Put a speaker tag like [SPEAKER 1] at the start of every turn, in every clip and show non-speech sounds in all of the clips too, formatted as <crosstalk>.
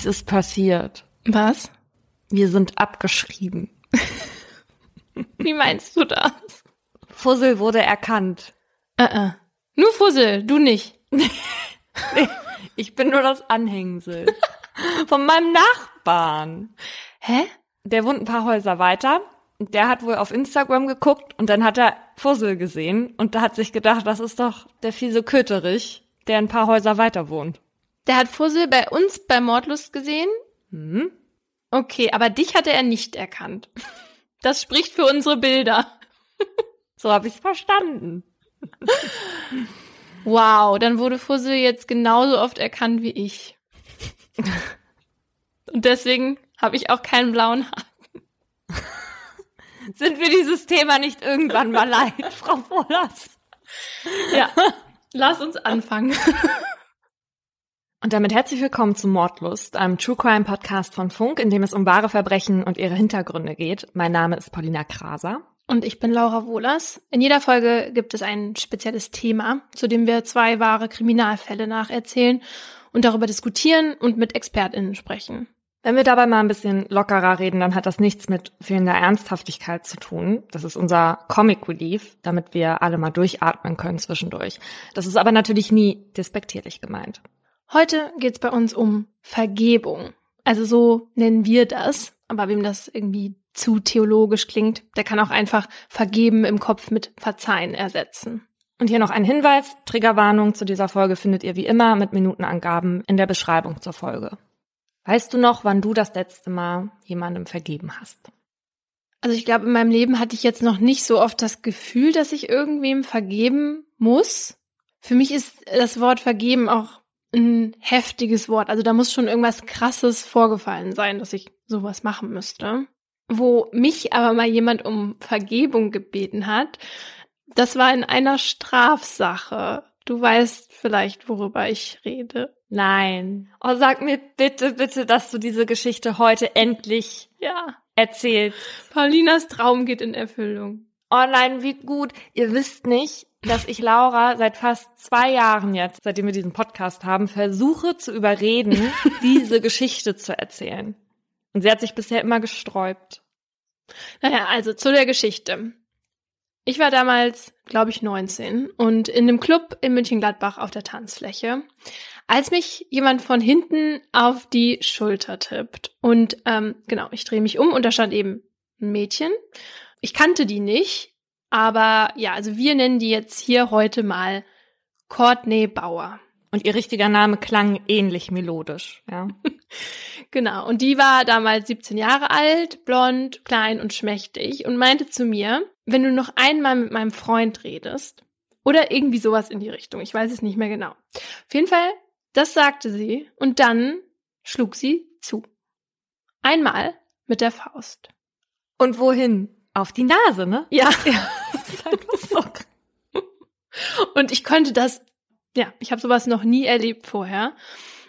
[SPEAKER 1] Es ist passiert.
[SPEAKER 2] Was?
[SPEAKER 1] Wir sind abgeschrieben. <laughs>
[SPEAKER 2] Wie meinst du das?
[SPEAKER 1] Fussel wurde erkannt.
[SPEAKER 2] Uh -uh. Nur Fussel, du nicht. <laughs>
[SPEAKER 1] ich bin nur das Anhängsel. <laughs> Von meinem Nachbarn.
[SPEAKER 2] Hä?
[SPEAKER 1] Der wohnt ein paar Häuser weiter. Der hat wohl auf Instagram geguckt und dann hat er Fussel gesehen und da hat sich gedacht, das ist doch der fiese Köterich, der ein paar Häuser weiter wohnt.
[SPEAKER 2] Der hat Fussel bei uns bei Mordlust gesehen?
[SPEAKER 1] Hm?
[SPEAKER 2] Okay, aber dich hatte er nicht erkannt. <laughs> Das spricht für unsere Bilder. <laughs>
[SPEAKER 1] So habe ich es verstanden. <laughs>
[SPEAKER 2] Wow, dann wurde Fussel jetzt genauso oft erkannt wie ich. Und deswegen habe ich auch keinen blauen Haken.
[SPEAKER 1] Sind wir dieses Thema nicht irgendwann mal leid, Frau Wohlers?
[SPEAKER 2] Ja, lass uns anfangen.
[SPEAKER 1] Und damit herzlich willkommen zu Mordlust, einem True Crime Podcast von Funk, in dem es um wahre Verbrechen und ihre Hintergründe geht. Mein Name ist Paulina Kraser.
[SPEAKER 2] Und ich bin Laura Wohlers. In jeder Folge gibt es ein spezielles Thema, zu dem wir zwei wahre Kriminalfälle nacherzählen und darüber diskutieren und mit ExpertInnen sprechen.
[SPEAKER 1] Wenn wir dabei mal ein bisschen lockerer reden, dann hat das nichts mit fehlender Ernsthaftigkeit zu tun. Das ist unser Comic Relief, damit wir alle mal durchatmen können zwischendurch. Das ist aber natürlich nie despektierlich gemeint.
[SPEAKER 2] Heute geht's bei uns um Vergebung. Also so nennen wir das. Aber wem das irgendwie zu theologisch klingt, der kann auch einfach vergeben im Kopf mit verzeihen ersetzen.
[SPEAKER 1] Und hier noch ein Hinweis. Triggerwarnung zu dieser Folge findet ihr wie immer mit Minutenangaben in der Beschreibung zur Folge. Weißt du noch, wann du das letzte Mal jemandem vergeben hast?
[SPEAKER 2] Also ich glaube, in meinem Leben hatte ich jetzt noch nicht so oft das Gefühl, dass ich irgendwem vergeben muss. Für mich ist das Wort vergeben auch ein heftiges Wort. Also da muss schon irgendwas Krasses vorgefallen sein, dass ich sowas machen müsste. Wo mich aber mal jemand um Vergebung gebeten hat, das war in einer Strafsache. Du weißt vielleicht, worüber ich rede.
[SPEAKER 1] Nein. Oh, sag mir bitte, bitte, dass du diese Geschichte heute endlich
[SPEAKER 2] ja.
[SPEAKER 1] erzählst.
[SPEAKER 2] Paulinas Traum geht in Erfüllung.
[SPEAKER 1] Oh nein, wie gut. Ihr wisst nicht, dass ich Laura seit fast zwei Jahren jetzt, seitdem wir diesen Podcast haben, versuche zu überreden, <laughs> diese Geschichte zu erzählen. Und sie hat sich bisher immer gesträubt.
[SPEAKER 2] Naja, also zu der Geschichte. Ich war damals, glaube ich, 19 und in einem Club in München-Gladbach auf der Tanzfläche, als mich jemand von hinten auf die Schulter tippt. Und ähm, genau, ich drehe mich um und da stand eben ein Mädchen. Ich kannte die nicht, aber ja, also wir nennen die jetzt hier heute mal Courtney Bauer.
[SPEAKER 1] Und ihr richtiger Name klang ähnlich melodisch, ja. <laughs>
[SPEAKER 2] genau. Und die war damals 17 Jahre alt, blond, klein und schmächtig und meinte zu mir, wenn du noch einmal mit meinem Freund redest, oder irgendwie sowas in die Richtung, ich weiß es nicht mehr genau. Auf jeden Fall, das sagte sie und dann schlug sie zu. Einmal mit der Faust.
[SPEAKER 1] Und wohin? Auf die Nase, ne?
[SPEAKER 2] Ja. <laughs> ja. Das ist einfach <laughs> so. Und ich konnte das ja, ich habe sowas noch nie erlebt vorher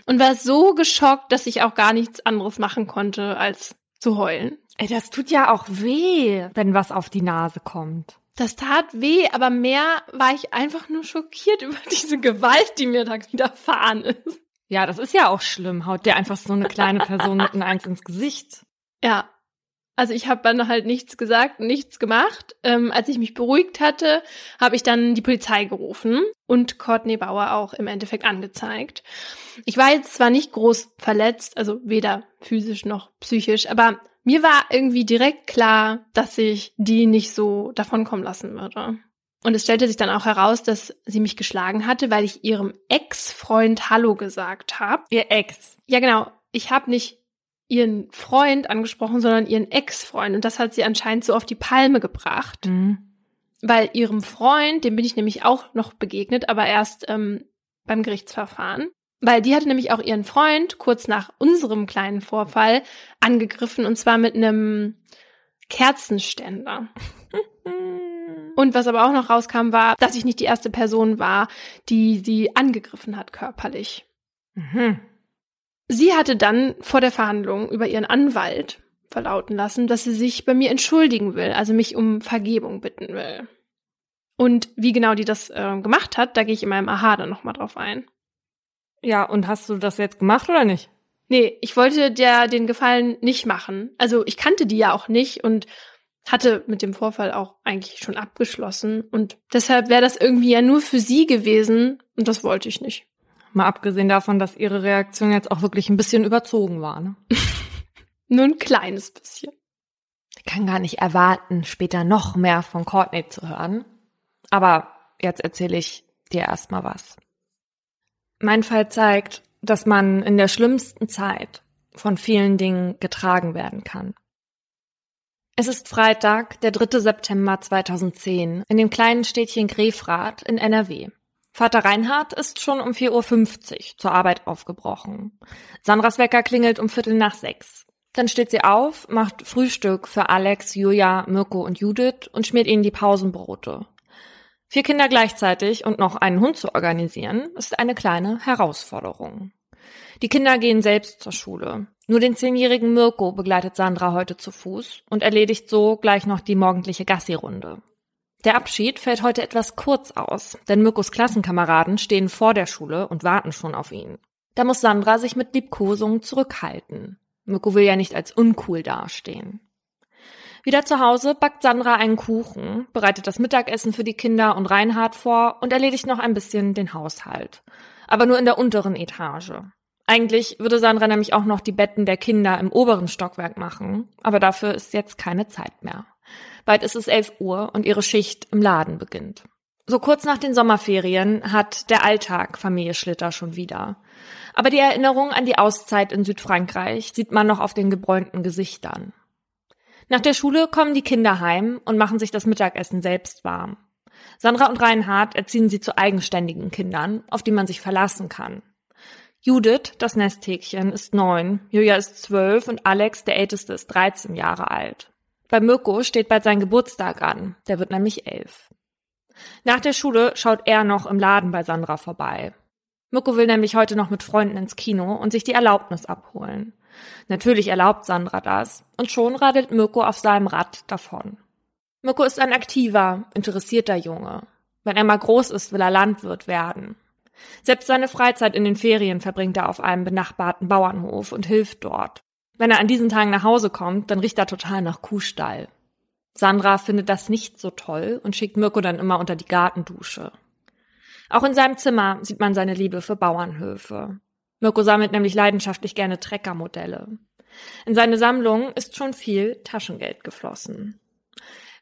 [SPEAKER 2] und war so geschockt, dass ich auch gar nichts anderes machen konnte, als zu heulen.
[SPEAKER 1] Ey, das tut ja auch weh, wenn was auf die Nase kommt.
[SPEAKER 2] Das tat weh, aber mehr war ich einfach nur schockiert <laughs> über diese Gewalt, die mir da widerfahren ist.
[SPEAKER 1] Ja, das ist ja auch schlimm. Haut dir einfach so eine kleine Person mit einem Eins ins Gesicht.
[SPEAKER 2] Ja, also ich habe dann halt nichts gesagt, nichts gemacht. Ähm, als ich mich beruhigt hatte, habe ich dann die Polizei gerufen und Courtney Bauer auch im Endeffekt angezeigt. Ich war jetzt zwar nicht groß verletzt, also weder physisch noch psychisch, aber mir war irgendwie direkt klar, dass ich die nicht so davonkommen lassen würde. Und es stellte sich dann auch heraus, dass sie mich geschlagen hatte, weil ich ihrem Ex-Freund Hallo gesagt habe.
[SPEAKER 1] Ihr Ex?
[SPEAKER 2] Ja, genau. Ich habe nicht ihren Freund angesprochen, sondern ihren Ex-Freund. Und das hat sie anscheinend so auf die Palme gebracht. Mhm. Weil ihrem Freund, dem bin ich nämlich auch noch begegnet, aber erst ähm, beim Gerichtsverfahren. Weil die hatte nämlich auch ihren Freund kurz nach unserem kleinen Vorfall angegriffen und zwar mit einem Kerzenständer. <laughs> Und was aber auch noch rauskam, war, dass ich nicht die erste Person war, die sie angegriffen hat körperlich. Mhm. Sie hatte dann vor der Verhandlung über ihren Anwalt verlauten lassen, dass sie sich bei mir entschuldigen will, also mich um Vergebung bitten will. Und wie genau die das äh, gemacht hat, da gehe ich in meinem Aha dann nochmal drauf ein.
[SPEAKER 1] Ja, und hast du das jetzt gemacht oder nicht?
[SPEAKER 2] Nee, ich wollte dir den Gefallen nicht machen. Also ich kannte die ja auch nicht und hatte mit dem Vorfall auch eigentlich schon abgeschlossen. Und deshalb wäre das irgendwie ja nur für sie gewesen und das wollte ich nicht.
[SPEAKER 1] Mal abgesehen davon, dass ihre Reaktion jetzt auch wirklich ein bisschen überzogen war. Ne? <laughs>
[SPEAKER 2] nur ein kleines bisschen.
[SPEAKER 1] Ich kann gar nicht erwarten, später noch mehr von Courtney zu hören. Aber jetzt erzähle ich dir erstmal was. Mein Fall zeigt, dass man in der schlimmsten Zeit von vielen Dingen getragen werden kann. Es ist Freitag, der 3. September 2010, in dem kleinen Städtchen Grefrath in NRW. Vater Reinhard ist schon um 4.50 Uhr zur Arbeit aufgebrochen. Sandras Wecker klingelt um Viertel nach sechs. Dann steht sie auf, macht Frühstück für Alex, Julia, Mirko und Judith und schmiert ihnen die Pausenbrote. Vier Kinder gleichzeitig und noch einen Hund zu organisieren, ist eine kleine Herausforderung. Die Kinder gehen selbst zur Schule. Nur den zehnjährigen Mirko begleitet Sandra heute zu Fuß und erledigt so gleich noch die morgendliche Gassi-Runde. Der Abschied fällt heute etwas kurz aus, denn Mirkos Klassenkameraden stehen vor der Schule und warten schon auf ihn. Da muss Sandra sich mit Liebkosungen zurückhalten. Mirko will ja nicht als uncool dastehen. Wieder zu Hause backt Sandra einen Kuchen, bereitet das Mittagessen für die Kinder und Reinhard vor und erledigt noch ein bisschen den Haushalt. Aber nur in der unteren Etage. Eigentlich würde Sandra nämlich auch noch die Betten der Kinder im oberen Stockwerk machen, aber dafür ist jetzt keine Zeit mehr. Bald ist es 11 Uhr und ihre Schicht im Laden beginnt. So kurz nach den Sommerferien hat der Alltag Familie Schlitter schon wieder. Aber die Erinnerung an die Auszeit in Südfrankreich sieht man noch auf den gebräunten Gesichtern. Nach der Schule kommen die Kinder heim und machen sich das Mittagessen selbst warm. Sandra und Reinhard erziehen sie zu eigenständigen Kindern, auf die man sich verlassen kann. Judith, das Nesthäkchen, ist neun, Julia ist zwölf und Alex, der Älteste, ist 13 Jahre alt. Bei Mirko steht bald sein Geburtstag an, der wird nämlich elf. Nach der Schule schaut er noch im Laden bei Sandra vorbei. Mirko will nämlich heute noch mit Freunden ins Kino und sich die Erlaubnis abholen. Natürlich erlaubt Sandra das und schon radelt Mirko auf seinem Rad davon. Mirko ist ein aktiver, interessierter Junge. Wenn er mal groß ist, will er Landwirt werden. Selbst seine Freizeit in den Ferien verbringt er auf einem benachbarten Bauernhof und hilft dort. Wenn er an diesen Tagen nach Hause kommt, dann riecht er total nach Kuhstall. Sandra findet das nicht so toll und schickt Mirko dann immer unter die Gartendusche. Auch in seinem Zimmer sieht man seine Liebe für Bauernhöfe. Mirko sammelt nämlich leidenschaftlich gerne Treckermodelle. In seine Sammlung ist schon viel Taschengeld geflossen.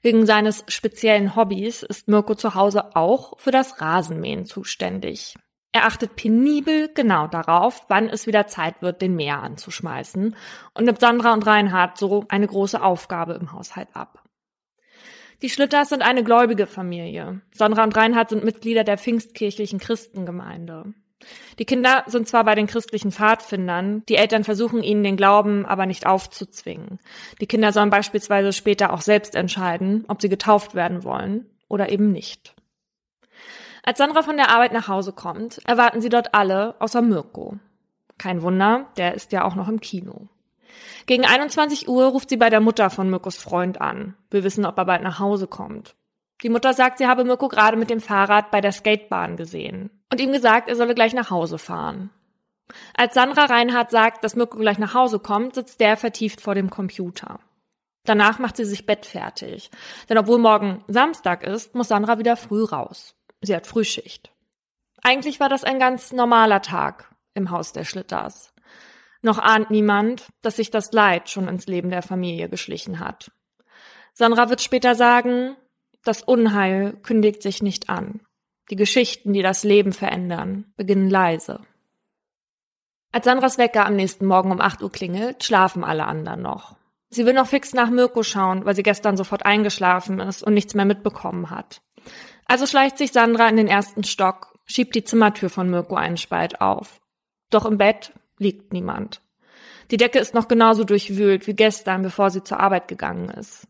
[SPEAKER 1] Wegen seines speziellen Hobbys ist Mirko zu Hause auch für das Rasenmähen zuständig. Er achtet penibel genau darauf, wann es wieder Zeit wird, den Mäher anzuschmeißen und nimmt Sandra und Reinhard so eine große Aufgabe im Haushalt ab. Die Schlitters sind eine gläubige Familie. Sandra und Reinhard sind Mitglieder der pfingstkirchlichen Christengemeinde. Die Kinder sind zwar bei den christlichen Pfadfindern, die Eltern versuchen ihnen den Glauben aber nicht aufzuzwingen. Die Kinder sollen beispielsweise später auch selbst entscheiden, ob sie getauft werden wollen oder eben nicht. Als Sandra von der Arbeit nach Hause kommt, erwarten sie dort alle außer Mirko. Kein Wunder, der ist ja auch noch im Kino. Gegen 21 Uhr ruft sie bei der Mutter von Mirkos Freund an. Wir wissen, ob er bald nach Hause kommt. Die Mutter sagt, sie habe Mirko gerade mit dem Fahrrad bei der Skatebahn gesehen und ihm gesagt, er solle gleich nach Hause fahren. Als Sandra Reinhardt sagt, dass Mirko gleich nach Hause kommt, sitzt der vertieft vor dem Computer. Danach macht sie sich bettfertig, denn obwohl morgen Samstag ist, muss Sandra wieder früh raus. Sie hat Frühschicht. Eigentlich war das ein ganz normaler Tag im Haus der Schlitters. Noch ahnt niemand, dass sich das Leid schon ins Leben der Familie geschlichen hat. Sandra wird später sagen, das Unheil kündigt sich nicht an. Die Geschichten, die das Leben verändern, beginnen leise. Als Sandras Wecker am nächsten Morgen um 8 Uhr klingelt, schlafen alle anderen noch. Sie will noch fix nach Mirko schauen, weil sie gestern sofort eingeschlafen ist und nichts mehr mitbekommen hat. Also schleicht sich Sandra in den ersten Stock, schiebt die Zimmertür von Mirko einen Spalt auf. Doch im Bett liegt niemand. Die Decke ist noch genauso durchwühlt wie gestern, bevor sie zur Arbeit gegangen ist.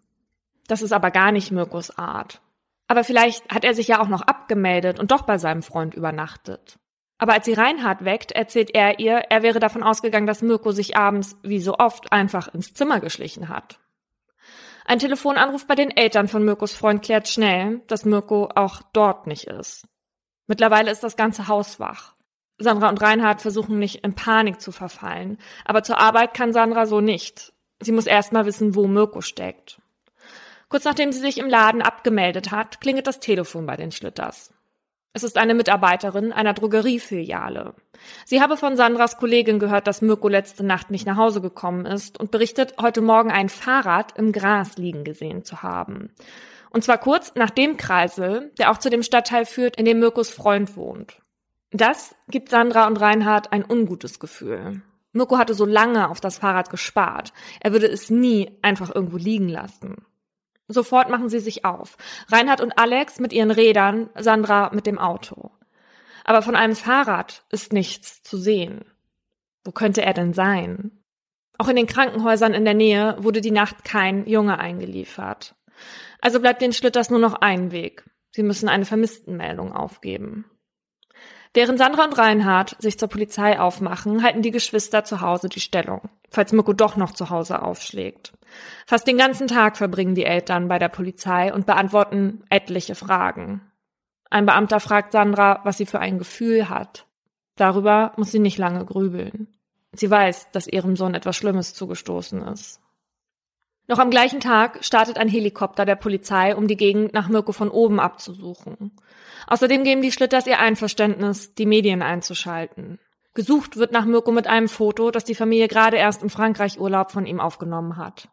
[SPEAKER 1] Das ist aber gar nicht Mirkos Art. Aber vielleicht hat er sich ja auch noch abgemeldet und doch bei seinem Freund übernachtet. Aber als sie Reinhard weckt, erzählt er ihr, er wäre davon ausgegangen, dass Mirko sich abends, wie so oft, einfach ins Zimmer geschlichen hat. Ein Telefonanruf bei den Eltern von Mirkos Freund klärt schnell, dass Mirko auch dort nicht ist. Mittlerweile ist das ganze Haus wach. Sandra und Reinhard versuchen nicht in Panik zu verfallen, aber zur Arbeit kann Sandra so nicht. Sie muss erst mal wissen, wo Mirko steckt. Kurz nachdem sie sich im Laden abgemeldet hat, klingelt das Telefon bei den Schlitters. Es ist eine Mitarbeiterin einer Drogeriefiliale. Sie habe von Sandras Kollegin gehört, dass Mirko letzte Nacht nicht nach Hause gekommen ist und berichtet, heute Morgen ein Fahrrad im Gras liegen gesehen zu haben. Und zwar kurz nach dem Kreisel, der auch zu dem Stadtteil führt, in dem Mirkos Freund wohnt. Das gibt Sandra und Reinhard ein ungutes Gefühl. Mirko hatte so lange auf das Fahrrad gespart. Er würde es nie einfach irgendwo liegen lassen. Sofort machen sie sich auf. Reinhard und Alex mit ihren Rädern, Sandra mit dem Auto. Aber von einem Fahrrad ist nichts zu sehen. Wo könnte er denn sein? Auch in den Krankenhäusern in der Nähe wurde die Nacht kein Junge eingeliefert. Also bleibt den Schlitters nur noch ein Weg. Sie müssen eine Vermisstenmeldung aufgeben. Während Sandra und Reinhard sich zur Polizei aufmachen, halten die Geschwister zu Hause die Stellung, falls Mirko doch noch zu Hause aufschlägt. Fast den ganzen Tag verbringen die Eltern bei der Polizei und beantworten etliche Fragen. Ein Beamter fragt Sandra, was sie für ein Gefühl hat. Darüber muss sie nicht lange grübeln. Sie weiß, dass ihrem Sohn etwas Schlimmes zugestoßen ist. Noch am gleichen Tag startet ein Helikopter der Polizei, um die Gegend nach Mirko von oben abzusuchen. Außerdem geben die Schlitters ihr Einverständnis, die Medien einzuschalten. Gesucht wird nach Mirko mit einem Foto, das die Familie gerade erst im Frankreich Urlaub von ihm aufgenommen hat.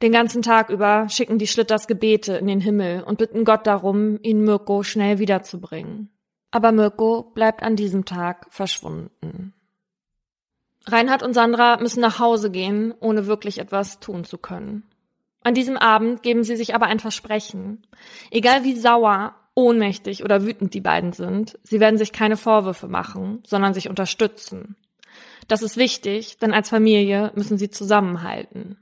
[SPEAKER 1] Den ganzen Tag über schicken die Schlitters Gebete in den Himmel und bitten Gott darum, ihn Mirko schnell wiederzubringen. Aber Mirko bleibt an diesem Tag verschwunden. Reinhard und Sandra müssen nach Hause gehen, ohne wirklich etwas tun zu können. An diesem Abend geben sie sich aber ein Versprechen. Egal wie sauer ohnmächtig oder wütend die beiden sind, sie werden sich keine Vorwürfe machen, sondern sich unterstützen. Das ist wichtig, denn als Familie müssen sie zusammenhalten.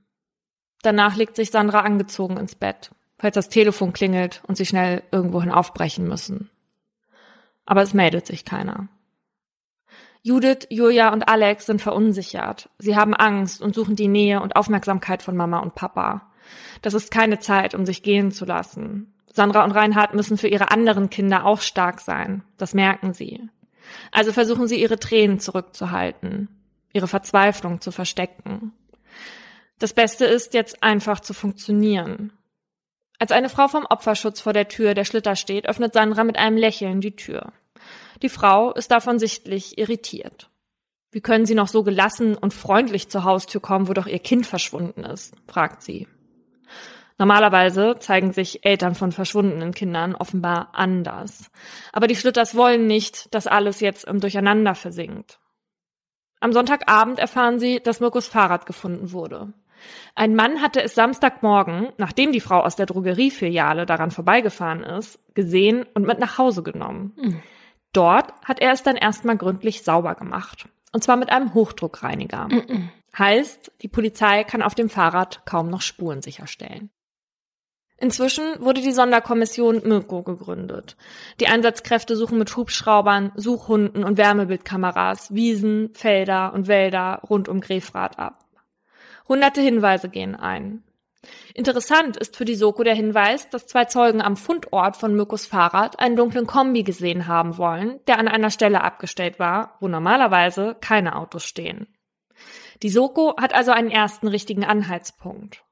[SPEAKER 1] Danach legt sich Sandra angezogen ins Bett, falls das Telefon klingelt und sie schnell irgendwohin aufbrechen müssen. Aber es meldet sich keiner. Judith, Julia und Alex sind verunsichert. Sie haben Angst und suchen die Nähe und Aufmerksamkeit von Mama und Papa. Das ist keine Zeit, um sich gehen zu lassen. Sandra und Reinhard müssen für ihre anderen Kinder auch stark sein. Das merken sie. Also versuchen sie ihre Tränen zurückzuhalten, ihre Verzweiflung zu verstecken. Das Beste ist jetzt einfach zu funktionieren. Als eine Frau vom Opferschutz vor der Tür der Schlitter steht, öffnet Sandra mit einem Lächeln die Tür. Die Frau ist davon sichtlich irritiert. Wie können Sie noch so gelassen und freundlich zur Haustür kommen, wo doch Ihr Kind verschwunden ist? fragt sie. Normalerweise zeigen sich Eltern von verschwundenen Kindern offenbar anders. Aber die Schlitters wollen nicht, dass alles jetzt im Durcheinander versinkt. Am Sonntagabend erfahren sie, dass Mirkos Fahrrad gefunden wurde. Ein Mann hatte es Samstagmorgen, nachdem die Frau aus der Drogeriefiliale daran vorbeigefahren ist, gesehen und mit nach Hause genommen. Mhm. Dort hat er es dann erstmal gründlich sauber gemacht. Und zwar mit einem Hochdruckreiniger. Mhm. Heißt, die Polizei kann auf dem Fahrrad kaum noch Spuren sicherstellen. Inzwischen wurde die Sonderkommission Mirko gegründet. Die Einsatzkräfte suchen mit Hubschraubern, Suchhunden und Wärmebildkameras Wiesen, Felder und Wälder rund um Grefrath ab. Hunderte Hinweise gehen ein. Interessant ist für die Soko der Hinweis, dass zwei Zeugen am Fundort von Mirkos Fahrrad einen dunklen Kombi gesehen haben wollen, der an einer Stelle abgestellt war, wo normalerweise keine Autos stehen. Die Soko hat also einen ersten richtigen Anhaltspunkt.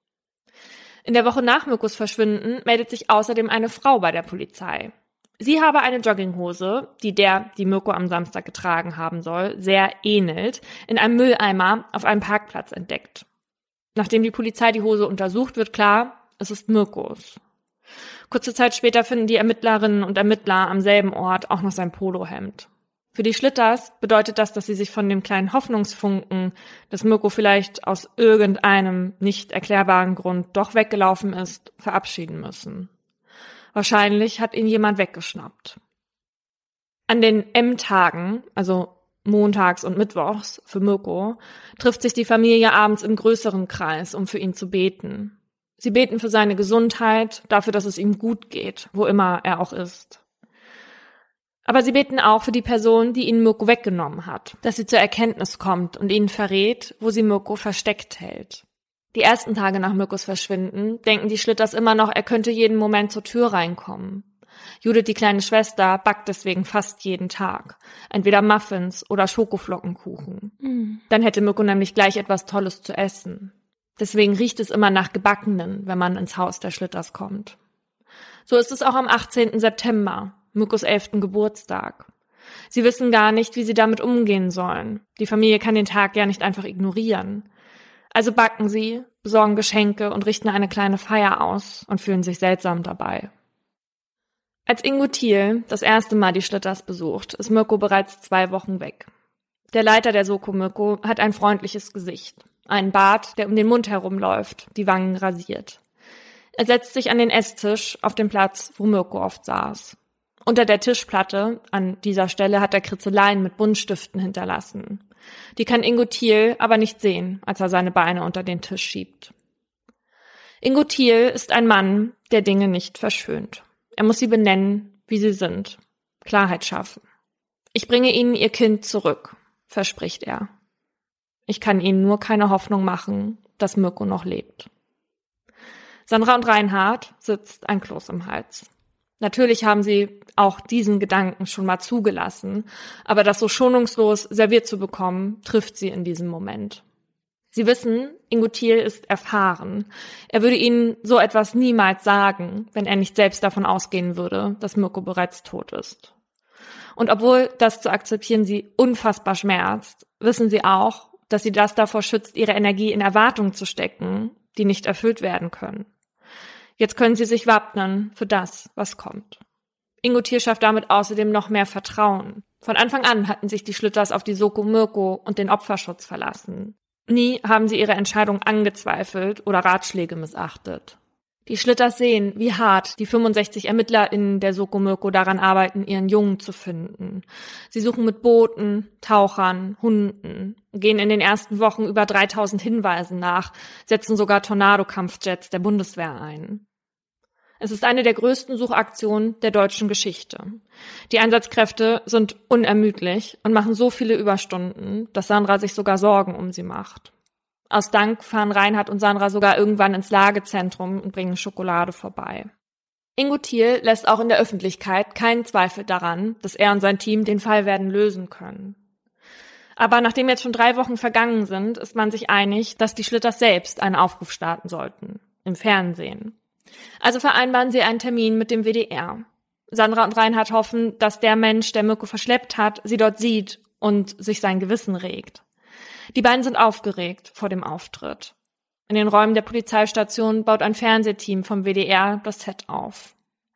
[SPEAKER 1] In der Woche nach Mirkos Verschwinden meldet sich außerdem eine Frau bei der Polizei. Sie habe eine Jogginghose, die der, die Mirko am Samstag getragen haben soll, sehr ähnelt, in einem Mülleimer auf einem Parkplatz entdeckt. Nachdem die Polizei die Hose untersucht, wird klar, es ist Mirkos. Kurze Zeit später finden die Ermittlerinnen und Ermittler am selben Ort auch noch sein Polohemd. Für die Schlitters bedeutet das, dass sie sich von dem kleinen Hoffnungsfunken, dass Mirko vielleicht aus irgendeinem nicht erklärbaren Grund doch weggelaufen ist, verabschieden müssen. Wahrscheinlich hat ihn jemand weggeschnappt. An den M-Tagen, also montags und mittwochs für Mirko, trifft sich die Familie abends im größeren Kreis, um für ihn zu beten. Sie beten für seine Gesundheit, dafür, dass es ihm gut geht, wo immer er auch ist. Aber sie beten auch für die Person, die ihnen Mirko weggenommen hat, dass sie zur Erkenntnis kommt und ihnen verrät, wo sie Mirko versteckt hält. Die ersten Tage nach Mirkos Verschwinden denken die Schlitters immer noch, er könnte jeden Moment zur Tür reinkommen. Judith, die kleine Schwester, backt deswegen fast jeden Tag. Entweder Muffins oder Schokoflockenkuchen. Mhm. Dann hätte Mirko nämlich gleich etwas Tolles zu essen. Deswegen riecht es immer nach Gebackenen, wenn man ins Haus der Schlitters kommt. So ist es auch am 18. September, Mirkos 11. Geburtstag. Sie wissen gar nicht, wie sie damit umgehen sollen. Die Familie kann den Tag ja nicht einfach ignorieren. Also backen sie, besorgen Geschenke und richten eine kleine Feier aus und fühlen sich seltsam dabei. Als Ingo Thiel das erste Mal die Schlitters besucht, ist Mirko bereits zwei Wochen weg. Der Leiter der Soko Mirko hat ein freundliches Gesicht, einen Bart, der um den Mund herumläuft, die Wangen rasiert. Er setzt sich an den Esstisch auf den Platz, wo Mirko oft saß. Unter der Tischplatte, an dieser Stelle, hat er Kritzeleien mit Buntstiften hinterlassen. Die kann Ingo Thiel aber nicht sehen, als er seine Beine unter den Tisch schiebt. Ingo Thiel ist ein Mann, der Dinge nicht verschönt. Er muss sie benennen, wie sie sind. Klarheit schaffen. Ich bringe Ihnen Ihr Kind zurück, verspricht er. Ich kann Ihnen nur keine Hoffnung machen, dass Mirko noch lebt. Sandra und Reinhard sitzt ein Kloß im Hals. Natürlich haben sie auch diesen Gedanken schon mal zugelassen, aber das so schonungslos serviert zu bekommen, trifft sie in diesem Moment. Sie wissen, Ingo Thiel ist erfahren. Er würde ihnen so etwas niemals sagen, wenn er nicht selbst davon ausgehen würde, dass Mirko bereits tot ist. Und obwohl das zu akzeptieren sie unfassbar schmerzt, wissen sie auch, dass sie das davor schützt, ihre Energie in Erwartungen zu stecken, die nicht erfüllt werden können. Jetzt können sie sich wappnen für das, was kommt. Ingo Thier schafft damit außerdem noch mehr Vertrauen. Von Anfang an hatten sich die Schlitters auf die Soko Mirko und den Opferschutz verlassen. Nie haben sie ihre Entscheidung angezweifelt oder Ratschläge missachtet. Die Schlitters sehen, wie hart die 65 ErmittlerInnen der Soko Mirko daran arbeiten, ihren Jungen zu finden. Sie suchen mit Booten, Tauchern, Hunden, gehen in den ersten Wochen über 3000 Hinweisen nach, setzen sogar Tornado-Kampfjets der Bundeswehr ein. Es ist eine der größten Suchaktionen der deutschen Geschichte. Die Einsatzkräfte sind unermüdlich und machen so viele Überstunden, dass Sandra sich sogar Sorgen um sie macht. Aus Dank fahren Reinhard und Sandra sogar irgendwann ins Lagezentrum und bringen Schokolade vorbei. Ingo Thiel lässt auch in der Öffentlichkeit keinen Zweifel daran, dass er und sein Team den Fall werden lösen können. Aber nachdem jetzt schon drei Wochen vergangen sind, ist man sich einig, dass die Schlitters selbst einen Aufruf starten sollten. Im Fernsehen. Also vereinbaren sie einen Termin mit dem WDR. Sandra und Reinhard hoffen, dass der Mensch, der Mirko verschleppt hat, sie dort sieht und sich sein Gewissen regt. Die beiden sind aufgeregt vor dem Auftritt. In den Räumen der Polizeistation baut ein Fernsehteam vom WDR das Set auf.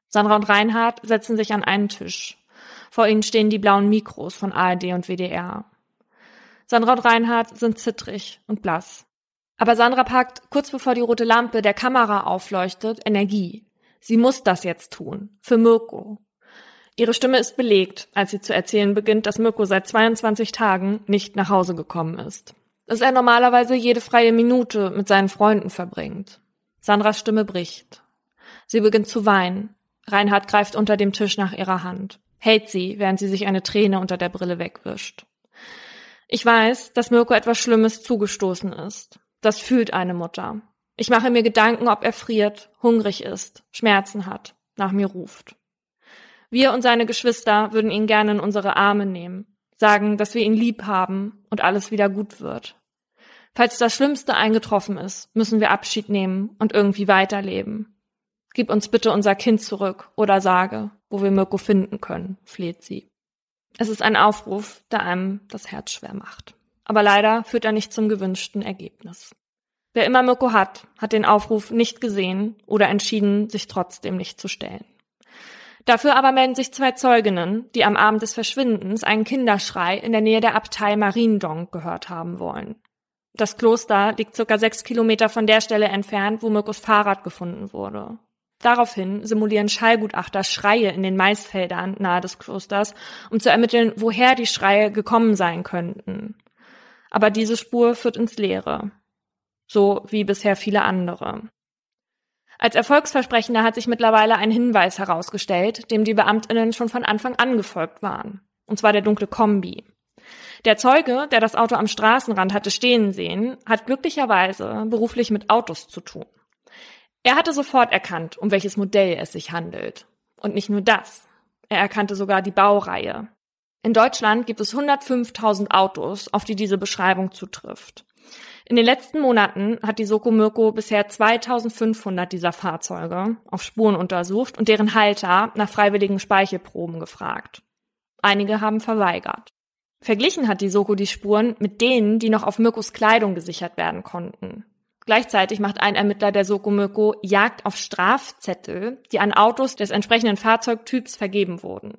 [SPEAKER 1] Sandra und Reinhard setzen sich an einen Tisch. Vor ihnen stehen die blauen Mikros von ARD und WDR. Sandra und Reinhard sind zittrig und blass. Aber Sandra packt, kurz bevor die rote Lampe der Kamera aufleuchtet, Energie. Sie muss das jetzt tun. Für Mirko. Ihre Stimme ist belegt, als sie zu erzählen beginnt, dass Mirko seit 22 Tagen nicht nach Hause gekommen ist. Dass er normalerweise jede freie Minute mit seinen Freunden verbringt. Sandras Stimme bricht. Sie beginnt zu weinen. Reinhard greift unter dem Tisch nach ihrer Hand, hält sie, während sie sich eine Träne unter der Brille wegwischt. Ich weiß, dass Mirko etwas Schlimmes zugestoßen ist. Das fühlt eine Mutter. Ich mache mir Gedanken, ob er friert, hungrig ist, Schmerzen hat, nach mir ruft. Wir und seine Geschwister würden ihn gerne in unsere Arme nehmen, sagen, dass wir ihn lieb haben und alles wieder gut wird. Falls das Schlimmste eingetroffen ist, müssen wir Abschied nehmen und irgendwie weiterleben. Gib uns bitte unser Kind zurück oder sage, wo wir Mirko finden können, fleht sie. Es ist ein Aufruf, der einem das Herz schwer macht. Aber leider führt er nicht zum gewünschten Ergebnis. Wer immer Mirko hat, hat den Aufruf nicht gesehen oder entschieden, sich trotzdem nicht zu stellen. Dafür aber melden sich zwei Zeuginnen, die am Abend des Verschwindens einen Kinderschrei in der Nähe der Abtei Mariendonk gehört haben wollen. Das Kloster liegt circa sechs Kilometer von der Stelle entfernt, wo Mirkos Fahrrad gefunden wurde. Daraufhin simulieren Schallgutachter Schreie in den Maisfeldern nahe des Klosters, um zu ermitteln, woher die Schreie gekommen sein könnten. Aber diese Spur führt ins Leere. So wie bisher viele andere. Als erfolgsversprechender hat sich mittlerweile ein Hinweis herausgestellt, dem die Beamtinnen schon von Anfang an gefolgt waren. Und zwar der dunkle Kombi. Der Zeuge, der das Auto am Straßenrand hatte stehen sehen, hat glücklicherweise beruflich mit Autos zu tun. Er hatte sofort erkannt, um welches Modell es sich handelt. Und nicht nur das. Er erkannte sogar die Baureihe. In Deutschland gibt es 105.000 Autos, auf die diese Beschreibung zutrifft. In den letzten Monaten hat die Soko Mirko bisher 2500 dieser Fahrzeuge auf Spuren untersucht und deren Halter nach freiwilligen Speichelproben gefragt. Einige haben verweigert. Verglichen hat die Soko die Spuren mit denen, die noch auf Mirkos Kleidung gesichert werden konnten. Gleichzeitig macht ein Ermittler der Soko Mirko Jagd auf Strafzettel, die an Autos des entsprechenden Fahrzeugtyps vergeben wurden.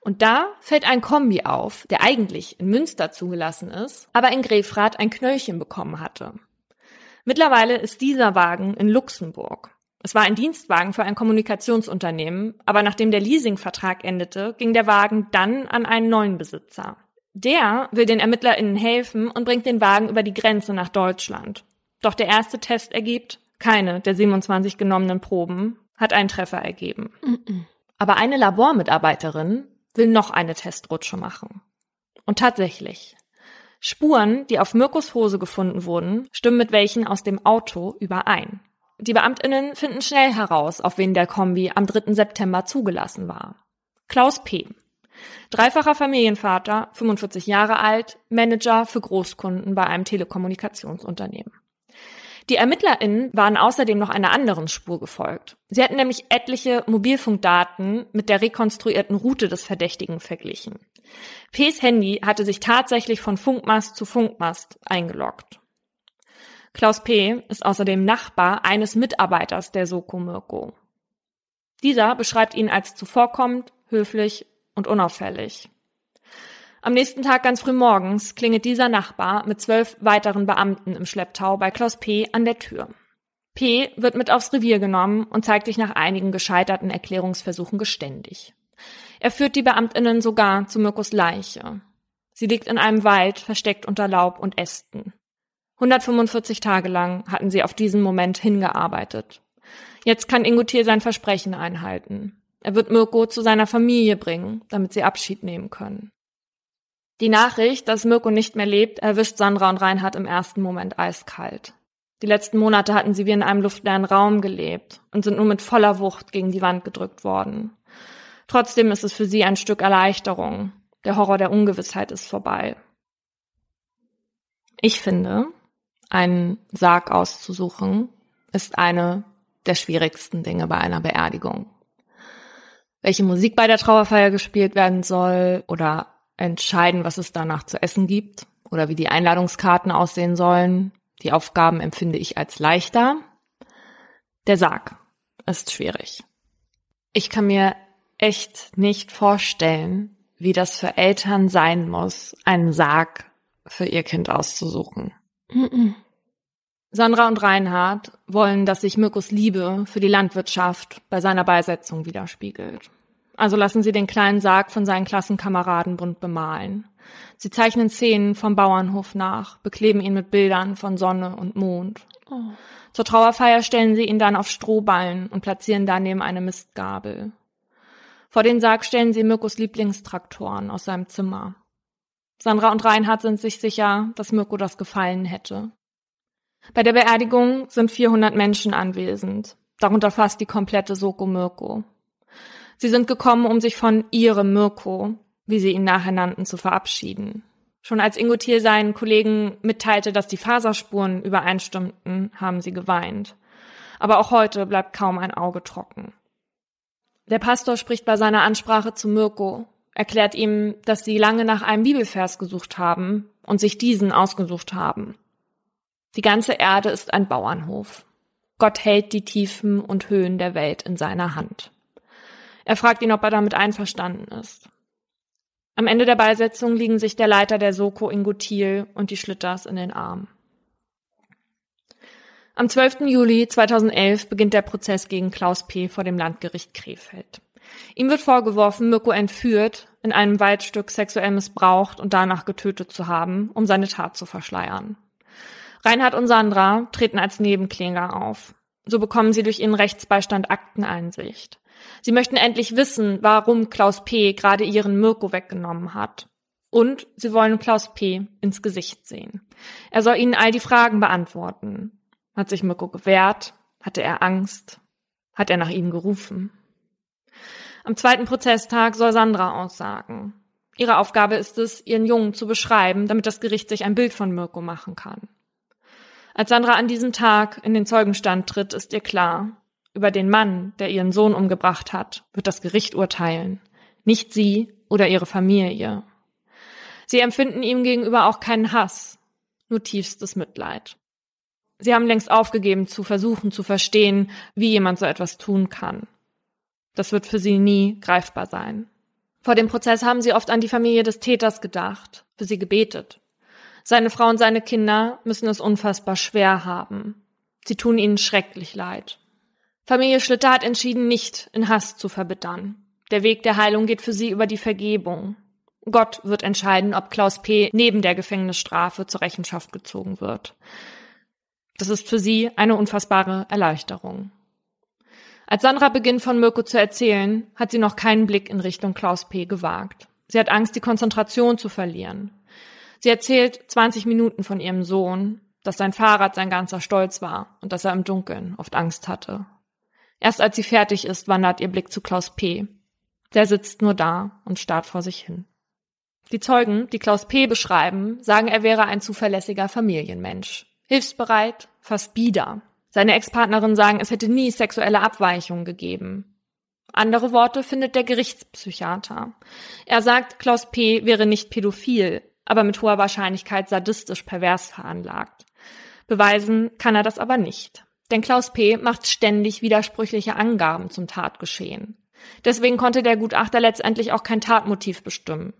[SPEAKER 1] Und da fällt ein Kombi auf, der eigentlich in Münster zugelassen ist, aber in Grefrath ein Knöllchen bekommen hatte. Mittlerweile ist dieser Wagen in Luxemburg. Es war ein Dienstwagen für ein Kommunikationsunternehmen, aber nachdem der Leasingvertrag endete, ging der Wagen dann an einen neuen Besitzer. Der will den ErmittlerInnen helfen und bringt den Wagen über die Grenze nach Deutschland. Doch der erste Test ergibt, keine der 27 genommenen Proben hat einen Treffer ergeben. Mm -mm. Aber eine Labormitarbeiterin will noch eine Testrutsche machen. Und tatsächlich. Spuren, die auf Mirkos Hose gefunden wurden, stimmen mit welchen aus dem Auto überein. Die Beamtinnen finden schnell heraus, auf wen der Kombi am 3. September zugelassen war. Klaus P. Dreifacher Familienvater, 45 Jahre alt, Manager für Großkunden bei einem Telekommunikationsunternehmen. Die ErmittlerInnen waren außerdem noch einer anderen Spur gefolgt. Sie hatten nämlich etliche Mobilfunkdaten mit der rekonstruierten Route des Verdächtigen verglichen. P's Handy hatte sich tatsächlich von Funkmast zu Funkmast eingeloggt. Klaus P. ist außerdem Nachbar eines Mitarbeiters der Soko Mirko. Dieser beschreibt ihn als zuvorkommend, höflich und unauffällig. Am nächsten Tag ganz früh morgens klingelt dieser Nachbar mit zwölf weiteren Beamten im Schlepptau bei Klaus P. an der Tür. P. wird mit aufs Revier genommen und zeigt sich nach einigen gescheiterten Erklärungsversuchen geständig. Er führt die Beamtinnen sogar zu Mirkos Leiche. Sie liegt in einem Wald, versteckt unter Laub und Ästen. 145 Tage lang hatten sie auf diesen Moment hingearbeitet. Jetzt kann Ingo Thiel sein Versprechen einhalten. Er wird Mirko zu seiner Familie bringen, damit sie Abschied nehmen können. Die Nachricht, dass Mirko nicht mehr lebt, erwischt Sandra und Reinhard im ersten Moment eiskalt. Die letzten Monate hatten sie wie in einem luftleeren Raum gelebt und sind nur mit voller Wucht gegen die Wand gedrückt worden. Trotzdem ist es für sie ein Stück Erleichterung. Der Horror der Ungewissheit ist vorbei. Ich finde, einen Sarg auszusuchen ist eine der schwierigsten Dinge bei einer Beerdigung. Welche Musik bei der Trauerfeier gespielt werden soll oder entscheiden, was es danach zu essen gibt oder wie die Einladungskarten aussehen sollen. Die Aufgaben empfinde ich als leichter. Der Sarg ist schwierig. Ich kann mir echt nicht vorstellen, wie das für Eltern sein muss, einen Sarg für ihr Kind auszusuchen. Mm. Sandra und Reinhard wollen, dass sich Mirkos Liebe für die Landwirtschaft bei seiner Beisetzung widerspiegelt. Also lassen sie den kleinen Sarg von seinen Klassenkameraden bunt bemalen. Sie zeichnen Szenen vom Bauernhof nach, bekleben ihn mit Bildern von Sonne und Mond. Oh. Zur Trauerfeier stellen sie ihn dann auf Strohballen und platzieren daneben eine Mistgabel. Vor den Sarg stellen sie Mirkos Lieblingstraktoren aus seinem Zimmer. Sandra und Reinhard sind sich sicher, dass Mirko das gefallen hätte. Bei der Beerdigung sind 400 Menschen anwesend, darunter fast die komplette Soko Mirko. Sie sind gekommen, um sich von ihrem Mirko, wie sie ihn nachher nannten, zu verabschieden. Schon als Ingo Thiel seinen Kollegen mitteilte, dass die Faserspuren übereinstimmten, haben sie geweint. Aber auch heute bleibt kaum ein Auge trocken. Der Pastor spricht bei seiner Ansprache zu Mirko, erklärt ihm, dass sie lange nach einem Bibelvers gesucht haben und sich diesen ausgesucht haben. Die ganze Erde ist ein Bauernhof. Gott hält die Tiefen und Höhen der Welt in seiner Hand. Er fragt ihn, ob er damit einverstanden ist. Am Ende der Beisetzung liegen sich der Leiter der Soko Ingo Thiel und die Schlitters in den Armen. Am 12. Juli 2011 beginnt der Prozess gegen Klaus P. vor dem Landgericht Krefeld. Ihm wird vorgeworfen, Mirko entführt, in einem Waldstück sexuell missbraucht und danach getötet zu haben, um seine Tat zu verschleiern. Reinhard und Sandra treten als Nebenkläger auf. So bekommen sie durch ihren Rechtsbeistand Akteneinsicht. Sie möchten endlich wissen, warum Klaus P. gerade ihren Mirko weggenommen hat. Und sie wollen Klaus P. ins Gesicht sehen. Er soll ihnen all die Fragen beantworten. Hat sich Mirko gewehrt? Hatte er Angst? Hat er nach ihm gerufen? Am zweiten Prozesstag soll Sandra aussagen. Ihre Aufgabe ist es, ihren Jungen zu beschreiben, damit das Gericht sich ein Bild von Mirko machen kann. Als Sandra an diesem Tag in den Zeugenstand tritt, ist ihr klar, über den Mann, der ihren Sohn umgebracht hat, wird das Gericht urteilen, nicht sie oder ihre Familie. Sie empfinden ihm gegenüber auch keinen Hass, nur tiefstes Mitleid. Sie haben längst aufgegeben zu versuchen zu verstehen, wie jemand so etwas tun kann. Das wird für sie nie greifbar sein. Vor dem Prozess haben sie oft an die Familie des Täters gedacht, für sie gebetet. Seine Frau und seine Kinder müssen es unfassbar schwer haben. Sie tun ihnen schrecklich leid. Familie Schlitter hat entschieden, nicht in Hass zu verbittern. Der Weg der Heilung geht für sie über die Vergebung. Gott wird entscheiden, ob Klaus P. neben der Gefängnisstrafe zur Rechenschaft gezogen wird. Das ist für sie eine unfassbare Erleichterung. Als Sandra beginnt von Mirko zu erzählen, hat sie noch keinen Blick in Richtung Klaus P. gewagt. Sie hat Angst, die Konzentration zu verlieren. Sie erzählt 20 Minuten von ihrem Sohn, dass sein Fahrrad sein ganzer Stolz war und dass er im Dunkeln oft Angst hatte. Erst als sie fertig ist, wandert ihr Blick zu Klaus P. Der sitzt nur da und starrt vor sich hin. Die Zeugen, die Klaus P. beschreiben, sagen, er wäre ein zuverlässiger Familienmensch. Hilfsbereit, fast bieder. Seine Ex-Partnerin sagen, es hätte nie sexuelle Abweichungen gegeben. Andere Worte findet der Gerichtspsychiater. Er sagt, Klaus P. wäre nicht pädophil, aber mit hoher Wahrscheinlichkeit sadistisch pervers veranlagt. Beweisen kann er das aber nicht. Denn Klaus P. macht ständig widersprüchliche Angaben zum Tatgeschehen. Deswegen konnte der Gutachter letztendlich auch kein Tatmotiv bestimmen.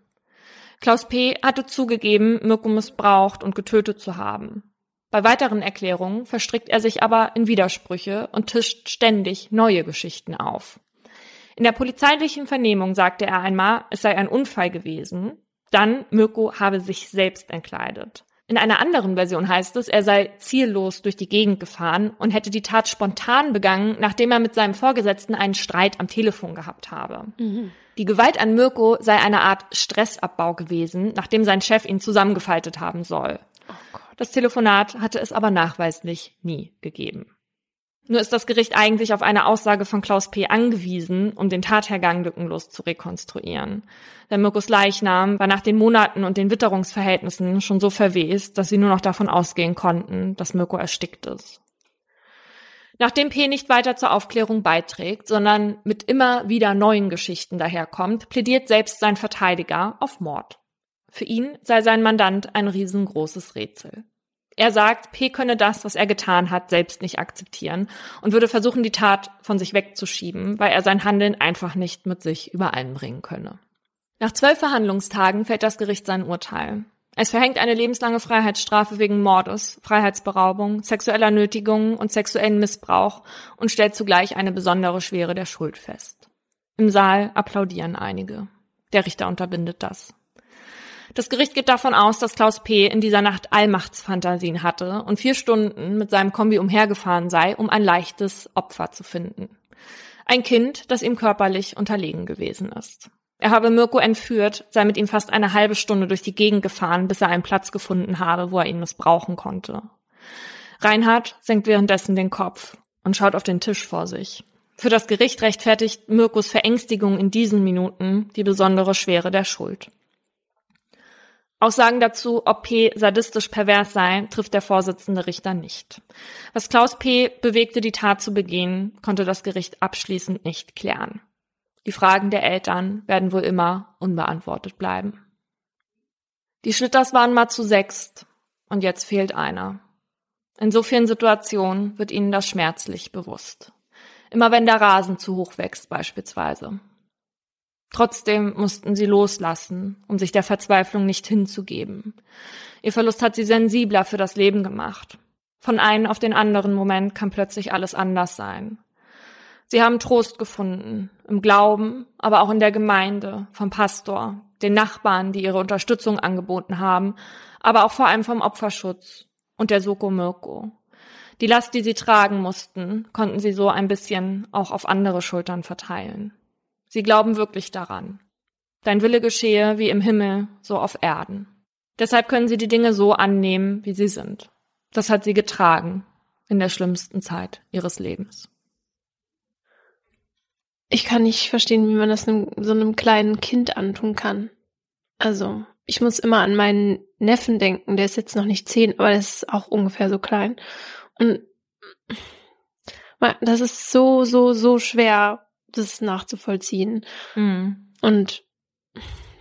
[SPEAKER 1] Klaus P. hatte zugegeben, Mirko missbraucht und getötet zu haben. Bei weiteren Erklärungen verstrickt er sich aber in Widersprüche und tischt ständig neue Geschichten auf. In der polizeilichen Vernehmung sagte er einmal, es sei ein Unfall gewesen, dann Mirko habe sich selbst entkleidet. In einer anderen Version heißt es, er sei ziellos durch die Gegend gefahren und hätte die Tat spontan begangen, nachdem er mit seinem Vorgesetzten einen Streit am Telefon gehabt habe. Mhm. Die Gewalt an Mirko sei eine Art Stressabbau gewesen, nachdem sein Chef ihn zusammengefaltet haben soll. Oh das Telefonat hatte es aber nachweislich nie gegeben. Nur ist das Gericht eigentlich auf eine Aussage von Klaus P. angewiesen, um den Tathergang lückenlos zu rekonstruieren. Denn Mirkus Leichnam war nach den Monaten und den Witterungsverhältnissen schon so verwest, dass sie nur noch davon ausgehen konnten, dass Mirko erstickt ist. Nachdem P. nicht weiter zur Aufklärung beiträgt, sondern mit immer wieder neuen Geschichten daherkommt, plädiert selbst sein Verteidiger auf Mord. Für ihn sei sein Mandant ein riesengroßes Rätsel. Er sagt, P könne das, was er getan hat, selbst nicht akzeptieren und würde versuchen, die Tat von sich wegzuschieben, weil er sein Handeln einfach nicht mit sich übereinbringen könne. Nach zwölf Verhandlungstagen fällt das Gericht sein Urteil. Es verhängt eine lebenslange Freiheitsstrafe wegen Mordes, Freiheitsberaubung, sexueller Nötigung und sexuellen Missbrauch und stellt zugleich eine besondere Schwere der Schuld fest. Im Saal applaudieren einige. Der Richter unterbindet das. Das Gericht geht davon aus, dass Klaus P. in dieser Nacht Allmachtsfantasien hatte und vier Stunden mit seinem Kombi umhergefahren sei, um ein leichtes Opfer zu finden. Ein Kind, das ihm körperlich unterlegen gewesen ist. Er habe Mirko entführt, sei mit ihm fast eine halbe Stunde durch die Gegend gefahren, bis er einen Platz gefunden habe, wo er ihn missbrauchen konnte. Reinhard senkt währenddessen den Kopf und schaut auf den Tisch vor sich. Für das Gericht rechtfertigt Mirkos Verängstigung in diesen Minuten die besondere Schwere der Schuld. Aussagen dazu, ob P. sadistisch pervers sei, trifft der Vorsitzende Richter nicht. Was Klaus P. bewegte, die Tat zu begehen, konnte das Gericht abschließend nicht klären. Die Fragen der Eltern werden wohl immer unbeantwortet bleiben. Die Schlitters waren mal zu sechst und jetzt fehlt einer. In so vielen Situationen wird ihnen das schmerzlich bewusst. Immer wenn der Rasen zu hoch wächst beispielsweise. Trotzdem mussten sie loslassen, um sich der Verzweiflung nicht hinzugeben. Ihr Verlust hat sie sensibler für das Leben gemacht. Von einem auf den anderen Moment kann plötzlich alles anders sein. Sie haben Trost gefunden, im Glauben, aber auch in der Gemeinde, vom Pastor, den Nachbarn, die ihre Unterstützung angeboten haben, aber auch vor allem vom Opferschutz und der Soko Mirko. Die Last, die sie tragen mussten, konnten sie so ein bisschen auch auf andere Schultern verteilen. Sie glauben wirklich daran. Dein Wille geschehe wie im Himmel, so auf Erden. Deshalb können sie die Dinge so annehmen, wie sie sind. Das hat sie getragen in der schlimmsten Zeit ihres Lebens.
[SPEAKER 2] ich kann nicht verstehen, wie man das einem, so einem kleinen Kind antun kann. Also, ich muss immer an meinen Neffen denken, der ist jetzt noch nicht zehn, aber der ist auch ungefähr so klein. Und das ist so, so, so schwer, das nachzuvollziehen. Mhm. Und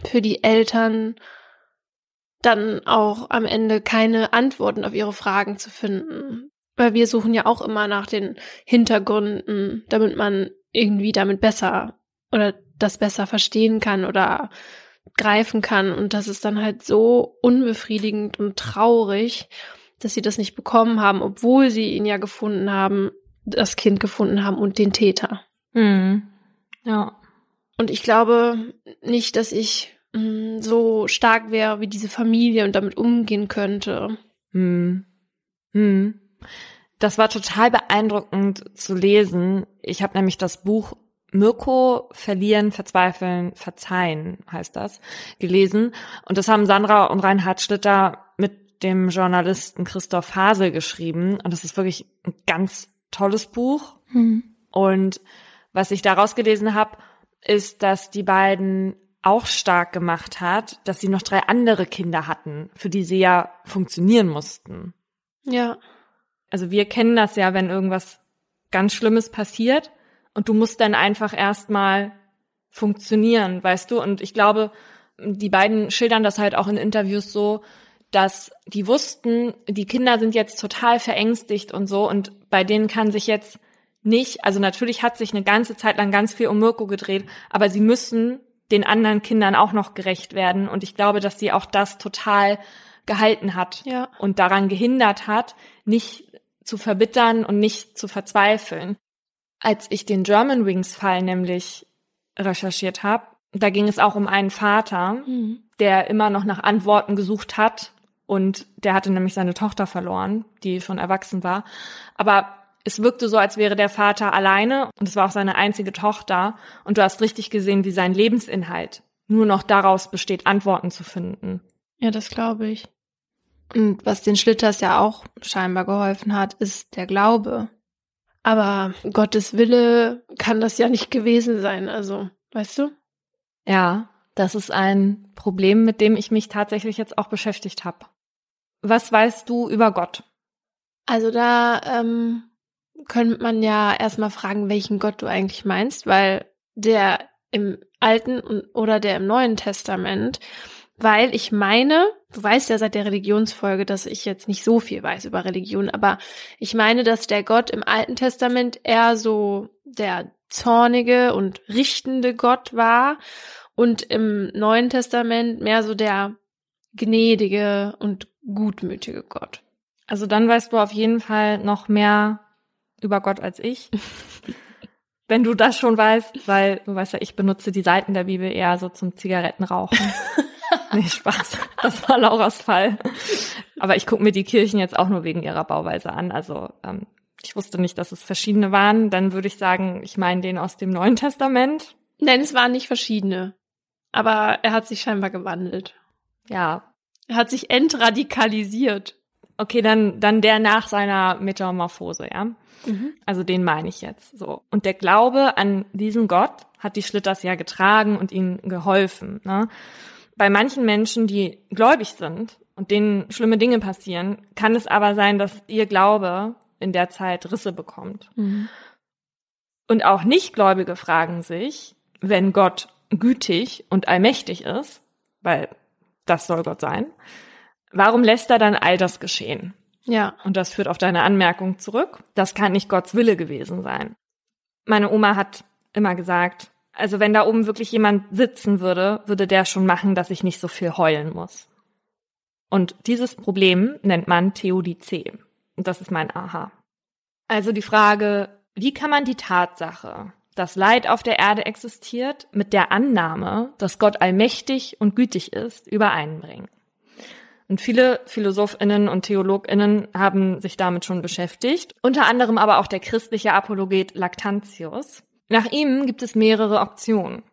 [SPEAKER 2] für die Eltern dann auch am Ende keine Antworten auf ihre Fragen zu finden. Weil wir suchen ja auch immer nach den Hintergründen, damit man irgendwie damit besser oder das besser verstehen kann oder greifen kann. Und das ist dann halt so unbefriedigend und traurig, dass sie das nicht bekommen haben, obwohl sie ihn ja gefunden haben, das Kind gefunden haben und den Täter.
[SPEAKER 1] Mhm. Ja.
[SPEAKER 2] Und ich glaube nicht, dass ich mh, mm, so stark wäre wie diese Familie und damit umgehen könnte.
[SPEAKER 1] Mhm. Mhm. Das war total beeindruckend zu lesen. Ich habe nämlich das Buch Mirko verlieren, verzweifeln, verzeihen heißt das, gelesen. Und das haben Sandra und Reinhard Schlitter mit dem Journalisten Christoph Hasel geschrieben. Und das ist wirklich ein ganz tolles Buch. Mhm. Und was ich daraus gelesen habe, ist, dass die beiden auch stark gemacht hat, dass sie noch drei andere Kinder hatten, für die sie ja funktionieren mussten.
[SPEAKER 2] Ja.
[SPEAKER 1] Also wir kennen das ja, wenn irgendwas ganz Schlimmes passiert und du musst dann einfach erstmal funktionieren, weißt du? Und ich glaube, die beiden schildern das halt auch in Interviews so, dass die wussten, die Kinder sind jetzt total verängstigt und so und bei denen kann sich jetzt nicht, also natürlich hat sich eine ganze Zeit lang ganz viel um Mirko gedreht, aber sie müssen den anderen Kindern auch noch gerecht werden und ich glaube, dass sie auch das total gehalten hat
[SPEAKER 2] ja.
[SPEAKER 1] und daran gehindert hat, nicht zu verbittern und nicht zu verzweifeln. Als ich den German Wings Fall nämlich recherchiert habe, da ging es auch um einen Vater, mhm. der immer noch nach Antworten gesucht hat und der hatte nämlich seine Tochter verloren, die schon erwachsen war. Aber es wirkte so, als wäre der Vater alleine und es war auch seine einzige Tochter. Und du hast richtig gesehen, wie sein Lebensinhalt nur noch daraus besteht, Antworten zu finden.
[SPEAKER 2] Ja, das glaube ich. Und was den Schlitters ja auch scheinbar geholfen hat, ist der Glaube. Aber Gottes Wille kann das ja nicht gewesen sein, also, weißt du?
[SPEAKER 1] Ja, das ist ein Problem, mit dem ich mich tatsächlich jetzt auch beschäftigt habe. Was weißt du über Gott?
[SPEAKER 2] Also da ähm, könnte man ja erstmal fragen, welchen Gott du eigentlich meinst, weil der im Alten oder der im Neuen Testament, weil ich meine, du weißt ja seit der Religionsfolge, dass ich jetzt nicht so viel weiß über Religion, aber ich meine, dass der Gott im Alten Testament eher so der zornige und richtende Gott war und im Neuen Testament mehr so der gnädige und gutmütige Gott.
[SPEAKER 1] Also dann weißt du auf jeden Fall noch mehr über Gott als ich. Wenn du das schon weißt, weil du weißt ja, ich benutze die Seiten der Bibel eher so zum Zigarettenrauchen. <laughs> nee, Spaß. Das war Lauras Fall. Aber ich gucke mir die Kirchen jetzt auch nur wegen ihrer Bauweise an. Also ähm, ich wusste nicht, dass es verschiedene waren. Dann würde ich sagen, ich meine den aus dem Neuen Testament.
[SPEAKER 2] Nein, es waren nicht verschiedene. Aber er hat sich scheinbar gewandelt.
[SPEAKER 1] Ja,
[SPEAKER 2] er hat sich entradikalisiert.
[SPEAKER 1] Okay, dann, dann der nach seiner Metamorphose, ja. Mhm. Also den meine ich jetzt so. Und der Glaube an diesen Gott hat die Schlitters ja getragen und ihnen geholfen. Ne? Bei manchen Menschen, die gläubig sind und denen schlimme Dinge passieren, kann es aber sein, dass ihr Glaube in der Zeit Risse bekommt. Mhm. Und auch Nichtgläubige fragen sich, wenn Gott gütig und allmächtig ist, weil das soll Gott sein. Warum lässt er dann all das geschehen?
[SPEAKER 2] Ja.
[SPEAKER 1] Und das führt auf deine Anmerkung zurück. Das kann nicht Gottes Wille gewesen sein. Meine Oma hat immer gesagt, also wenn da oben wirklich jemand sitzen würde, würde der schon machen, dass ich nicht so viel heulen muss. Und dieses Problem nennt man Theodizee. Und das ist mein Aha. Also die Frage, wie kann man die Tatsache, dass Leid auf der Erde existiert, mit der Annahme, dass Gott allmächtig und gütig ist, übereinbringen. Und viele Philosophinnen und Theologinnen haben sich damit schon beschäftigt, unter anderem aber auch der christliche Apologet Lactantius. Nach ihm gibt es mehrere Optionen.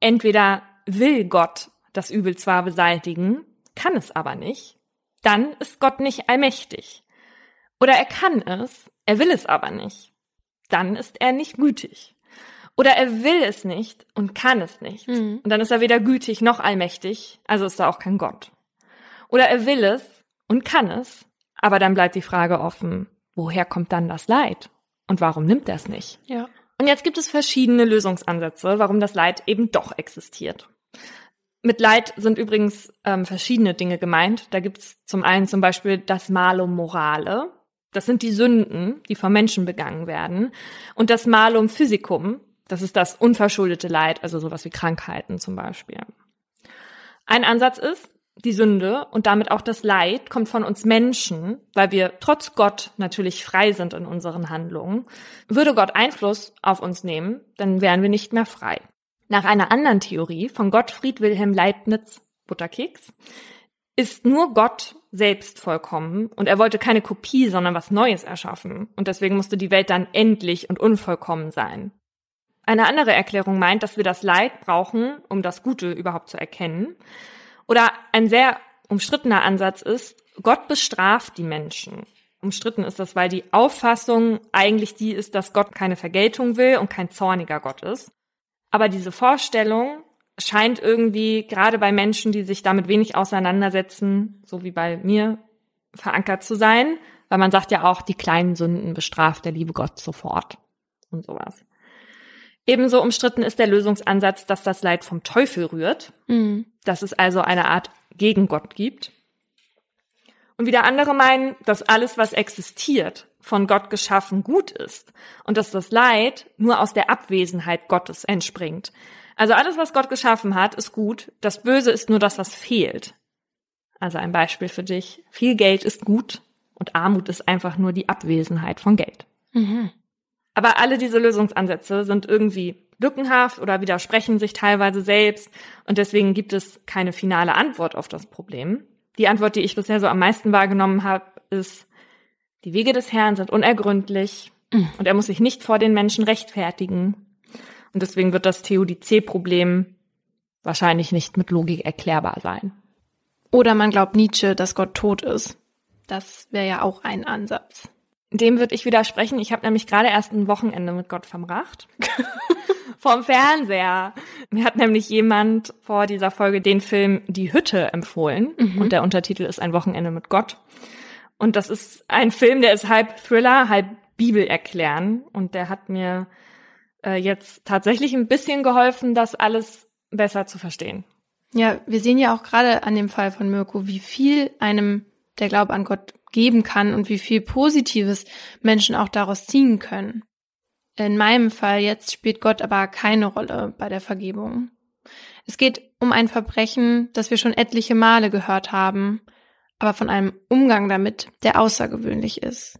[SPEAKER 1] Entweder will Gott das Übel zwar beseitigen, kann es aber nicht, dann ist Gott nicht allmächtig. Oder er kann es, er will es aber nicht, dann ist er nicht gütig. Oder er will es nicht und kann es nicht. Mhm. Und dann ist er weder gütig noch allmächtig, also ist er auch kein Gott. Oder er will es und kann es, aber dann bleibt die Frage offen, woher kommt dann das Leid? Und warum nimmt er es nicht?
[SPEAKER 2] Ja.
[SPEAKER 1] Und jetzt gibt es verschiedene Lösungsansätze, warum das Leid eben doch existiert. Mit Leid sind übrigens ähm, verschiedene Dinge gemeint. Da gibt es zum einen zum Beispiel das Malum Morale. Das sind die Sünden, die vom Menschen begangen werden. Und das Malum Physicum, das ist das unverschuldete Leid, also sowas wie Krankheiten zum Beispiel. Ein Ansatz ist, die Sünde und damit auch das Leid kommt von uns Menschen, weil wir trotz Gott natürlich frei sind in unseren Handlungen. Würde Gott Einfluss auf uns nehmen, dann wären wir nicht mehr frei. Nach einer anderen Theorie von Gottfried Wilhelm Leibniz Butterkeks ist nur Gott selbst vollkommen und er wollte keine Kopie, sondern was Neues erschaffen und deswegen musste die Welt dann endlich und unvollkommen sein. Eine andere Erklärung meint, dass wir das Leid brauchen, um das Gute überhaupt zu erkennen. Oder ein sehr umstrittener Ansatz ist, Gott bestraft die Menschen. Umstritten ist das, weil die Auffassung eigentlich die ist, dass Gott keine Vergeltung will und kein zorniger Gott ist. Aber diese Vorstellung scheint irgendwie gerade bei Menschen, die sich damit wenig auseinandersetzen, so wie bei mir, verankert zu sein, weil man sagt ja auch, die kleinen Sünden bestraft der liebe Gott sofort und sowas. Ebenso umstritten ist der Lösungsansatz, dass das Leid vom Teufel rührt, mhm. dass es also eine Art Gegengott gibt. Und wieder andere meinen, dass alles, was existiert, von Gott geschaffen gut ist und dass das Leid nur aus der Abwesenheit Gottes entspringt. Also alles, was Gott geschaffen hat, ist gut. Das Böse ist nur das, was fehlt. Also ein Beispiel für dich. Viel Geld ist gut und Armut ist einfach nur die Abwesenheit von Geld. Mhm. Aber alle diese Lösungsansätze sind irgendwie lückenhaft oder widersprechen sich teilweise selbst und deswegen gibt es keine finale Antwort auf das Problem. Die Antwort, die ich bisher so am meisten wahrgenommen habe, ist, die Wege des Herrn sind unergründlich mhm. und er muss sich nicht vor den Menschen rechtfertigen. Und deswegen wird das Theodizee-Problem wahrscheinlich nicht mit Logik erklärbar sein.
[SPEAKER 2] Oder man glaubt Nietzsche, dass Gott tot ist. Das wäre ja auch ein Ansatz.
[SPEAKER 1] Dem würde ich widersprechen. Ich habe nämlich gerade erst ein Wochenende mit Gott verbracht. <laughs> Vom Fernseher. Mir hat nämlich jemand vor dieser Folge den Film Die Hütte empfohlen. Mhm. Und der Untertitel ist Ein Wochenende mit Gott. Und das ist ein Film, der ist halb Thriller, halb Bibel erklären. Und der hat mir äh, jetzt tatsächlich ein bisschen geholfen, das alles besser zu verstehen.
[SPEAKER 2] Ja, wir sehen ja auch gerade an dem Fall von Mirko, wie viel einem der Glaube an Gott geben kann und wie viel Positives Menschen auch daraus ziehen können. In meinem Fall jetzt spielt Gott aber keine Rolle bei der Vergebung. Es geht um ein Verbrechen, das wir schon etliche Male gehört haben, aber von einem Umgang damit, der außergewöhnlich ist.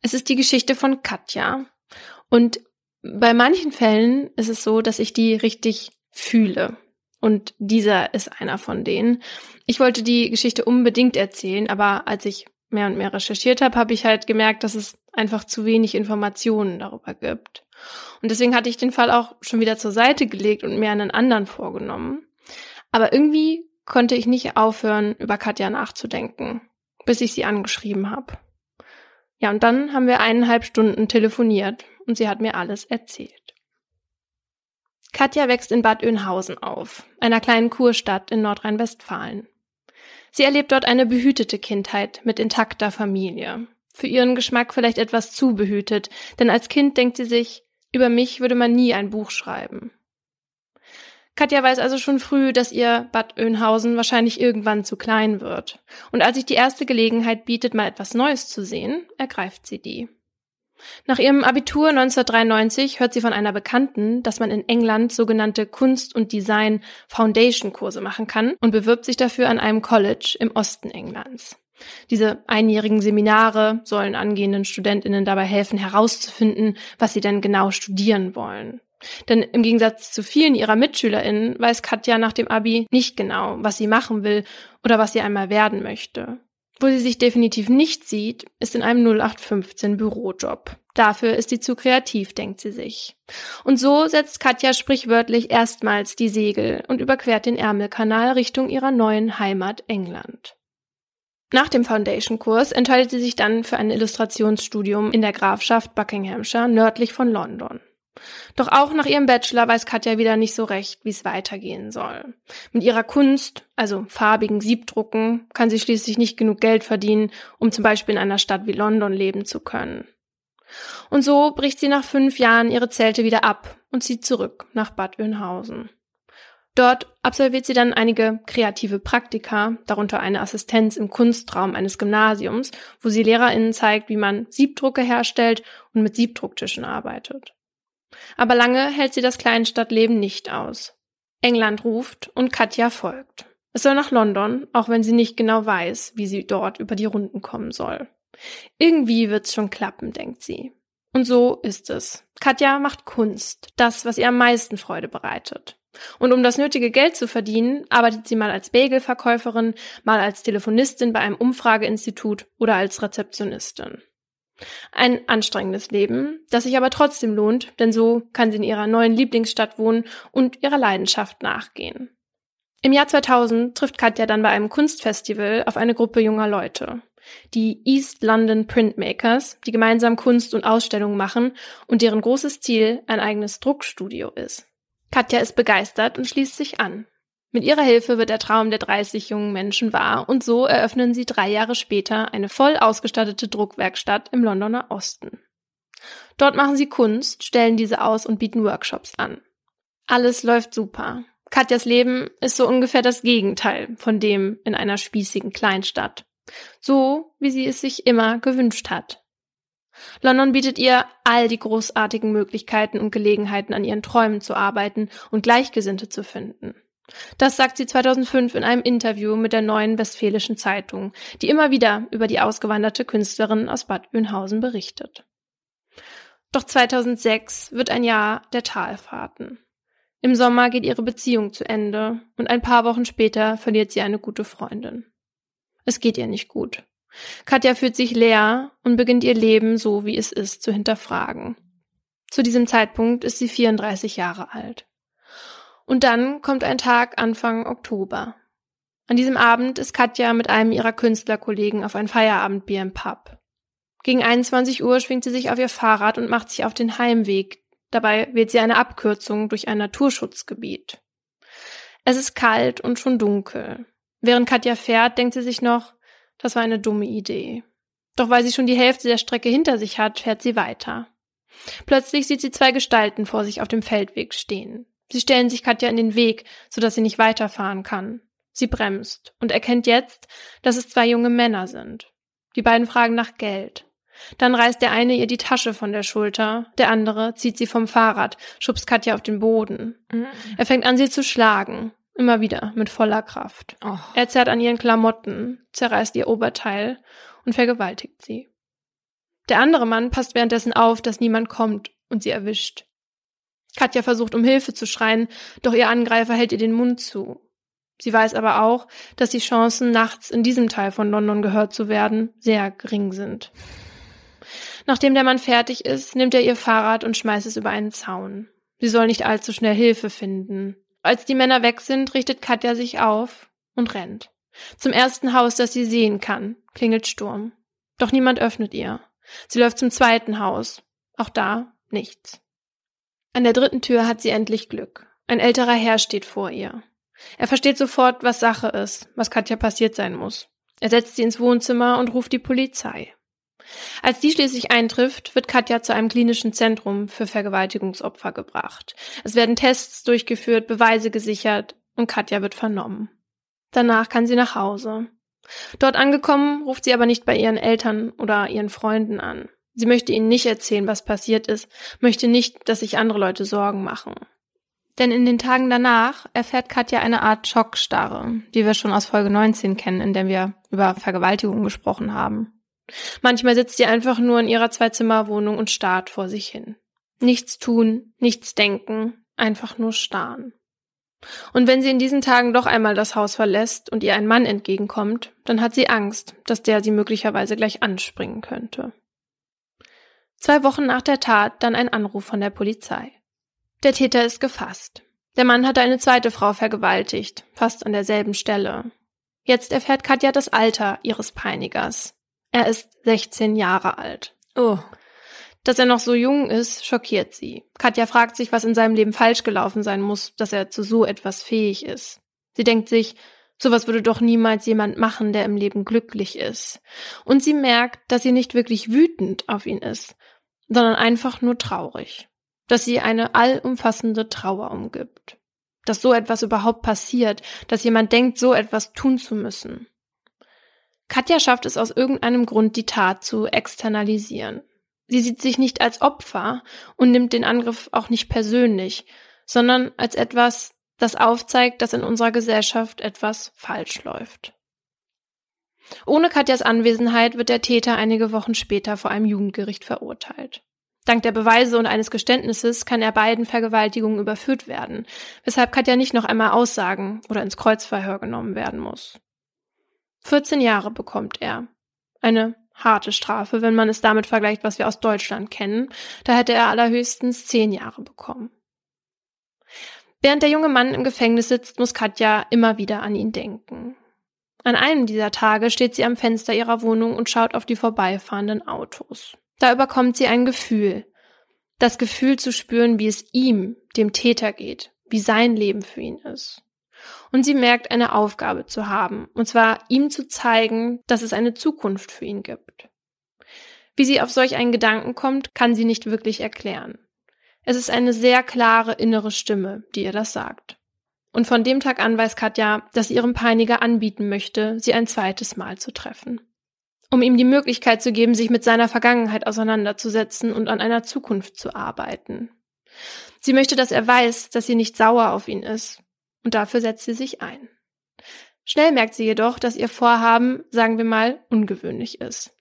[SPEAKER 2] Es ist die Geschichte von Katja. Und bei manchen Fällen ist es so, dass ich die richtig fühle. Und dieser ist einer von denen. Ich wollte die Geschichte unbedingt erzählen, aber als ich mehr und mehr recherchiert habe, habe ich halt gemerkt, dass es einfach zu wenig Informationen darüber gibt. Und deswegen hatte ich den Fall auch schon wieder zur Seite gelegt und mir einen anderen vorgenommen. Aber irgendwie konnte ich nicht aufhören, über Katja nachzudenken, bis ich sie angeschrieben habe. Ja, und dann haben wir eineinhalb Stunden telefoniert und sie hat mir alles erzählt. Katja wächst in Bad Oeynhausen auf, einer kleinen Kurstadt in Nordrhein-Westfalen. Sie erlebt dort eine behütete Kindheit mit intakter Familie. Für ihren Geschmack vielleicht etwas zu behütet, denn als Kind denkt sie sich, über mich würde man nie ein Buch schreiben. Katja weiß also schon früh, dass ihr Bad Oeynhausen wahrscheinlich irgendwann zu klein wird. Und als sich die erste Gelegenheit bietet, mal etwas Neues zu sehen, ergreift sie die. Nach ihrem Abitur 1993 hört sie von einer Bekannten, dass man in England sogenannte Kunst- und Design-Foundation-Kurse machen kann und bewirbt sich dafür an einem College im Osten Englands. Diese einjährigen Seminare sollen angehenden Studentinnen dabei helfen, herauszufinden, was sie denn genau studieren wollen. Denn im Gegensatz zu vielen ihrer MitschülerInnen weiß Katja nach dem Abi nicht genau, was sie machen will oder was sie einmal werden möchte. Wo sie sich definitiv nicht sieht, ist in einem 0815 Bürojob. Dafür ist sie zu kreativ, denkt sie sich. Und so setzt Katja sprichwörtlich erstmals die Segel und überquert den Ärmelkanal Richtung ihrer neuen Heimat England. Nach dem Foundation-Kurs entscheidet sie sich dann für ein Illustrationsstudium in der Grafschaft Buckinghamshire nördlich von London. Doch auch nach ihrem Bachelor weiß Katja wieder nicht so recht, wie es weitergehen soll. Mit ihrer Kunst, also farbigen Siebdrucken, kann sie schließlich nicht genug Geld verdienen, um zum Beispiel in einer Stadt wie London leben zu können. Und so bricht sie nach fünf Jahren ihre Zelte wieder ab und zieht zurück nach Bad Oeynhausen. Dort absolviert sie dann einige kreative Praktika, darunter eine Assistenz im Kunstraum eines Gymnasiums, wo sie LehrerInnen zeigt, wie man Siebdrucke herstellt und mit Siebdrucktischen arbeitet. Aber lange hält sie das Kleinstadtleben nicht aus. England ruft und Katja folgt. Es soll nach London, auch wenn sie nicht genau weiß, wie sie dort über die Runden kommen soll. Irgendwie wird's schon klappen, denkt sie. Und so ist es. Katja macht Kunst, das, was ihr am meisten Freude bereitet. Und um das nötige Geld zu verdienen, arbeitet sie mal als Bagelverkäuferin, mal als Telefonistin bei einem Umfrageinstitut oder als Rezeptionistin. Ein anstrengendes Leben, das sich aber trotzdem lohnt, denn so kann sie in ihrer neuen Lieblingsstadt wohnen und ihrer Leidenschaft nachgehen. Im Jahr 2000 trifft Katja dann bei einem Kunstfestival auf eine Gruppe junger Leute, die East London Printmakers, die gemeinsam Kunst und Ausstellungen machen und deren großes Ziel ein eigenes Druckstudio ist. Katja ist begeistert und schließt sich an. Mit ihrer Hilfe wird der Traum der 30 jungen Menschen wahr und so eröffnen sie drei Jahre später eine voll ausgestattete Druckwerkstatt im Londoner Osten. Dort machen sie Kunst, stellen diese aus und bieten Workshops an. Alles läuft super. Katjas Leben ist so ungefähr das Gegenteil von dem in einer spießigen Kleinstadt. So, wie sie es sich immer gewünscht hat. London bietet ihr all die großartigen Möglichkeiten und Gelegenheiten, an ihren Träumen zu arbeiten und Gleichgesinnte zu finden. Das sagt sie 2005 in einem Interview mit der Neuen Westfälischen Zeitung, die immer wieder über die ausgewanderte Künstlerin aus Bad Oeynhausen berichtet. Doch 2006 wird ein Jahr der Talfahrten. Im Sommer geht ihre Beziehung zu Ende und ein paar Wochen später verliert sie eine gute Freundin. Es geht ihr nicht gut. Katja fühlt sich leer und beginnt ihr Leben so, wie es ist, zu hinterfragen. Zu diesem Zeitpunkt ist sie 34 Jahre alt. Und dann kommt ein Tag Anfang Oktober. An diesem Abend ist Katja mit einem ihrer Künstlerkollegen auf ein Feierabendbier im Pub. Gegen 21 Uhr schwingt sie sich auf ihr Fahrrad und macht sich auf den Heimweg. Dabei wählt sie eine Abkürzung durch ein Naturschutzgebiet. Es ist kalt und schon dunkel. Während Katja fährt, denkt sie sich noch, das war eine dumme Idee. Doch weil sie schon die Hälfte der Strecke hinter sich hat, fährt sie weiter. Plötzlich sieht sie zwei Gestalten vor sich auf dem Feldweg stehen. Sie stellen sich Katja in den Weg, sodass sie nicht weiterfahren kann. Sie bremst und erkennt jetzt, dass es zwei junge Männer sind. Die beiden fragen nach Geld. Dann reißt der eine ihr die Tasche von der Schulter, der andere zieht sie vom Fahrrad, schubst Katja auf den Boden. Mhm. Er fängt an, sie zu schlagen. Immer wieder, mit voller Kraft. Oh. Er zerrt an ihren Klamotten, zerreißt ihr Oberteil und vergewaltigt sie. Der andere Mann passt währenddessen auf, dass niemand kommt und sie erwischt. Katja versucht um Hilfe zu schreien, doch ihr Angreifer hält ihr den Mund zu. Sie weiß aber auch, dass die Chancen, nachts in diesem Teil von London gehört zu werden, sehr gering sind. Nachdem der Mann fertig ist, nimmt er ihr Fahrrad und schmeißt es über einen Zaun. Sie soll nicht allzu schnell Hilfe finden. Als die Männer weg sind, richtet Katja sich auf und rennt. Zum ersten Haus, das sie sehen kann, klingelt Sturm. Doch niemand öffnet ihr. Sie läuft zum zweiten Haus. Auch da nichts. An der dritten Tür hat sie endlich Glück. Ein älterer Herr steht vor ihr. Er versteht sofort, was Sache ist, was Katja passiert sein muss. Er setzt sie ins Wohnzimmer und ruft die Polizei. Als die schließlich eintrifft, wird Katja zu einem klinischen Zentrum für Vergewaltigungsopfer gebracht. Es werden Tests durchgeführt, Beweise gesichert und Katja wird vernommen. Danach kann sie nach Hause. Dort angekommen, ruft sie aber nicht bei ihren Eltern oder ihren Freunden an. Sie möchte ihnen nicht erzählen, was passiert ist, möchte nicht, dass sich andere Leute Sorgen machen. Denn in den Tagen danach erfährt Katja eine Art Schockstarre, die wir schon aus Folge 19 kennen, in der wir über Vergewaltigung gesprochen haben. Manchmal sitzt sie einfach nur in ihrer Zwei-Zimmer-Wohnung und starrt vor sich hin. Nichts tun, nichts denken, einfach nur starren. Und wenn sie in diesen Tagen doch einmal das Haus verlässt und ihr ein Mann entgegenkommt, dann hat sie Angst, dass der sie möglicherweise gleich anspringen könnte. Zwei Wochen nach der Tat dann ein Anruf von der Polizei. Der Täter ist gefasst. Der Mann hatte eine zweite Frau vergewaltigt, fast an derselben Stelle. Jetzt erfährt Katja das Alter ihres Peinigers. Er ist 16 Jahre alt. Oh. Dass er noch so jung ist, schockiert sie. Katja fragt sich, was in seinem Leben falsch gelaufen sein muss, dass er zu so etwas fähig ist. Sie denkt sich, sowas würde doch niemals jemand machen, der im Leben glücklich ist. Und sie merkt, dass sie nicht wirklich wütend auf ihn ist, sondern einfach nur traurig. Dass sie eine allumfassende Trauer umgibt. Dass so etwas überhaupt passiert, dass jemand denkt, so etwas tun zu müssen. Katja schafft es aus irgendeinem Grund, die Tat zu externalisieren. Sie sieht sich nicht als Opfer und nimmt den Angriff auch nicht persönlich, sondern als etwas, das aufzeigt, dass in unserer Gesellschaft etwas falsch läuft. Ohne Katjas Anwesenheit wird der Täter einige Wochen später vor einem Jugendgericht verurteilt. Dank der Beweise und eines Geständnisses kann er beiden Vergewaltigungen überführt werden, weshalb Katja nicht noch einmal aussagen oder ins Kreuzverhör genommen werden muss. 14 Jahre bekommt er. Eine harte Strafe, wenn man es damit vergleicht, was wir aus Deutschland kennen. Da hätte er allerhöchstens 10 Jahre bekommen. Während der junge Mann im Gefängnis sitzt, muss Katja immer wieder an ihn denken. An einem dieser Tage steht sie am Fenster ihrer Wohnung und schaut auf die vorbeifahrenden Autos. Da überkommt sie ein Gefühl. Das Gefühl zu spüren, wie es ihm, dem Täter geht, wie sein Leben für ihn ist. Und sie merkt, eine Aufgabe zu haben, und zwar ihm zu zeigen, dass es eine Zukunft für ihn gibt. Wie sie auf solch einen Gedanken kommt, kann sie nicht wirklich erklären. Es ist eine sehr klare innere Stimme, die ihr das sagt. Und von dem Tag an weiß Katja, dass sie ihrem Peiniger anbieten möchte, sie ein zweites Mal zu treffen. Um ihm die Möglichkeit zu geben, sich mit seiner Vergangenheit auseinanderzusetzen und an einer Zukunft zu arbeiten. Sie möchte, dass er weiß, dass sie nicht sauer auf ihn ist, und dafür setzt sie sich ein. Schnell merkt sie jedoch, dass ihr Vorhaben, sagen wir mal, ungewöhnlich ist.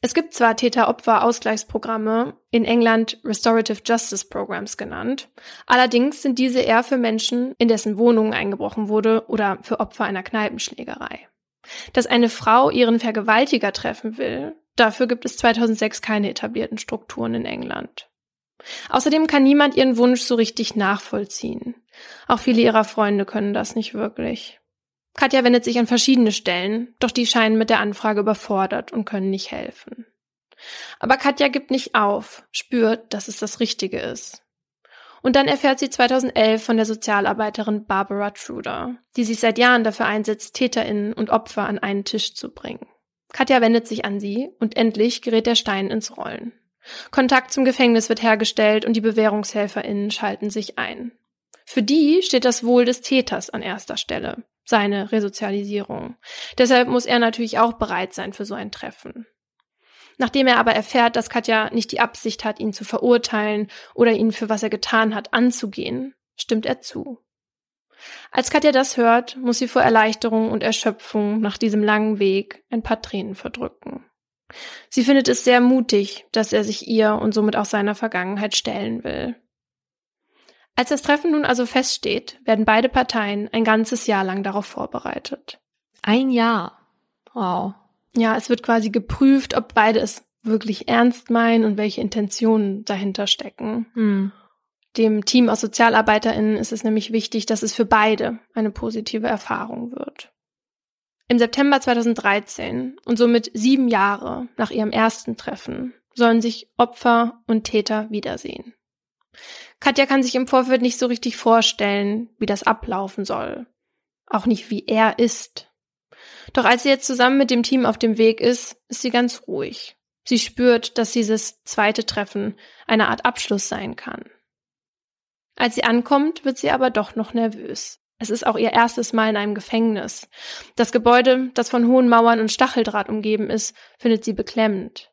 [SPEAKER 2] Es gibt zwar Täter-Opfer-Ausgleichsprogramme, in England Restorative Justice Programs genannt, allerdings sind diese eher für Menschen, in dessen Wohnungen eingebrochen wurde oder für Opfer einer Kneipenschlägerei. Dass eine Frau ihren Vergewaltiger treffen will, dafür gibt es 2006 keine etablierten Strukturen in England. Außerdem kann niemand ihren Wunsch so richtig nachvollziehen. Auch viele ihrer Freunde können das nicht wirklich. Katja wendet sich an verschiedene Stellen, doch die scheinen mit der Anfrage überfordert und können nicht helfen. Aber Katja gibt nicht auf, spürt, dass es das Richtige ist. Und dann erfährt sie 2011 von der Sozialarbeiterin Barbara Truder, die sich seit Jahren dafür einsetzt, TäterInnen und Opfer an einen Tisch zu bringen. Katja wendet sich an sie und endlich gerät der Stein ins Rollen. Kontakt zum Gefängnis wird hergestellt und die BewährungshelferInnen schalten sich ein. Für die steht das Wohl des Täters an erster Stelle, seine Resozialisierung. Deshalb muss er natürlich auch bereit sein für so ein Treffen. Nachdem er aber erfährt, dass Katja nicht die Absicht hat, ihn zu verurteilen oder ihn für was er getan hat anzugehen, stimmt er zu. Als Katja das hört, muss sie vor Erleichterung und Erschöpfung nach diesem langen Weg ein paar Tränen verdrücken. Sie findet es sehr mutig, dass er sich ihr und somit auch seiner Vergangenheit stellen will. Als das Treffen nun also feststeht, werden beide Parteien ein ganzes Jahr lang darauf vorbereitet.
[SPEAKER 1] Ein Jahr. Wow.
[SPEAKER 2] Ja, es wird quasi geprüft, ob beide es wirklich ernst meinen und welche Intentionen dahinter stecken. Hm. Dem Team aus SozialarbeiterInnen ist es nämlich wichtig, dass es für beide eine positive Erfahrung wird. Im September 2013 und somit sieben Jahre nach ihrem ersten Treffen sollen sich Opfer und Täter wiedersehen. Katja kann sich im Vorfeld nicht so richtig vorstellen, wie das ablaufen soll. Auch nicht, wie er ist. Doch als sie jetzt zusammen mit dem Team auf dem Weg ist, ist sie ganz ruhig. Sie spürt, dass dieses zweite Treffen eine Art Abschluss sein kann. Als sie ankommt, wird sie aber doch noch nervös. Es ist auch ihr erstes Mal in einem Gefängnis. Das Gebäude, das von hohen Mauern und Stacheldraht umgeben ist, findet sie beklemmend.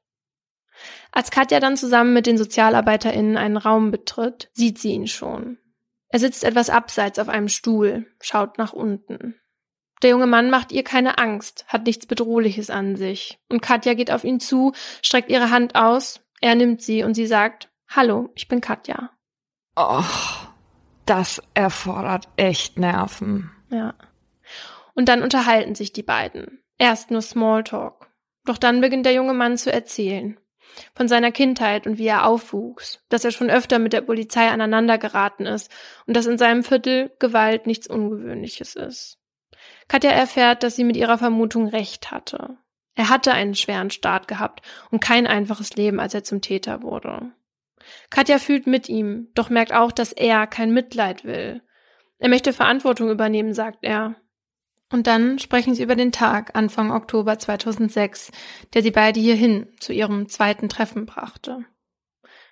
[SPEAKER 2] Als Katja dann zusammen mit den SozialarbeiterInnen einen Raum betritt, sieht sie ihn schon. Er sitzt etwas abseits auf einem Stuhl, schaut nach unten. Der junge Mann macht ihr keine Angst, hat nichts Bedrohliches an sich. Und Katja geht auf ihn zu, streckt ihre Hand aus, er nimmt sie und sie sagt, Hallo, ich bin Katja.
[SPEAKER 1] Oh, das erfordert echt Nerven.
[SPEAKER 2] Ja. Und dann unterhalten sich die beiden. Erst nur Smalltalk. Doch dann beginnt der junge Mann zu erzählen von seiner Kindheit und wie er aufwuchs, dass er schon öfter mit der Polizei aneinander geraten ist und dass in seinem Viertel Gewalt nichts Ungewöhnliches ist. Katja erfährt, dass sie mit ihrer Vermutung recht hatte. Er hatte einen schweren Start gehabt und kein einfaches Leben, als er zum Täter wurde. Katja fühlt mit ihm, doch merkt auch, dass er kein Mitleid will. Er möchte Verantwortung übernehmen, sagt er. Und dann sprechen sie über den Tag Anfang Oktober 2006, der sie beide hierhin zu ihrem zweiten Treffen brachte.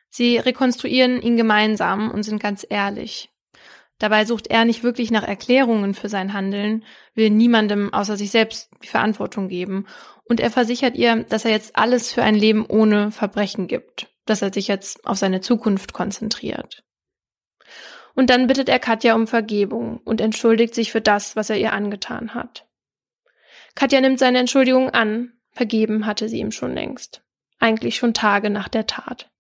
[SPEAKER 2] Sie rekonstruieren ihn gemeinsam und sind ganz ehrlich. Dabei sucht er nicht wirklich nach Erklärungen für sein Handeln, will niemandem außer sich selbst die Verantwortung geben und er versichert ihr, dass er jetzt alles für ein Leben ohne Verbrechen gibt, dass er sich jetzt auf seine Zukunft konzentriert. Und dann bittet er Katja um Vergebung und entschuldigt sich für das, was er ihr angetan hat. Katja nimmt seine Entschuldigung an, vergeben hatte sie ihm schon längst, eigentlich schon Tage nach der Tat.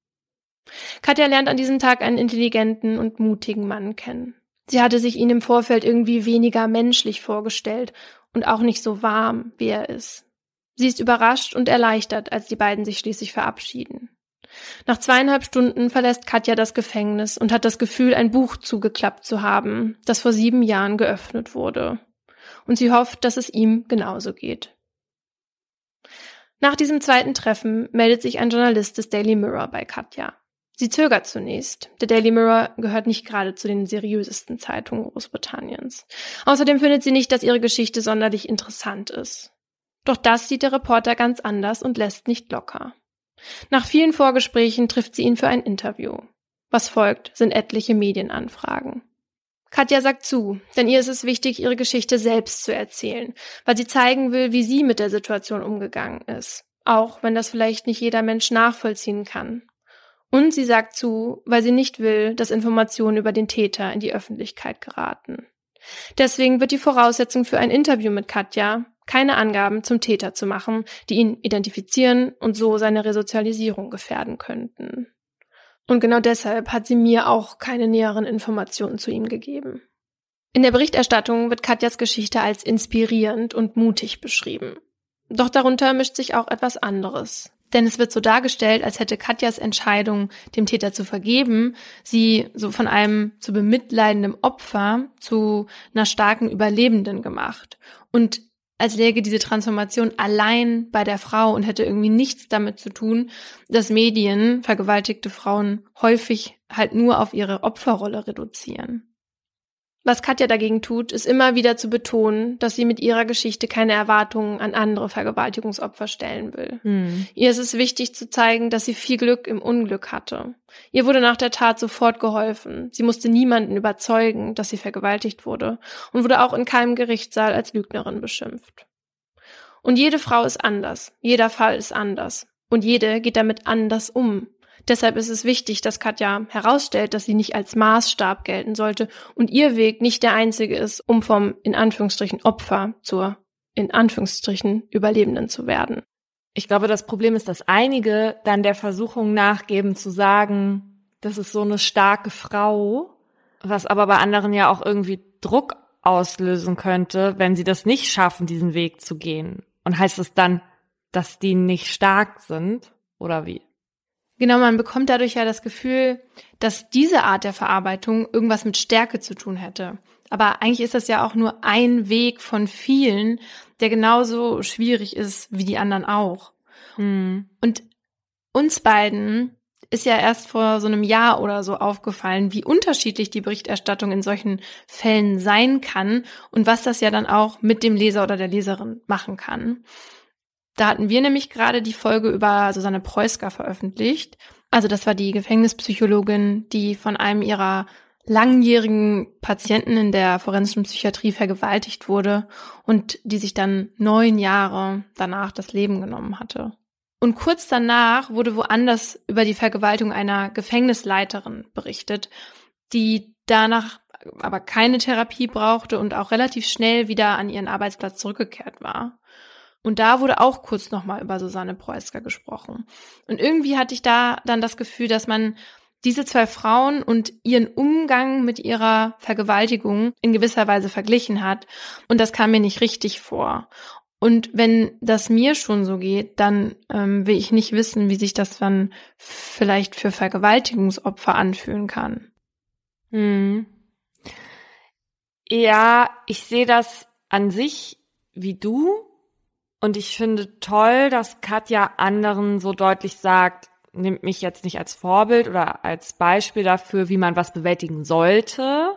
[SPEAKER 2] Katja lernt an diesem Tag einen intelligenten und mutigen Mann kennen. Sie hatte sich ihn im Vorfeld irgendwie weniger menschlich vorgestellt und auch nicht so warm, wie er ist. Sie ist überrascht und erleichtert, als die beiden sich schließlich verabschieden. Nach zweieinhalb Stunden verlässt Katja das Gefängnis und hat das Gefühl, ein Buch zugeklappt zu haben, das vor sieben Jahren geöffnet wurde. Und sie hofft, dass es ihm genauso geht. Nach diesem zweiten Treffen meldet sich ein Journalist des Daily Mirror bei Katja. Sie zögert zunächst. Der Daily Mirror gehört nicht gerade zu den seriösesten Zeitungen Großbritanniens. Außerdem findet sie nicht, dass ihre Geschichte sonderlich interessant ist. Doch das sieht der Reporter ganz anders und lässt nicht locker. Nach vielen Vorgesprächen trifft sie ihn für ein Interview. Was folgt, sind etliche Medienanfragen. Katja sagt zu, denn ihr ist es wichtig, ihre Geschichte selbst zu erzählen, weil sie zeigen will, wie sie mit der Situation umgegangen ist, auch wenn das vielleicht nicht jeder Mensch nachvollziehen kann. Und sie sagt zu, weil sie nicht will, dass Informationen über den Täter in die Öffentlichkeit geraten. Deswegen wird die Voraussetzung für ein Interview mit Katja, keine Angaben zum Täter zu machen, die ihn identifizieren und so seine Resozialisierung gefährden könnten. Und genau deshalb hat sie mir auch keine näheren Informationen zu ihm gegeben. In der Berichterstattung wird Katjas Geschichte als inspirierend und mutig beschrieben. Doch darunter mischt sich auch etwas anderes. Denn es wird so dargestellt, als hätte Katjas Entscheidung, dem Täter zu vergeben, sie so von einem zu bemitleidendem Opfer zu einer starken Überlebenden gemacht. Und als läge diese Transformation allein bei der Frau und hätte irgendwie nichts damit zu tun, dass Medien vergewaltigte Frauen häufig halt nur auf ihre Opferrolle reduzieren. Was Katja dagegen tut, ist immer wieder zu betonen, dass sie mit ihrer Geschichte keine Erwartungen an andere Vergewaltigungsopfer stellen will. Hm. Ihr ist es wichtig zu zeigen, dass sie viel Glück im Unglück hatte. Ihr wurde nach der Tat sofort geholfen. Sie musste niemanden überzeugen, dass sie vergewaltigt wurde und wurde auch in keinem Gerichtssaal als Lügnerin beschimpft. Und jede Frau ist anders. Jeder Fall ist anders. Und jede geht damit anders um. Deshalb ist es wichtig, dass Katja herausstellt, dass sie nicht als Maßstab gelten sollte und ihr Weg nicht der einzige ist, um vom in Anführungsstrichen Opfer zur in Anführungsstrichen Überlebenden zu werden.
[SPEAKER 1] Ich glaube, das Problem ist, dass einige dann der Versuchung nachgeben zu sagen, das ist so eine starke Frau, was aber bei anderen ja auch irgendwie Druck auslösen könnte, wenn sie das nicht schaffen, diesen Weg zu gehen. Und heißt es dann, dass die nicht stark sind? Oder wie?
[SPEAKER 2] Genau, man bekommt dadurch ja das Gefühl, dass diese Art der Verarbeitung irgendwas mit Stärke zu tun hätte. Aber eigentlich ist das ja auch nur ein Weg von vielen, der genauso schwierig ist wie die anderen auch. Hm. Und uns beiden ist ja erst vor so einem Jahr oder so aufgefallen, wie unterschiedlich die Berichterstattung in solchen Fällen sein kann und was das ja dann auch mit dem Leser oder der Leserin machen kann. Da hatten wir nämlich gerade die Folge über Susanne Preusker veröffentlicht. Also das war die Gefängnispsychologin, die von einem ihrer langjährigen Patienten in der forensischen Psychiatrie vergewaltigt wurde und die sich dann neun Jahre danach das Leben genommen hatte. Und kurz danach wurde woanders über die Vergewaltigung einer Gefängnisleiterin berichtet, die danach aber keine Therapie brauchte und auch relativ schnell wieder an ihren Arbeitsplatz zurückgekehrt war. Und da wurde auch kurz nochmal über Susanne Preusker gesprochen. Und irgendwie hatte ich da dann das Gefühl, dass man diese zwei Frauen und ihren Umgang mit ihrer Vergewaltigung in gewisser Weise verglichen hat. Und das kam mir nicht richtig vor. Und wenn das mir schon so geht, dann ähm, will ich nicht wissen, wie sich das dann vielleicht für Vergewaltigungsopfer anfühlen kann.
[SPEAKER 1] Hm. Ja, ich sehe das an sich wie du Und ich finde toll, dass Katja anderen so deutlich sagt, nimmt mich jetzt nicht als Vorbild oder als Beispiel dafür, wie man was bewältigen sollte.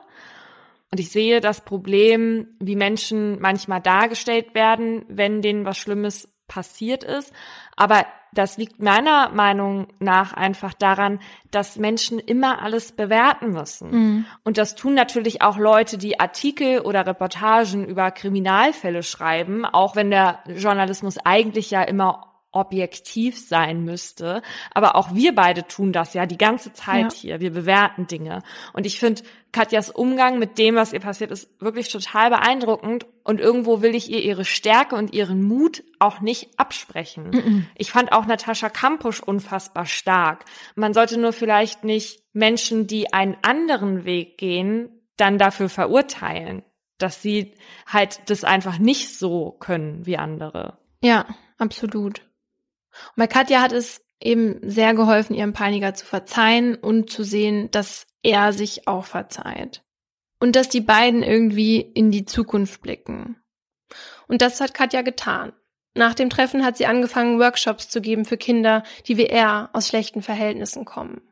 [SPEAKER 1] Und ich sehe das Problem, wie Menschen manchmal dargestellt werden, wenn denen was Schlimmes passiert ist. Aber das liegt meiner Meinung nach einfach daran, dass Menschen immer alles bewerten müssen. Mhm. Und das tun natürlich auch Leute, die Artikel oder Reportagen über Kriminalfälle schreiben, auch wenn der Journalismus eigentlich ja immer objektiv sein müsste. Aber auch wir beide tun das ja die ganze Zeit ja. hier. Wir bewerten Dinge. Und ich finde Katjas Umgang mit dem, was ihr passiert ist, wirklich total beeindruckend. Und irgendwo will ich ihr ihre Stärke und ihren Mut auch nicht absprechen. -mm. Ich fand auch Natascha Kampusch unfassbar stark. Man sollte nur vielleicht nicht Menschen, die einen anderen Weg gehen, dann dafür verurteilen, dass sie halt das einfach nicht so können wie andere.
[SPEAKER 2] Ja, absolut. Und bei Katja hat es eben sehr geholfen, ihrem Peiniger zu verzeihen und zu sehen, dass er sich auch verzeiht. Und dass die beiden irgendwie in die Zukunft blicken. Und das hat Katja getan. Nach dem Treffen hat sie angefangen, Workshops zu geben für Kinder, die wie er aus schlechten Verhältnissen kommen.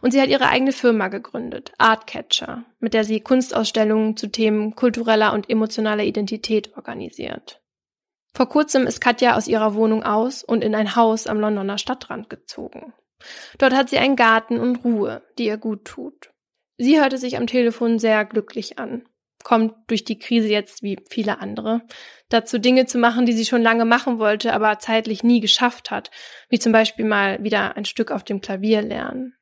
[SPEAKER 2] Und sie hat ihre eigene Firma gegründet, Artcatcher, mit der sie Kunstausstellungen zu Themen kultureller und emotionaler Identität organisiert. Vor kurzem ist Katja aus ihrer Wohnung aus und in ein Haus am Londoner Stadtrand gezogen. Dort hat sie einen Garten und Ruhe, die ihr gut tut. Sie hörte sich am Telefon sehr glücklich an, kommt durch die Krise jetzt wie viele andere dazu Dinge zu machen, die sie schon lange machen wollte, aber zeitlich nie geschafft hat, wie zum Beispiel mal wieder ein Stück auf dem Klavier lernen.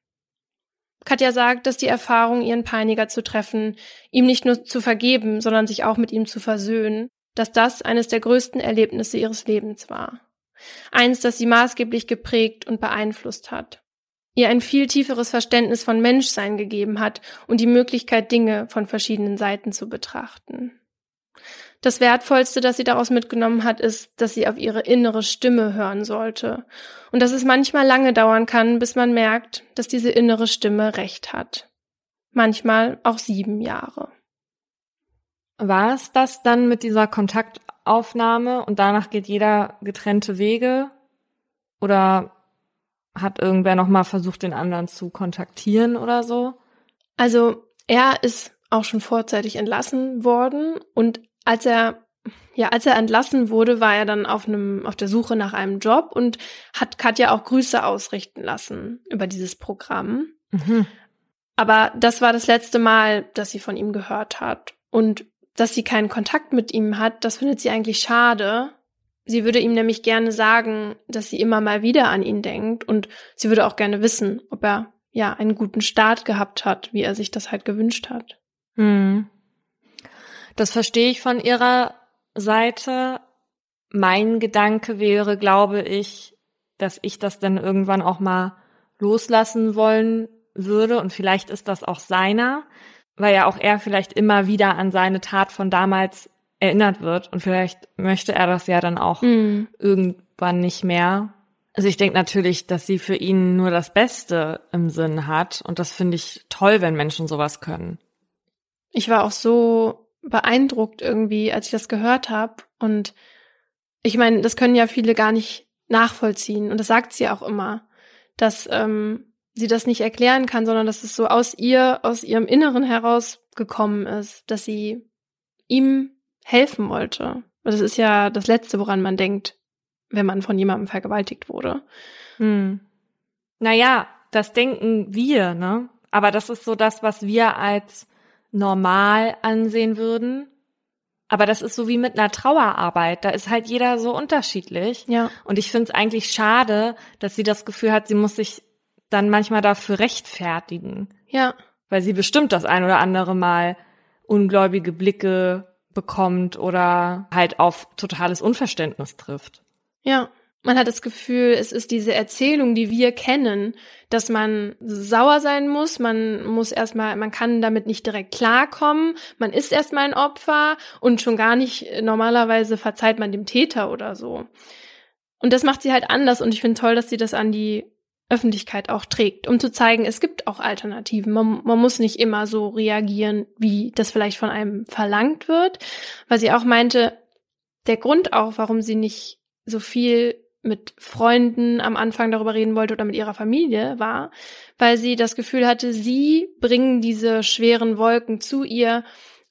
[SPEAKER 2] Katja sagt, dass die Erfahrung, ihren Peiniger zu treffen, ihm nicht nur zu vergeben, sondern sich auch mit ihm zu versöhnen, dass das eines der größten Erlebnisse ihres Lebens war. Eins, das sie maßgeblich geprägt und beeinflusst hat. Ihr ein viel tieferes Verständnis von Menschsein gegeben hat und die Möglichkeit, Dinge von verschiedenen Seiten zu betrachten. Das Wertvollste, das sie daraus mitgenommen hat, ist, dass sie auf ihre innere Stimme hören sollte und dass es manchmal lange dauern kann, bis man merkt, dass diese innere Stimme recht hat. Manchmal auch sieben Jahre.
[SPEAKER 1] War es das dann mit dieser Kontaktaufnahme und danach geht jeder getrennte Wege? Oder hat irgendwer nochmal versucht, den anderen zu kontaktieren oder so?
[SPEAKER 2] Also er ist auch schon vorzeitig entlassen worden und als er ja, als er entlassen wurde, war er dann auf einem auf der Suche nach einem Job und hat Katja auch Grüße ausrichten lassen über dieses Programm. Mhm. Aber das war das letzte Mal, dass sie von ihm gehört hat und dass sie keinen Kontakt mit ihm hat, das findet sie eigentlich schade. Sie würde ihm nämlich gerne sagen, dass sie immer mal wieder an ihn denkt und sie würde auch gerne wissen, ob er ja einen guten Start gehabt hat, wie er sich das halt gewünscht hat. Hm.
[SPEAKER 1] Das verstehe ich von ihrer Seite. Mein Gedanke wäre, glaube ich, dass ich das dann irgendwann auch mal loslassen wollen würde und vielleicht ist das auch seiner weil ja auch er vielleicht immer wieder an seine Tat von damals erinnert wird und vielleicht möchte er das ja dann auch mhm. irgendwann nicht mehr. Also ich denke natürlich, dass sie für ihn nur das Beste im Sinn hat und das finde ich toll, wenn Menschen sowas können.
[SPEAKER 2] Ich war auch so beeindruckt irgendwie, als ich das gehört habe und ich meine, das können ja viele gar nicht nachvollziehen und das sagt sie auch immer, dass ähm, sie das nicht erklären kann, sondern dass es so aus ihr, aus ihrem Inneren herausgekommen ist, dass sie ihm helfen wollte. Das ist ja das Letzte, woran man denkt, wenn man von jemandem vergewaltigt wurde.
[SPEAKER 1] Hm. Naja, das denken wir, ne? Aber das ist so das, was wir als normal ansehen würden. Aber das ist so wie mit einer Trauerarbeit. Da ist halt jeder so unterschiedlich.
[SPEAKER 2] Ja.
[SPEAKER 1] Und ich finde es eigentlich schade, dass sie das Gefühl hat, sie muss sich dann manchmal dafür rechtfertigen.
[SPEAKER 2] Ja.
[SPEAKER 1] Weil sie bestimmt das ein oder andere Mal ungläubige Blicke bekommt oder halt auf totales Unverständnis trifft.
[SPEAKER 2] Ja. Man hat das Gefühl, es ist diese Erzählung, die wir kennen, dass man sauer sein muss, man muss erstmal, man kann damit nicht direkt klarkommen, man ist erstmal ein Opfer und schon gar nicht normalerweise verzeiht man dem Täter oder so. Und das macht sie halt anders und ich finde toll, dass sie das an die Öffentlichkeit auch trägt, um zu zeigen, es gibt auch Alternativen. Man, man, muss nicht immer so reagieren, wie das vielleicht von einem verlangt wird, weil sie auch meinte, der Grund auch, warum sie nicht so viel mit Freunden am Anfang darüber reden wollte oder mit ihrer Familie war, weil sie das Gefühl hatte, sie bringen diese schweren Wolken zu ihr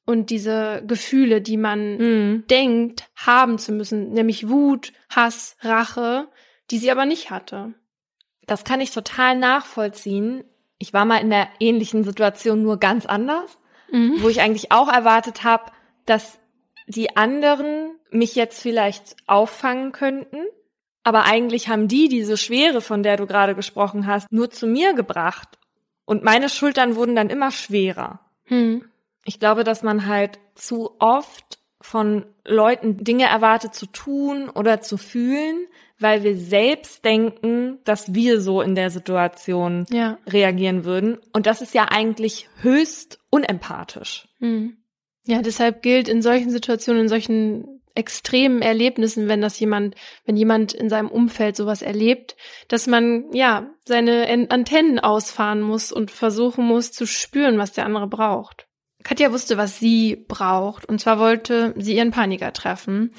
[SPEAKER 2] und diese Gefühle, die man mhm. denkt, haben zu müssen, nämlich Wut, Hass, Rache, die sie aber nicht hatte.
[SPEAKER 1] Das kann ich total nachvollziehen. Ich war mal in der ähnlichen Situation nur ganz anders, mhm. wo ich eigentlich auch erwartet habe, dass die anderen mich jetzt vielleicht auffangen könnten aber eigentlich haben die diese Schwere, von der du gerade gesprochen hast, nur zu mir gebracht. Und meine Schultern wurden dann immer schwerer. Hm. Ich glaube, dass man halt zu oft von Leuten Dinge erwartet zu tun oder zu fühlen, weil wir selbst denken, dass wir so in der Situation ja. reagieren würden. Und das ist ja eigentlich höchst unempathisch. Hm.
[SPEAKER 2] Ja, deshalb gilt in solchen Situationen, in solchen extremen Erlebnissen, wenn das jemand, wenn jemand in seinem Umfeld sowas erlebt, dass man ja seine Antennen ausfahren muss und versuchen muss zu spüren, was der andere braucht. Katja wusste, was sie braucht, und zwar wollte sie ihren Paniker treffen.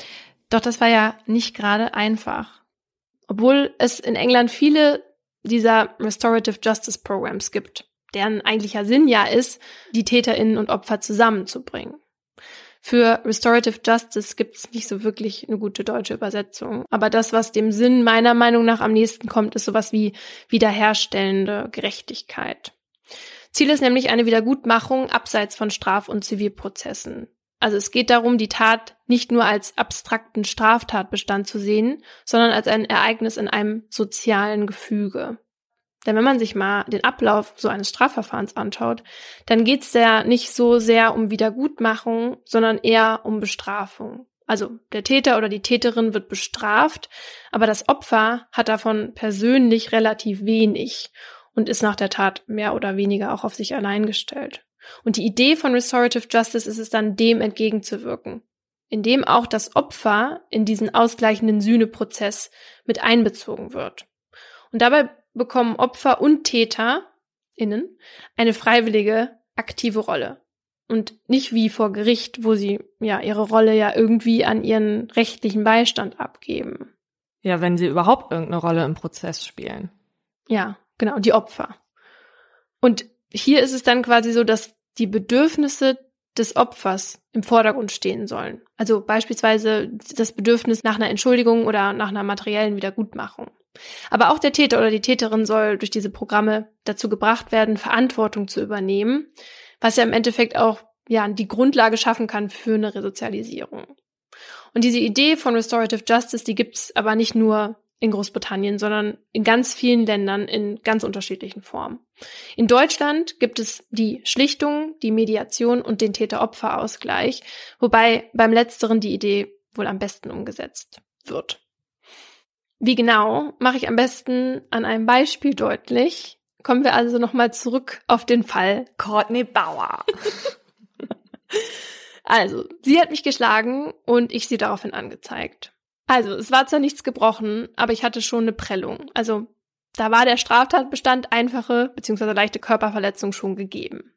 [SPEAKER 2] Doch das war ja nicht gerade einfach. Obwohl es in England viele dieser Restorative Justice Programs gibt, deren eigentlicher Sinn ja ist, die Täterinnen und Opfer zusammenzubringen. Für Restorative Justice gibt es nicht so wirklich eine gute deutsche Übersetzung. Aber das, was dem Sinn meiner Meinung nach am nächsten kommt, ist sowas wie wiederherstellende Gerechtigkeit. Ziel ist nämlich eine Wiedergutmachung abseits von Straf- und Zivilprozessen. Also es geht darum, die Tat nicht nur als abstrakten Straftatbestand zu sehen, sondern als ein Ereignis in einem sozialen Gefüge. Denn wenn man sich mal den Ablauf so eines Strafverfahrens anschaut, dann geht es ja nicht so sehr um Wiedergutmachung, sondern eher um Bestrafung. Also der Täter oder die Täterin wird bestraft, aber das Opfer hat davon persönlich relativ wenig und ist nach der Tat mehr oder weniger auch auf sich allein gestellt. Und die Idee von Restorative Justice ist es dann, dem entgegenzuwirken, indem auch das Opfer in diesen ausgleichenden Sühneprozess mit einbezogen wird. Und dabei bekommen Opfer und TäterInnen eine freiwillige, aktive Rolle. Und nicht wie vor Gericht, wo sie ja ihre Rolle ja irgendwie an ihren rechtlichen Beistand abgeben.
[SPEAKER 1] Ja, wenn sie überhaupt irgendeine Rolle im Prozess spielen.
[SPEAKER 2] Ja, genau, die Opfer. Und hier ist es dann quasi so, dass die Bedürfnisse des Opfers im Vordergrund stehen sollen. Also beispielsweise das Bedürfnis nach einer Entschuldigung oder nach einer materiellen Wiedergutmachung. Aber auch der Täter oder die Täterin soll durch diese Programme dazu gebracht werden, Verantwortung zu übernehmen, was ja im Endeffekt auch ja die Grundlage schaffen kann für eine Resozialisierung. Und diese Idee von Restorative Justice, die gibt's aber nicht nur in Großbritannien, sondern in ganz vielen Ländern in ganz unterschiedlichen Formen. In Deutschland gibt es die Schlichtung, die Mediation und den Täter-Opfer-Ausgleich, wobei beim letzteren die Idee wohl am besten umgesetzt wird. Wie genau, mache ich am besten an einem Beispiel deutlich. Kommen wir also nochmal zurück auf den Fall Courtney Bauer. <laughs> also, sie hat mich geschlagen und ich sie daraufhin angezeigt. Also, es war zwar nichts gebrochen, aber ich hatte schon eine Prellung. Also, da war der Straftatbestand einfache bzw. leichte Körperverletzung schon gegeben.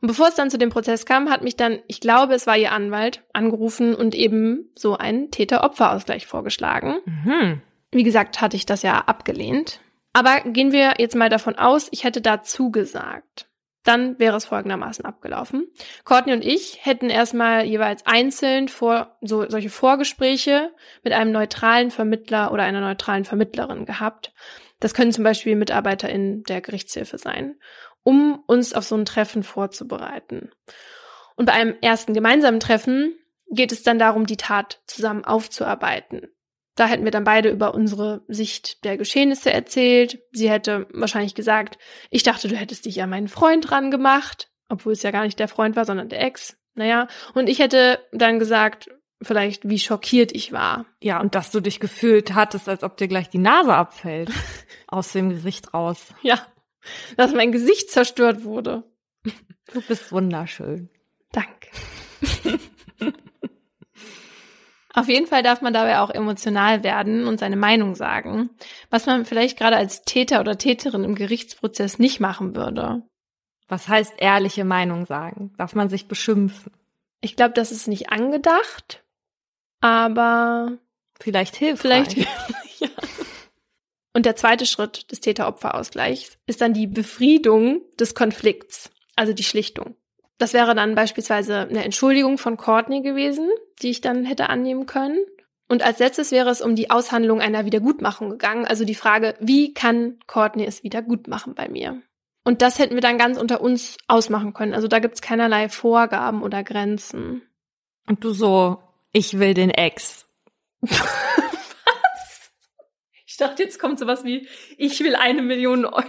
[SPEAKER 2] Und bevor es dann zu dem Prozess kam, hat mich dann, ich glaube, es war ihr Anwalt, angerufen und eben so einen Täter-Opfer-Ausgleich vorgeschlagen. Mhm. Wie gesagt, hatte ich das ja abgelehnt. Aber gehen wir jetzt mal davon aus, ich hätte da zugesagt dann wäre es folgendermaßen abgelaufen. Courtney und ich hätten erstmal jeweils einzeln vor, so, solche Vorgespräche mit einem neutralen Vermittler oder einer neutralen Vermittlerin gehabt. Das können zum Beispiel MitarbeiterInnen der Gerichtshilfe sein, um uns auf so ein Treffen vorzubereiten. Und bei einem ersten gemeinsamen Treffen geht es dann darum, die Tat zusammen aufzuarbeiten. Da hätten wir dann beide über unsere Sicht der Geschehnisse erzählt. Sie hätte wahrscheinlich gesagt, ich dachte, du hättest dich ja meinen Freund dran gemacht, obwohl es ja gar nicht der Freund war, sondern der Ex. Naja, und ich hätte dann gesagt, vielleicht, wie schockiert ich war.
[SPEAKER 1] Ja, und dass du dich gefühlt hattest, als ob dir gleich die Nase abfällt. <laughs> aus dem Gesicht raus.
[SPEAKER 2] Ja, dass mein Gesicht zerstört wurde.
[SPEAKER 1] Du bist wunderschön.
[SPEAKER 2] Danke. <laughs> Auf jeden Fall darf man dabei auch emotional werden und seine Meinung sagen, was man vielleicht gerade als Täter oder Täterin im Gerichtsprozess nicht machen würde.
[SPEAKER 1] Was heißt ehrliche Meinung sagen? Darf man sich beschimpfen?
[SPEAKER 2] Ich glaube, das ist nicht angedacht, aber
[SPEAKER 1] Vielleicht hilft
[SPEAKER 2] Vielleicht, <laughs> ja. Und der zweite Schritt des Täter-Opfer-Ausgleichs ist dann die Befriedung des Konflikts, also die Schlichtung. Das wäre dann beispielsweise eine Entschuldigung von Courtney gewesen, die ich dann hätte annehmen können. Und als letztes wäre es um die Aushandlung einer Wiedergutmachung gegangen, also die Frage, wie kann Courtney es wieder gut machen bei mir? Und das hätten wir dann ganz unter uns ausmachen können. Also da gibt's keinerlei Vorgaben oder Grenzen.
[SPEAKER 1] Und du so, ich will den Ex. <laughs> Was?
[SPEAKER 2] Ich dachte, jetzt kommt sowas wie, ich will eine Million Euro.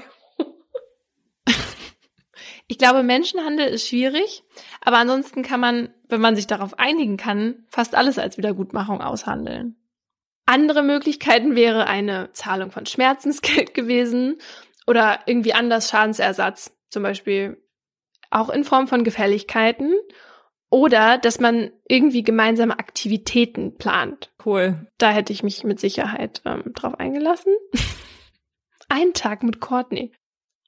[SPEAKER 2] Ich glaube, Menschenhandel ist schwierig, aber ansonsten kann man, wenn man sich darauf einigen kann, fast alles als Wiedergutmachung aushandeln. Andere Möglichkeiten wäre eine Zahlung von Schmerzensgeld gewesen oder irgendwie anders Schadensersatz, zum Beispiel auch in Form von Gefälligkeiten oder dass man irgendwie gemeinsame Aktivitäten plant.
[SPEAKER 1] Cool.
[SPEAKER 2] Da hätte ich mich mit Sicherheit ähm, drauf eingelassen. <laughs> Ein Tag mit Courtney.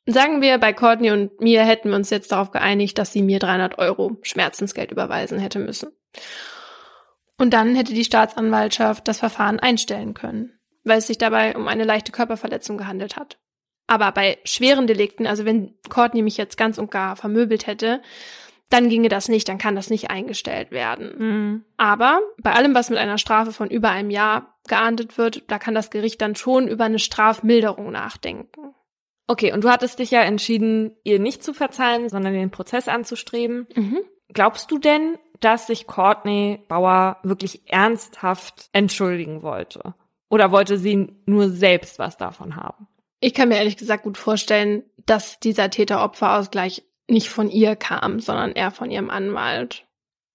[SPEAKER 2] Sagen wir, bei Courtney und mir hätten wir uns jetzt darauf geeinigt, dass sie mir 300 Euro Schmerzensgeld überweisen hätte müssen. Und dann hätte die Staatsanwaltschaft das Verfahren einstellen können, weil es sich dabei um eine leichte Körperverletzung gehandelt hat. Aber bei schweren Delikten, also wenn Courtney mich jetzt ganz und gar vermöbelt hätte, dann ginge das nicht, dann kann das nicht eingestellt werden. Mhm. Aber bei allem, was mit einer Strafe von über einem Jahr geahndet wird, da kann das Gericht dann schon über eine Strafmilderung nachdenken.
[SPEAKER 1] Okay, und du hattest dich ja entschieden, ihr nicht zu verzeihen, sondern den Prozess anzustreben. Mhm. Glaubst du denn, dass sich Courtney Bauer wirklich ernsthaft entschuldigen wollte? Oder wollte sie nur selbst was davon haben?
[SPEAKER 2] Ich kann mir ehrlich gesagt gut vorstellen, dass dieser Täter-Opfer-Ausgleich nicht von ihr kam, sondern eher von ihrem Anwalt.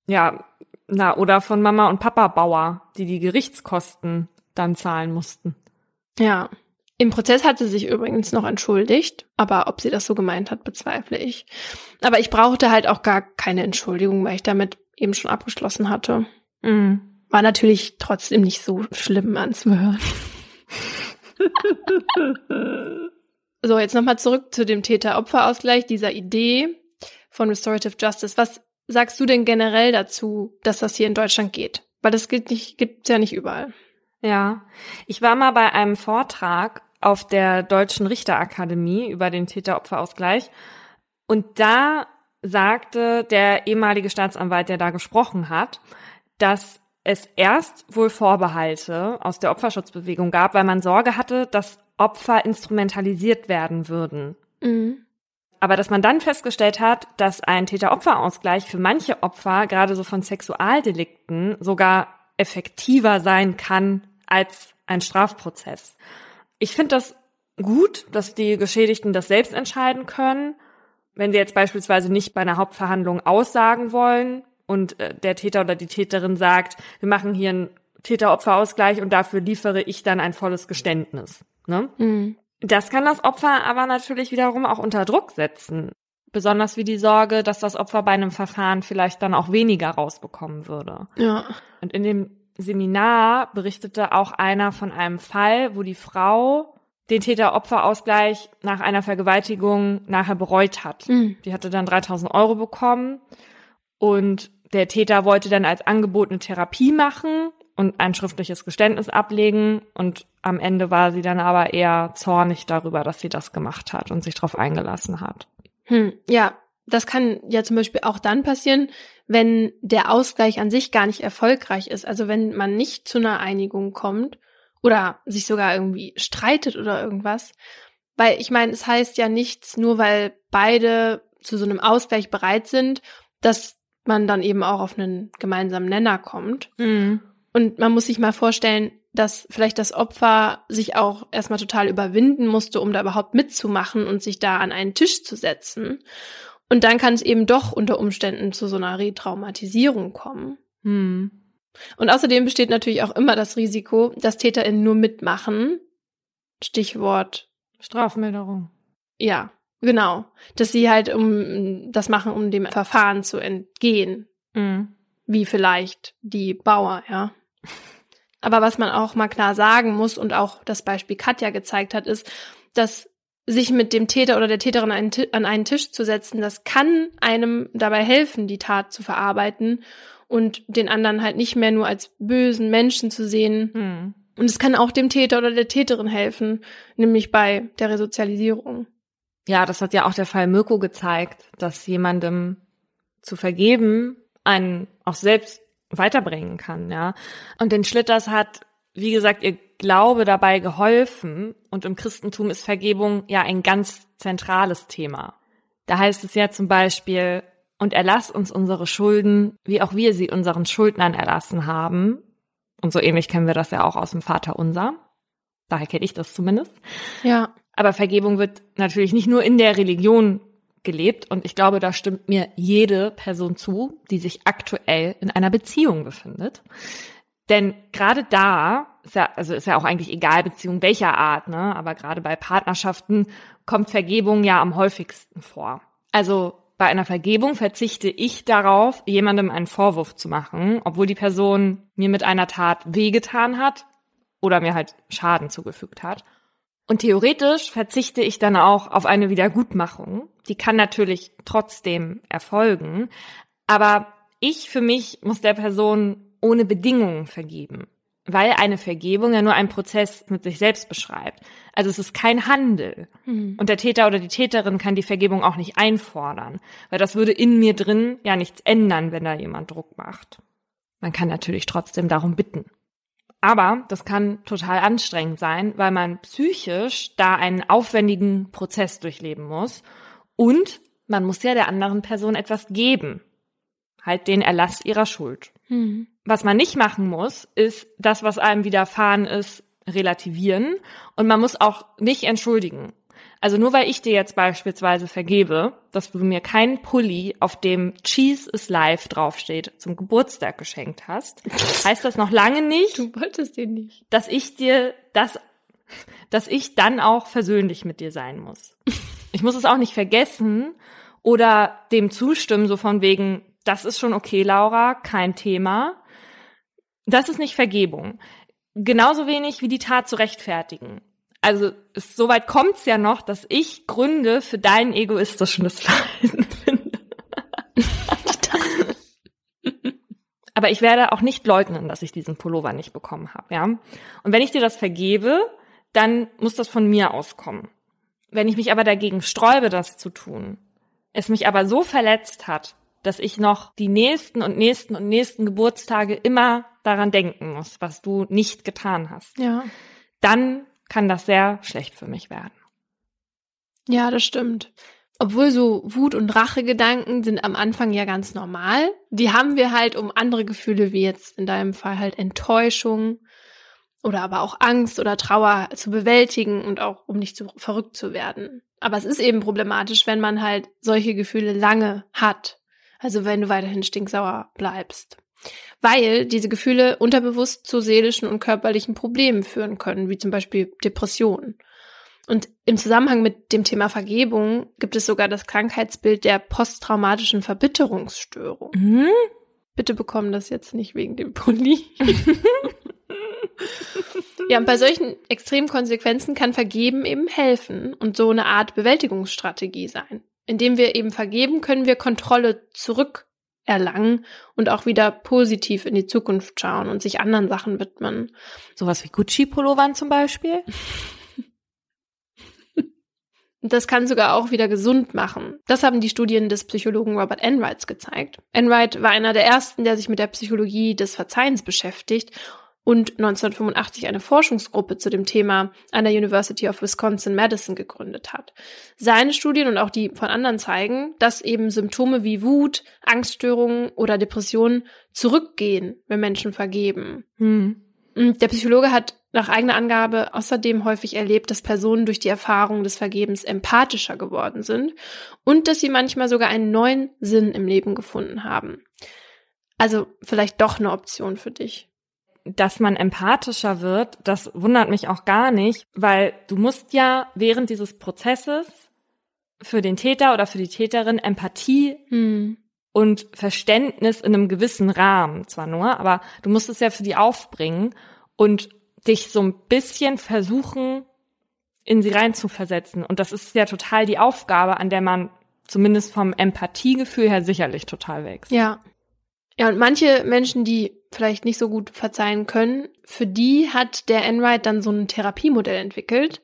[SPEAKER 1] Ja, na, oder von Mama und Papa Bauer, die die Gerichtskosten dann zahlen mussten.
[SPEAKER 2] Ja. Im Prozess hat sie sich übrigens noch entschuldigt, aber ob sie das so gemeint hat, bezweifle ich. Aber ich brauchte halt auch gar keine Entschuldigung, weil ich damit eben schon abgeschlossen hatte. Mhm. War natürlich trotzdem nicht so schlimm anzuhören. <laughs> so, jetzt nochmal zurück zu dem Täter-Opfer-Ausgleich, dieser Idee von Restorative Justice. Was sagst du denn generell dazu, dass das hier in Deutschland geht? Weil das gibt gibt's ja nicht überall.
[SPEAKER 1] Ja, ich war mal bei einem Vortrag auf der Deutschen Richterakademie über den Täter-Opfer-Ausgleich. Und da sagte der ehemalige Staatsanwalt, der da gesprochen hat, dass es erst wohl Vorbehalte aus der Opferschutzbewegung gab, weil man Sorge hatte, dass Opfer instrumentalisiert werden würden. Mhm. Aber dass man dann festgestellt hat, dass ein Täter-Opfer-Ausgleich für manche Opfer, gerade so von Sexualdelikten, sogar effektiver sein kann als ein Strafprozess. Ich finde das gut, dass die Geschädigten das selbst entscheiden können. Wenn sie jetzt beispielsweise nicht bei einer Hauptverhandlung aussagen wollen und äh, der Täter oder die Täterin sagt, wir machen hier einen Täter-Opfer-Ausgleich und dafür liefere ich dann ein volles Geständnis. Ne? Mhm. Das kann das Opfer aber natürlich wiederum auch unter Druck setzen. Besonders wie die Sorge, dass das Opfer bei einem Verfahren vielleicht dann auch weniger rausbekommen würde.
[SPEAKER 2] Ja.
[SPEAKER 1] Und in dem Seminar berichtete auch einer von einem Fall, wo die Frau den Täter-Opfer-Ausgleich nach einer Vergewaltigung nachher bereut hat. Mhm. Die hatte dann 3000 Euro bekommen und der Täter wollte dann als Angebot eine Therapie machen und ein schriftliches Geständnis ablegen und am Ende war sie dann aber eher zornig darüber, dass sie das gemacht hat und sich darauf eingelassen hat.
[SPEAKER 2] Hm, ja, das kann ja zum Beispiel auch dann passieren, wenn der Ausgleich an sich gar nicht erfolgreich ist. Also wenn man nicht zu einer Einigung kommt oder sich sogar irgendwie streitet oder irgendwas. Weil ich meine, es heißt ja nichts, nur weil beide zu so einem Ausgleich bereit sind, dass man dann eben auch auf einen gemeinsamen Nenner kommt. Mhm. Und man muss sich mal vorstellen, dass vielleicht das Opfer sich auch erstmal total überwinden musste, um da überhaupt mitzumachen und sich da an einen Tisch zu setzen. Und dann kann es eben doch unter Umständen zu so einer Retraumatisierung kommen. Hm. Und außerdem besteht natürlich auch immer das Risiko, dass TäterInnen nur mitmachen. Stichwort
[SPEAKER 1] Strafmilderung.
[SPEAKER 2] Ja, genau. Dass sie halt um das machen, um dem Verfahren zu entgehen. Mhm. Wie vielleicht die Bauer, ja. Aber was man auch mal klar sagen muss und auch das Beispiel Katja gezeigt hat, ist, dass sich mit dem Täter oder der Täterin an einen Tisch zu setzen, das kann einem dabei helfen, die Tat zu verarbeiten und den anderen halt nicht mehr nur als bösen Menschen zu sehen. Hm. Und es kann auch dem Täter oder der Täterin helfen, nämlich bei der Resozialisierung.
[SPEAKER 1] Ja, das hat ja auch der Fall Mirko gezeigt, dass jemandem zu vergeben einen auch selbst weiterbringen kann, ja. Und den Schlitters hat, wie gesagt, ihr Glaube dabei geholfen und im Christentum ist Vergebung ja ein ganz zentrales Thema. Da heißt es ja zum Beispiel, und erlass uns unsere Schulden, wie auch wir sie unseren Schuldnern erlassen haben. Und so ähnlich kennen wir das ja auch aus dem Vater unser. Daher kenne ich das zumindest.
[SPEAKER 2] Ja.
[SPEAKER 1] Aber Vergebung wird natürlich nicht nur in der Religion gelebt und ich glaube, da stimmt mir jede Person zu, die sich aktuell in einer Beziehung befindet. Denn gerade da, ist ja, also ist ja auch eigentlich egal Beziehung welcher Art, ne? Aber gerade bei Partnerschaften kommt Vergebung ja am häufigsten vor. Also bei einer Vergebung verzichte ich darauf, jemandem einen Vorwurf zu machen, obwohl die Person mir mit einer Tat wehgetan hat oder mir halt Schaden zugefügt hat. Und theoretisch verzichte ich dann auch auf eine Wiedergutmachung. Die kann natürlich trotzdem erfolgen. Aber ich für mich muss der Person ohne Bedingungen vergeben. Weil eine Vergebung ja nur einen Prozess mit sich selbst beschreibt. Also es ist kein Handel. Mhm. Und der Täter oder die Täterin kann die Vergebung auch nicht einfordern. Weil das würde in mir drin ja nichts ändern, wenn da jemand Druck macht. Man kann natürlich trotzdem darum bitten. Aber das kann total anstrengend sein, weil man psychisch da einen aufwendigen Prozess durchleben muss. Und man muss ja der anderen Person etwas geben. Halt den Erlass ihrer Schuld. Mhm. Was man nicht machen muss, ist das, was einem widerfahren ist, relativieren. Und man muss auch nicht entschuldigen. Also nur weil ich dir jetzt beispielsweise vergebe, dass du mir keinen Pulli, auf dem Cheese is Life draufsteht, zum Geburtstag geschenkt hast, <laughs> heißt das noch lange nicht.
[SPEAKER 2] Du wolltest den nicht.
[SPEAKER 1] Dass ich dir das, dass ich dann auch versöhnlich mit dir sein muss. <laughs> Ich muss es auch nicht vergessen oder dem zustimmen, so von wegen, das ist schon okay, Laura, kein Thema. Das ist nicht Vergebung. Genauso wenig wie die Tat zu rechtfertigen also es, soweit kommt's ja noch, dass ich Gründe für dein egoistisches Verhalten <laughs> finde. Aber ich werde auch nicht leugnen, dass ich diesen Pullover nicht bekommen habe, ja. Und wenn ich dir das vergebe, dann muss das von mir auskommen. Wenn ich mich aber dagegen sträube, das zu tun, es mich aber so verletzt hat, dass ich noch die nächsten und nächsten und nächsten Geburtstage immer daran denken muss, was du nicht getan hast.
[SPEAKER 2] Ja.
[SPEAKER 1] Dann kann das sehr schlecht für mich werden.
[SPEAKER 2] Ja, das stimmt. Obwohl so Wut- und Rachegedanken sind am Anfang ja ganz normal. Die haben wir halt, um andere Gefühle wie jetzt in deinem Fall halt Enttäuschung oder aber auch Angst oder Trauer zu bewältigen und auch um nicht zu verrückt zu werden. Aber es ist eben problematisch, wenn man halt solche Gefühle lange hat. Also wenn du weiterhin stinksauer bleibst weil diese Gefühle unterbewusst zu seelischen und körperlichen Problemen führen können, wie zum Beispiel Depressionen. Und im Zusammenhang mit dem Thema Vergebung gibt es sogar das Krankheitsbild der posttraumatischen Verbitterungsstörung. Mhm. Bitte bekommen das jetzt nicht wegen dem Pulli. <laughs> ja, und bei solchen extremen Konsequenzen kann Vergeben eben helfen und so eine Art Bewältigungsstrategie sein. Indem wir eben vergeben, können wir Kontrolle zurück erlangen und auch wieder positiv in die Zukunft schauen und sich anderen Sachen widmen.
[SPEAKER 1] Sowas wie Gucci-Pullovern zum Beispiel? <laughs>
[SPEAKER 2] Das kann sogar auch wieder gesund machen. Das haben die Studien des Psychologen Robert Enright gezeigt. Enright war einer der ersten, der sich mit der Psychologie des Verzeihens beschäftigt und 1985 eine Forschungsgruppe zu dem Thema an der University of Wisconsin-Madison gegründet hat. Seine Studien und auch die von anderen zeigen, dass eben Symptome wie Wut, Angststörungen oder Depressionen zurückgehen, wenn Menschen vergeben. Hm. Der Psychologe hat nach eigener Angabe außerdem häufig erlebt, dass Personen durch die Erfahrung des Vergebens empathischer geworden sind und dass sie manchmal sogar einen neuen Sinn im Leben gefunden haben. Also vielleicht doch eine Option für dich
[SPEAKER 1] dass man empathischer wird, das wundert mich auch gar nicht, weil du musst ja während dieses Prozesses für den Täter oder für die Täterin Empathie hm. und Verständnis in einem gewissen Rahmen zwar nur, aber du musst es ja für die aufbringen und dich so ein bisschen versuchen, in sie reinzuversetzen. Und das ist ja total die Aufgabe, an der man zumindest vom Empathiegefühl her sicherlich total wächst.
[SPEAKER 2] Ja, Ja, und manche Menschen, die vielleicht nicht so gut verzeihen können, für die hat der Enright dann so ein Therapiemodell entwickelt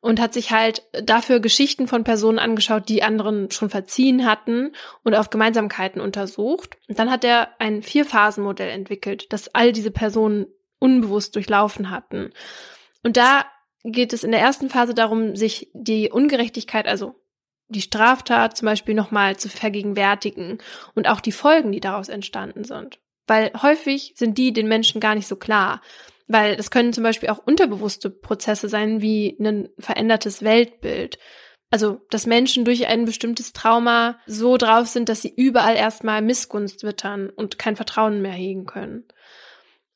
[SPEAKER 2] und hat sich halt dafür Geschichten von Personen angeschaut, die anderen schon verziehen hatten und auf Gemeinsamkeiten untersucht. Und dann hat er ein Vier-Phasen-Modell entwickelt, das all diese Personen unbewusst durchlaufen hatten. Und da geht es in der ersten Phase darum, sich die Ungerechtigkeit, also die Straftat zum Beispiel nochmal zu vergegenwärtigen und auch die Folgen, die daraus entstanden sind. Weil häufig sind die den Menschen gar nicht so klar. Weil es können zum Beispiel auch unterbewusste Prozesse sein, wie ein verändertes Weltbild. Also, dass Menschen durch ein bestimmtes Trauma so drauf sind, dass sie überall erstmal Missgunst wittern und kein Vertrauen mehr hegen können.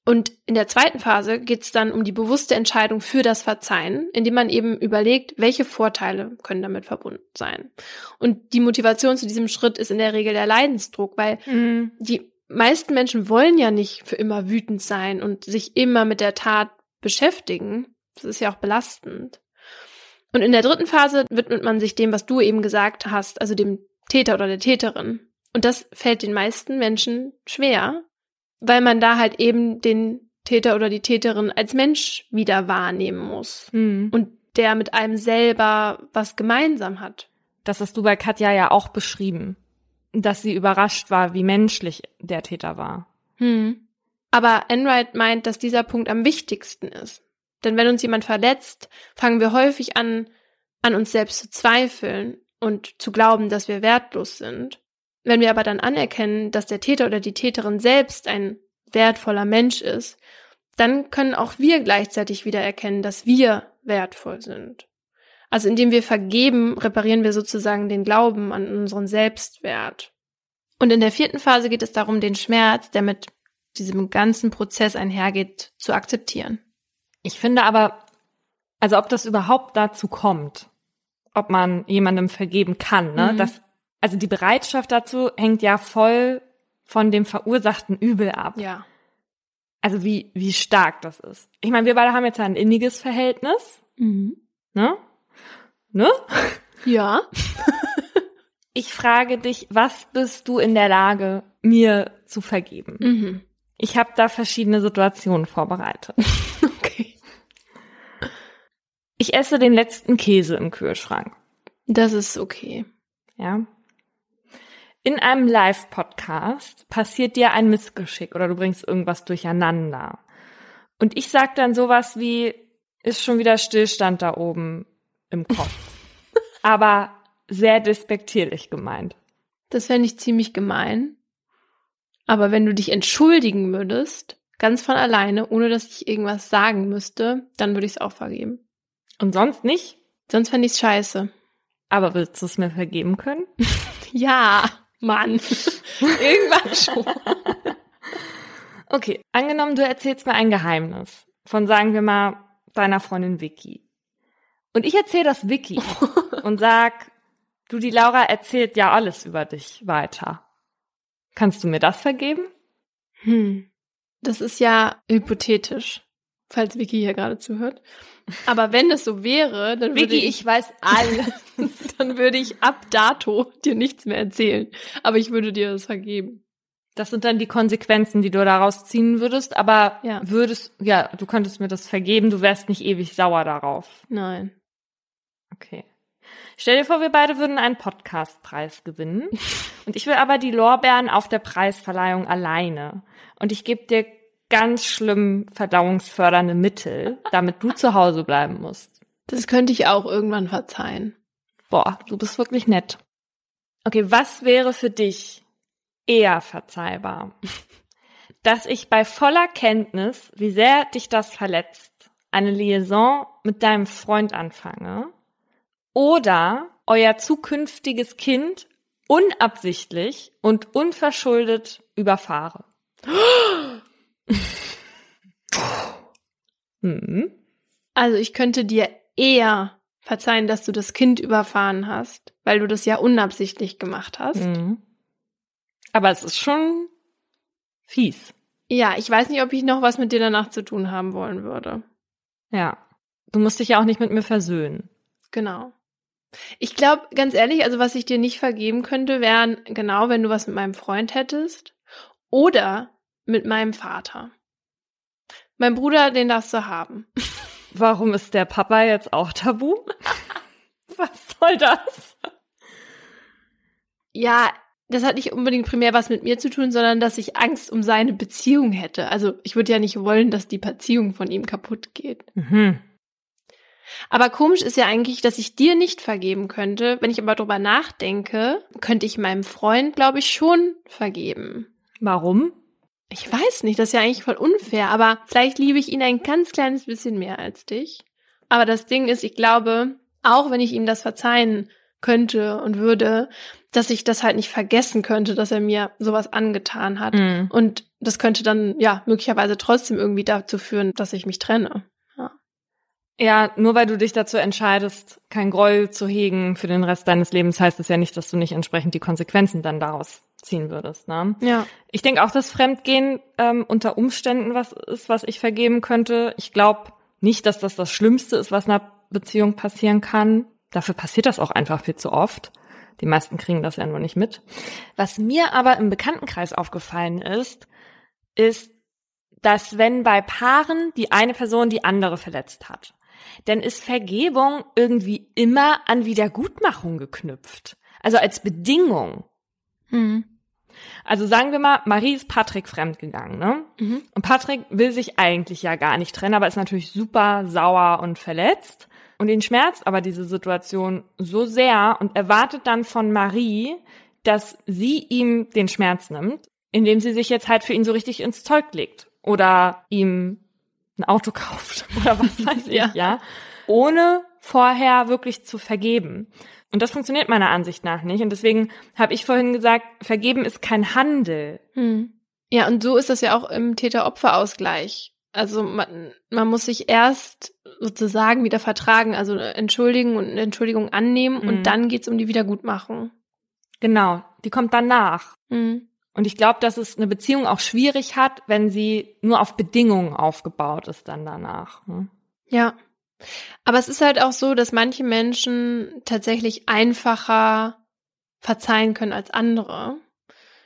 [SPEAKER 2] Und in der zweiten Phase geht es dann um die bewusste Entscheidung für das Verzeihen, indem man eben überlegt, welche Vorteile können damit verbunden sein. Und die Motivation zu diesem Schritt ist in der Regel der Leidensdruck, weil mhm. die meisten Menschen wollen ja nicht für immer wütend sein und sich immer mit der Tat beschäftigen. Das ist ja auch belastend. Und in der dritten Phase widmet man sich dem, was du eben gesagt hast, also dem Täter oder der Täterin. Und das fällt den meisten Menschen schwer, weil man da halt eben den Täter oder die Täterin als Mensch wieder wahrnehmen muss mhm. und der mit einem selber was gemeinsam hat.
[SPEAKER 1] Das hast du bei Katja ja auch beschrieben, dass sie überrascht war, wie menschlich der Täter war.
[SPEAKER 2] Hm. Aber Enright meint, dass dieser Punkt am wichtigsten ist. Denn wenn uns jemand verletzt, fangen wir häufig an, an uns selbst zu zweifeln und zu glauben, dass wir wertlos sind. Wenn wir aber dann anerkennen, dass der Täter oder die Täterin selbst ein wertvoller Mensch ist, dann können auch wir gleichzeitig wieder erkennen, dass wir wertvoll sind. Also indem wir vergeben, reparieren wir sozusagen den Glauben an unseren Selbstwert. Und in der vierten Phase geht es darum, den Schmerz, der mit diesem ganzen Prozess einhergeht, zu akzeptieren.
[SPEAKER 1] Ich finde aber, also ob das überhaupt dazu kommt, ob man jemandem vergeben kann, ne, mhm. das also die Bereitschaft dazu hängt ja voll von dem verursachten Übel ab.
[SPEAKER 2] Ja.
[SPEAKER 1] Also wie, wie stark das ist. Ich meine, wir beide haben jetzt ein inniges Verhältnis. Mhm. Ne? Ne?
[SPEAKER 2] Ja. <laughs>
[SPEAKER 1] ich frage dich, was bist du in der Lage, mir zu vergeben? Mhm. Ich habe da verschiedene Situationen vorbereitet. <laughs>
[SPEAKER 2] okay.
[SPEAKER 1] Ich esse den letzten Käse im Kühlschrank.
[SPEAKER 2] Das ist okay.
[SPEAKER 1] Ja. In einem Live-Podcast passiert dir ein Missgeschick oder du bringst irgendwas durcheinander. Und ich sag dann sowas wie, ist schon wieder Stillstand da oben im Kopf. Aber sehr despektierlich gemeint.
[SPEAKER 2] Das fände ich ziemlich gemein. Aber wenn du dich entschuldigen würdest, ganz von alleine, ohne dass ich irgendwas sagen müsste, dann würde ich es auch vergeben.
[SPEAKER 1] Und sonst nicht?
[SPEAKER 2] Sonst fände ich es scheiße.
[SPEAKER 1] Aber willst du es mir vergeben können? <laughs>
[SPEAKER 2] ja. Mann, <laughs> irgendwann schon.
[SPEAKER 1] Okay, angenommen, du erzählst mir ein Geheimnis von, sagen wir mal, deiner Freundin Vicky. Und ich erzähle das Vicky <laughs> und sag, du, die Laura erzählt ja alles über dich weiter. Kannst du mir das vergeben?
[SPEAKER 2] Hm, das ist ja hypothetisch, falls Vicky hier gerade zuhört. Aber wenn es so wäre, dann
[SPEAKER 1] würde ich, ich weiß alles. <laughs>
[SPEAKER 2] dann würde ich ab dato dir nichts mehr erzählen. Aber ich würde dir das vergeben.
[SPEAKER 1] Das sind dann die Konsequenzen, die du daraus ziehen würdest, aber ja. würdest, ja, du könntest mir das vergeben, du wärst nicht ewig sauer darauf.
[SPEAKER 2] Nein.
[SPEAKER 1] Okay. Stell dir vor, wir beide würden einen Podcastpreis gewinnen. <laughs> Und ich will aber die Lorbeeren auf der Preisverleihung alleine. Und ich gebe dir ganz schlimm verdauungsfördernde Mittel, damit du zu Hause bleiben musst.
[SPEAKER 2] Das könnte ich auch irgendwann verzeihen.
[SPEAKER 1] Boah, du bist wirklich nett. Okay, was wäre für dich eher verzeihbar? <laughs> Dass ich bei voller Kenntnis, wie sehr dich das verletzt, eine Liaison mit deinem Freund anfange oder euer zukünftiges Kind unabsichtlich und unverschuldet überfahre. <gasps>
[SPEAKER 2] hm. Also ich könnte dir eher verzeihen, dass du das Kind überfahren hast, weil du das ja unabsichtlich gemacht hast. Mhm.
[SPEAKER 1] Aber es ist schon fies.
[SPEAKER 2] Ja, ich weiß nicht, ob ich noch was mit dir danach zu tun haben wollen würde.
[SPEAKER 1] Ja. Du musst dich ja auch nicht mit mir versöhnen.
[SPEAKER 2] Genau. Ich glaube, ganz ehrlich, also was ich dir nicht vergeben könnte, wären genau, wenn du was mit meinem Freund hättest oder mit meinem Vater. Mein Bruder, den darfst du haben. <laughs>
[SPEAKER 1] Warum ist der Papa jetzt auch tabu? <laughs> Was soll das?
[SPEAKER 2] Ja, das hat nicht unbedingt primär was mit mir zu tun, sondern dass ich Angst um seine Beziehung hätte. Also ich würde ja nicht wollen, dass die Beziehung von ihm kaputt geht. Mhm. Aber komisch ist ja eigentlich, dass ich dir nicht vergeben könnte. Wenn ich aber drüber nachdenke, könnte ich meinem Freund, glaube ich, schon vergeben.
[SPEAKER 1] Warum?
[SPEAKER 2] Ich weiß nicht, das ist ja eigentlich voll unfair, aber vielleicht liebe ich ihn ein ganz kleines bisschen mehr als dich. Aber das Ding ist, ich glaube, auch wenn ich ihm das verzeihen könnte und würde, dass ich das halt nicht vergessen könnte, dass er mir sowas angetan hat. Mm. Und das könnte dann, ja, möglicherweise trotzdem irgendwie dazu führen, dass ich mich trenne.
[SPEAKER 1] Ja. nur weil du dich dazu entscheidest, kein Groll zu hegen für den Rest deines Lebens, heißt es ja nicht, dass du nicht entsprechend die Konsequenzen dann daraus ziehen würdest. Ne?
[SPEAKER 2] Ja.
[SPEAKER 1] Ich denke auch, dass Fremdgehen ähm, unter Umständen was ist, was ich vergeben könnte. Ich glaube nicht, dass das das Schlimmste ist, was einer Beziehung passieren kann. Dafür passiert das auch einfach viel zu oft. Die meisten kriegen das ja nur nicht mit. Was mir aber im Bekanntenkreis aufgefallen ist, ist, dass wenn bei Paaren die eine Person die andere verletzt hat, dann ist Vergebung irgendwie immer an Wiedergutmachung geknüpft. Also als Bedingung. Mhm. Also sagen wir mal, Marie ist Patrick fremdgegangen, ne? Mhm. Und Patrick will sich eigentlich ja gar nicht trennen, aber ist natürlich super sauer und verletzt. Und ihn schmerzt aber diese Situation so sehr und erwartet dann von Marie, dass sie ihm den Schmerz nimmt, indem sie sich jetzt halt für ihn so richtig ins Zeug legt oder ihm ein Auto kauft <laughs> oder was weiß ich, ja. ja, ohne vorher wirklich zu vergeben. Und das funktioniert meiner Ansicht nach nicht. Und deswegen habe ich vorhin gesagt, vergeben ist kein Handel. Hm.
[SPEAKER 2] Ja, und so ist das ja auch im Täter-Opfer-Ausgleich. Also man, man muss sich erst sozusagen wieder vertragen, also entschuldigen und eine Entschuldigung annehmen mhm. und dann geht's um die Wiedergutmachung.
[SPEAKER 1] Genau, die kommt danach. Mhm. Und ich glaube, dass es eine Beziehung auch schwierig hat, wenn sie nur auf Bedingungen aufgebaut ist dann danach. Hm?
[SPEAKER 2] Ja. Aber es ist halt auch so, dass manche Menschen tatsächlich einfacher verzeihen können als andere.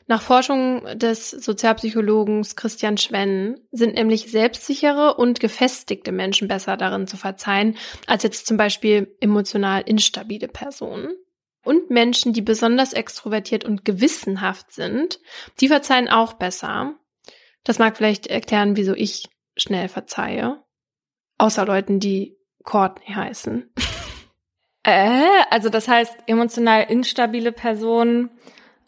[SPEAKER 2] Nach Forschung des Sozialpsychologen Christian Schwenn sind nämlich selbstsichere und gefestigte Menschen besser darin zu verzeihen, als jetzt zum Beispiel emotional instabile Personen. Und Menschen, die besonders extrovertiert und gewissenhaft sind, die verzeihen auch besser. Das mag vielleicht erklären, wieso ich schnell verzeihe. Außer Leuten, die Courtney heißen. <laughs>
[SPEAKER 1] Äh, also das heißt, emotional instabile Personen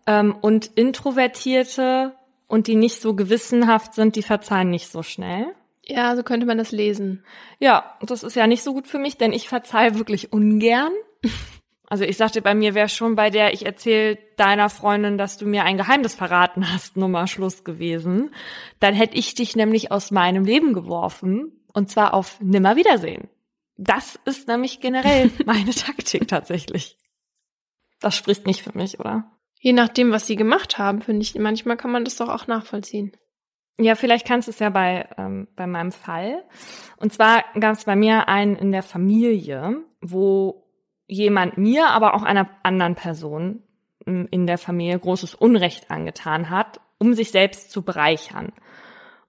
[SPEAKER 1] ähm, und Introvertierte und die nicht so gewissenhaft sind, die verzeihen nicht so schnell.
[SPEAKER 2] Ja, so könnte man das lesen.
[SPEAKER 1] Ja, das ist ja nicht so gut für mich, denn ich verzeihe wirklich ungern. <laughs> Also ich sagte, bei mir wäre schon bei der, ich erzähle deiner Freundin, dass du mir ein Geheimnis verraten hast, Nummer Schluss gewesen. Dann hätte ich dich nämlich aus meinem Leben geworfen und zwar auf Nimmerwiedersehen. Das ist nämlich generell <laughs> meine Taktik tatsächlich. Das spricht nicht für mich, oder?
[SPEAKER 2] Je nachdem, was sie gemacht haben, finde ich, manchmal kann man das doch auch nachvollziehen.
[SPEAKER 1] Ja, vielleicht kannst du es ja bei, ähm, bei meinem Fall. Und zwar gab es bei mir einen in der Familie, wo jemand mir, aber auch einer anderen Person ähm, in der Familie großes Unrecht angetan hat, um sich selbst zu bereichern.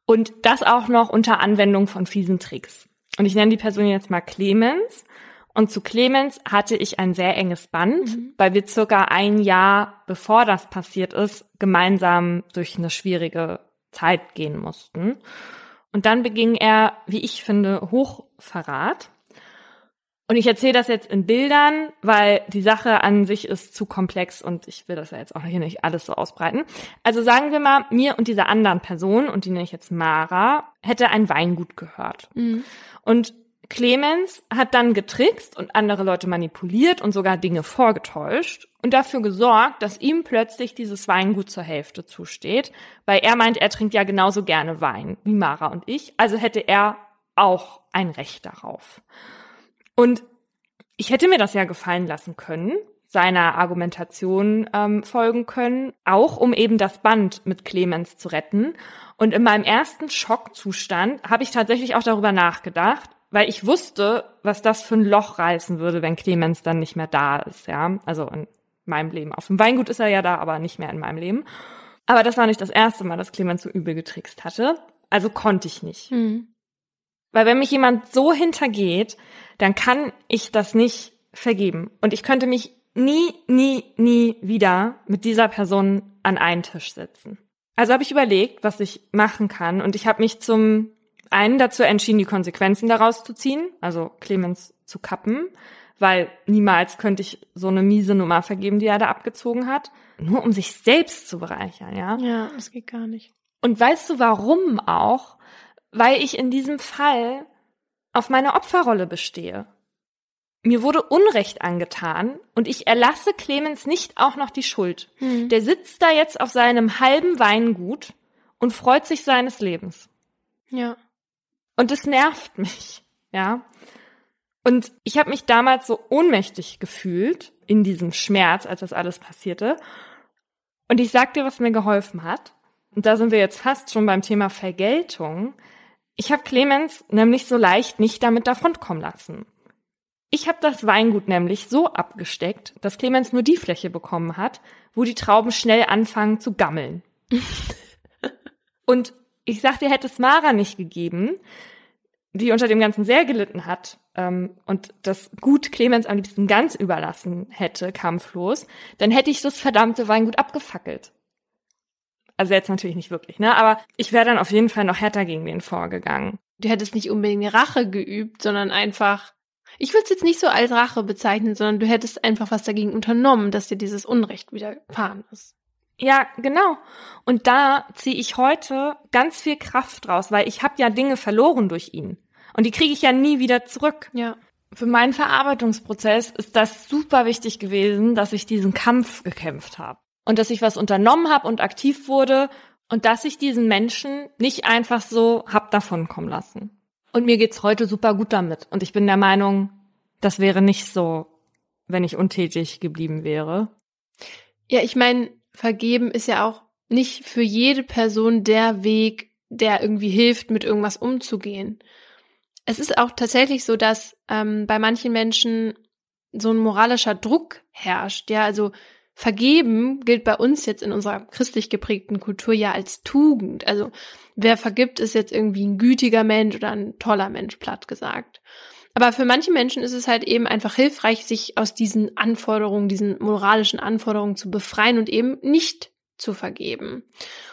[SPEAKER 1] Und das auch noch unter Anwendung von fiesen Tricks. Und ich nenne die Person jetzt mal Clemens. Und zu Clemens hatte ich ein sehr enges Band, mhm. weil wir circa ein Jahr bevor das passiert ist, gemeinsam durch eine schwierige Zeit gehen mussten. Und dann beging er, wie ich finde, Hochverrat. Und ich erzähle das jetzt in Bildern, weil die Sache an sich ist zu komplex und ich will das ja jetzt auch hier nicht alles so ausbreiten. Also sagen wir mal, mir und dieser anderen Person, und die nenne ich jetzt Mara, hätte ein Weingut gehört. Mhm. Und Clemens hat dann getrickst und andere Leute manipuliert und sogar Dinge vorgetäuscht und dafür gesorgt, dass ihm plötzlich dieses Weingut zur Hälfte zusteht, weil er meint, er trinkt ja genauso gerne Wein wie Mara und ich, also hätte er auch ein Recht darauf. Und ich hätte mir das ja gefallen lassen können, seiner Argumentation ähm, folgen können, auch um eben das Band mit Clemens zu retten. Und in meinem ersten Schockzustand habe ich tatsächlich auch darüber nachgedacht, weil ich wusste, was das für ein Loch reißen würde, wenn Clemens dann nicht mehr da ist, ja. Also in meinem Leben. Auf dem Weingut ist er ja da, aber nicht mehr in meinem Leben. Aber das war nicht das erste Mal, dass Clemens so übel getrickst hatte. Also konnte ich nicht. Mhm. Weil wenn mich jemand so hintergeht, dann kann ich das nicht vergeben. Und ich könnte mich nie, nie, nie wieder mit dieser Person an einen Tisch setzen. Also habe ich überlegt, was ich machen kann. Und ich habe mich zum einen dazu entschieden, die Konsequenzen daraus zu ziehen, also Clemens zu kappen, weil niemals könnte ich so eine miese Nummer vergeben, die er da abgezogen hat, nur um sich selbst zu bereichern, ja?
[SPEAKER 2] Ja, das geht gar nicht.
[SPEAKER 1] Und weißt du warum auch? Weil ich in diesem Fall auf meine Opferrolle bestehe. Mir wurde Unrecht angetan und ich erlasse Clemens nicht auch noch die Schuld. Hm. Der sitzt da jetzt auf seinem halben Weingut und freut sich seines Lebens.
[SPEAKER 2] Ja.
[SPEAKER 1] Und es nervt mich, ja. Und ich habe mich damals so ohnmächtig gefühlt in diesem Schmerz, als das alles passierte. Und ich sag dir, was mir geholfen hat. Und da sind wir jetzt fast schon beim Thema Vergeltung. Ich habe Clemens nämlich so leicht nicht damit davonkommen lassen. Ich habe das Weingut nämlich so abgesteckt, dass Clemens nur die Fläche bekommen hat, wo die Trauben schnell anfangen zu gammeln. <laughs> Und ich sag dir, hätte es Mara nicht gegeben, die unter dem Ganzen sehr gelitten hat ähm, und das Gut Clemens am liebsten ganz überlassen hätte, kampflos, dann hätte ich das verdammte Weingut abgefackelt. Also jetzt natürlich nicht wirklich, ne? Aber ich wäre dann auf jeden Fall noch härter gegen den vorgegangen.
[SPEAKER 2] Du hättest nicht unbedingt Rache geübt, sondern einfach ich würde es jetzt nicht so als Rache bezeichnen, sondern du hättest einfach was dagegen unternommen, dass dir dieses Unrecht widerfahren ist.
[SPEAKER 1] Ja, genau. Und da ziehe ich heute ganz viel Kraft draus, weil ich habe ja Dinge verloren durch ihn. Und die kriege ich ja nie wieder zurück.
[SPEAKER 2] Ja.
[SPEAKER 1] Für meinen Verarbeitungsprozess ist das super wichtig gewesen, dass ich diesen Kampf gekämpft habe. Und dass ich was unternommen habe und aktiv wurde und dass ich diesen Menschen nicht einfach so hab davonkommen lassen. Und mir geht's heute super gut damit. Und ich bin der Meinung, das wäre nicht so, wenn ich untätig geblieben wäre.
[SPEAKER 2] Ja, ich meine, vergeben ist ja auch nicht für jede Person der Weg, der irgendwie hilft, mit irgendwas umzugehen. Es ist auch tatsächlich so, dass ähm, bei manchen Menschen so ein moralischer Druck herrscht. Ja, also Vergeben gilt bei uns jetzt in unserer christlich geprägten Kultur ja als Tugend. Also wer vergibt, ist jetzt irgendwie ein gütiger Mensch oder ein toller Mensch, platt gesagt. Aber für manche Menschen ist es halt eben einfach hilfreich, sich aus diesen Anforderungen, diesen moralischen Anforderungen zu befreien und eben nicht zu vergeben.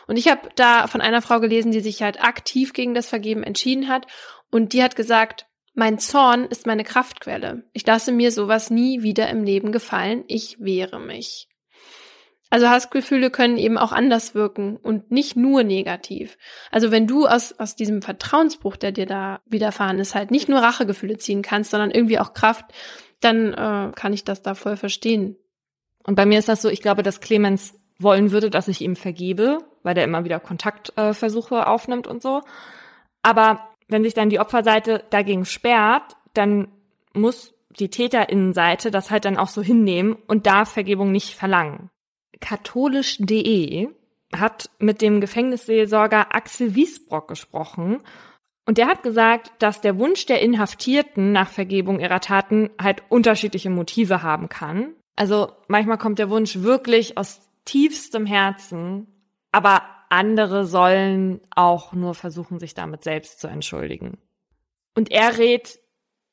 [SPEAKER 2] Und ich habe da von einer Frau gelesen, die sich halt aktiv gegen das Vergeben entschieden hat und die hat gesagt, mein Zorn ist meine Kraftquelle. Ich lasse mir sowas nie wieder im Leben gefallen. Ich wehre mich. Also Hassgefühle können eben auch anders wirken und nicht nur negativ. Also wenn du aus, aus diesem Vertrauensbruch, der dir da widerfahren ist, halt nicht nur Rachegefühle ziehen kannst, sondern irgendwie auch Kraft, dann äh, kann ich das da voll verstehen.
[SPEAKER 1] Und bei mir ist das so, ich glaube, dass Clemens wollen würde, dass ich ihm vergebe, weil der immer wieder Kontaktversuche äh, aufnimmt und so. Aber wenn sich dann die Opferseite dagegen sperrt, dann muss die Täterinnenseite das halt dann auch so hinnehmen und darf Vergebung nicht verlangen katholisch.de hat mit dem Gefängnisseelsorger Axel Wiesbrock gesprochen und der hat gesagt, dass der Wunsch der Inhaftierten nach Vergebung ihrer Taten halt unterschiedliche Motive haben kann. Also manchmal kommt der Wunsch wirklich aus tiefstem Herzen, aber andere sollen auch nur versuchen, sich damit selbst zu entschuldigen. Und er rät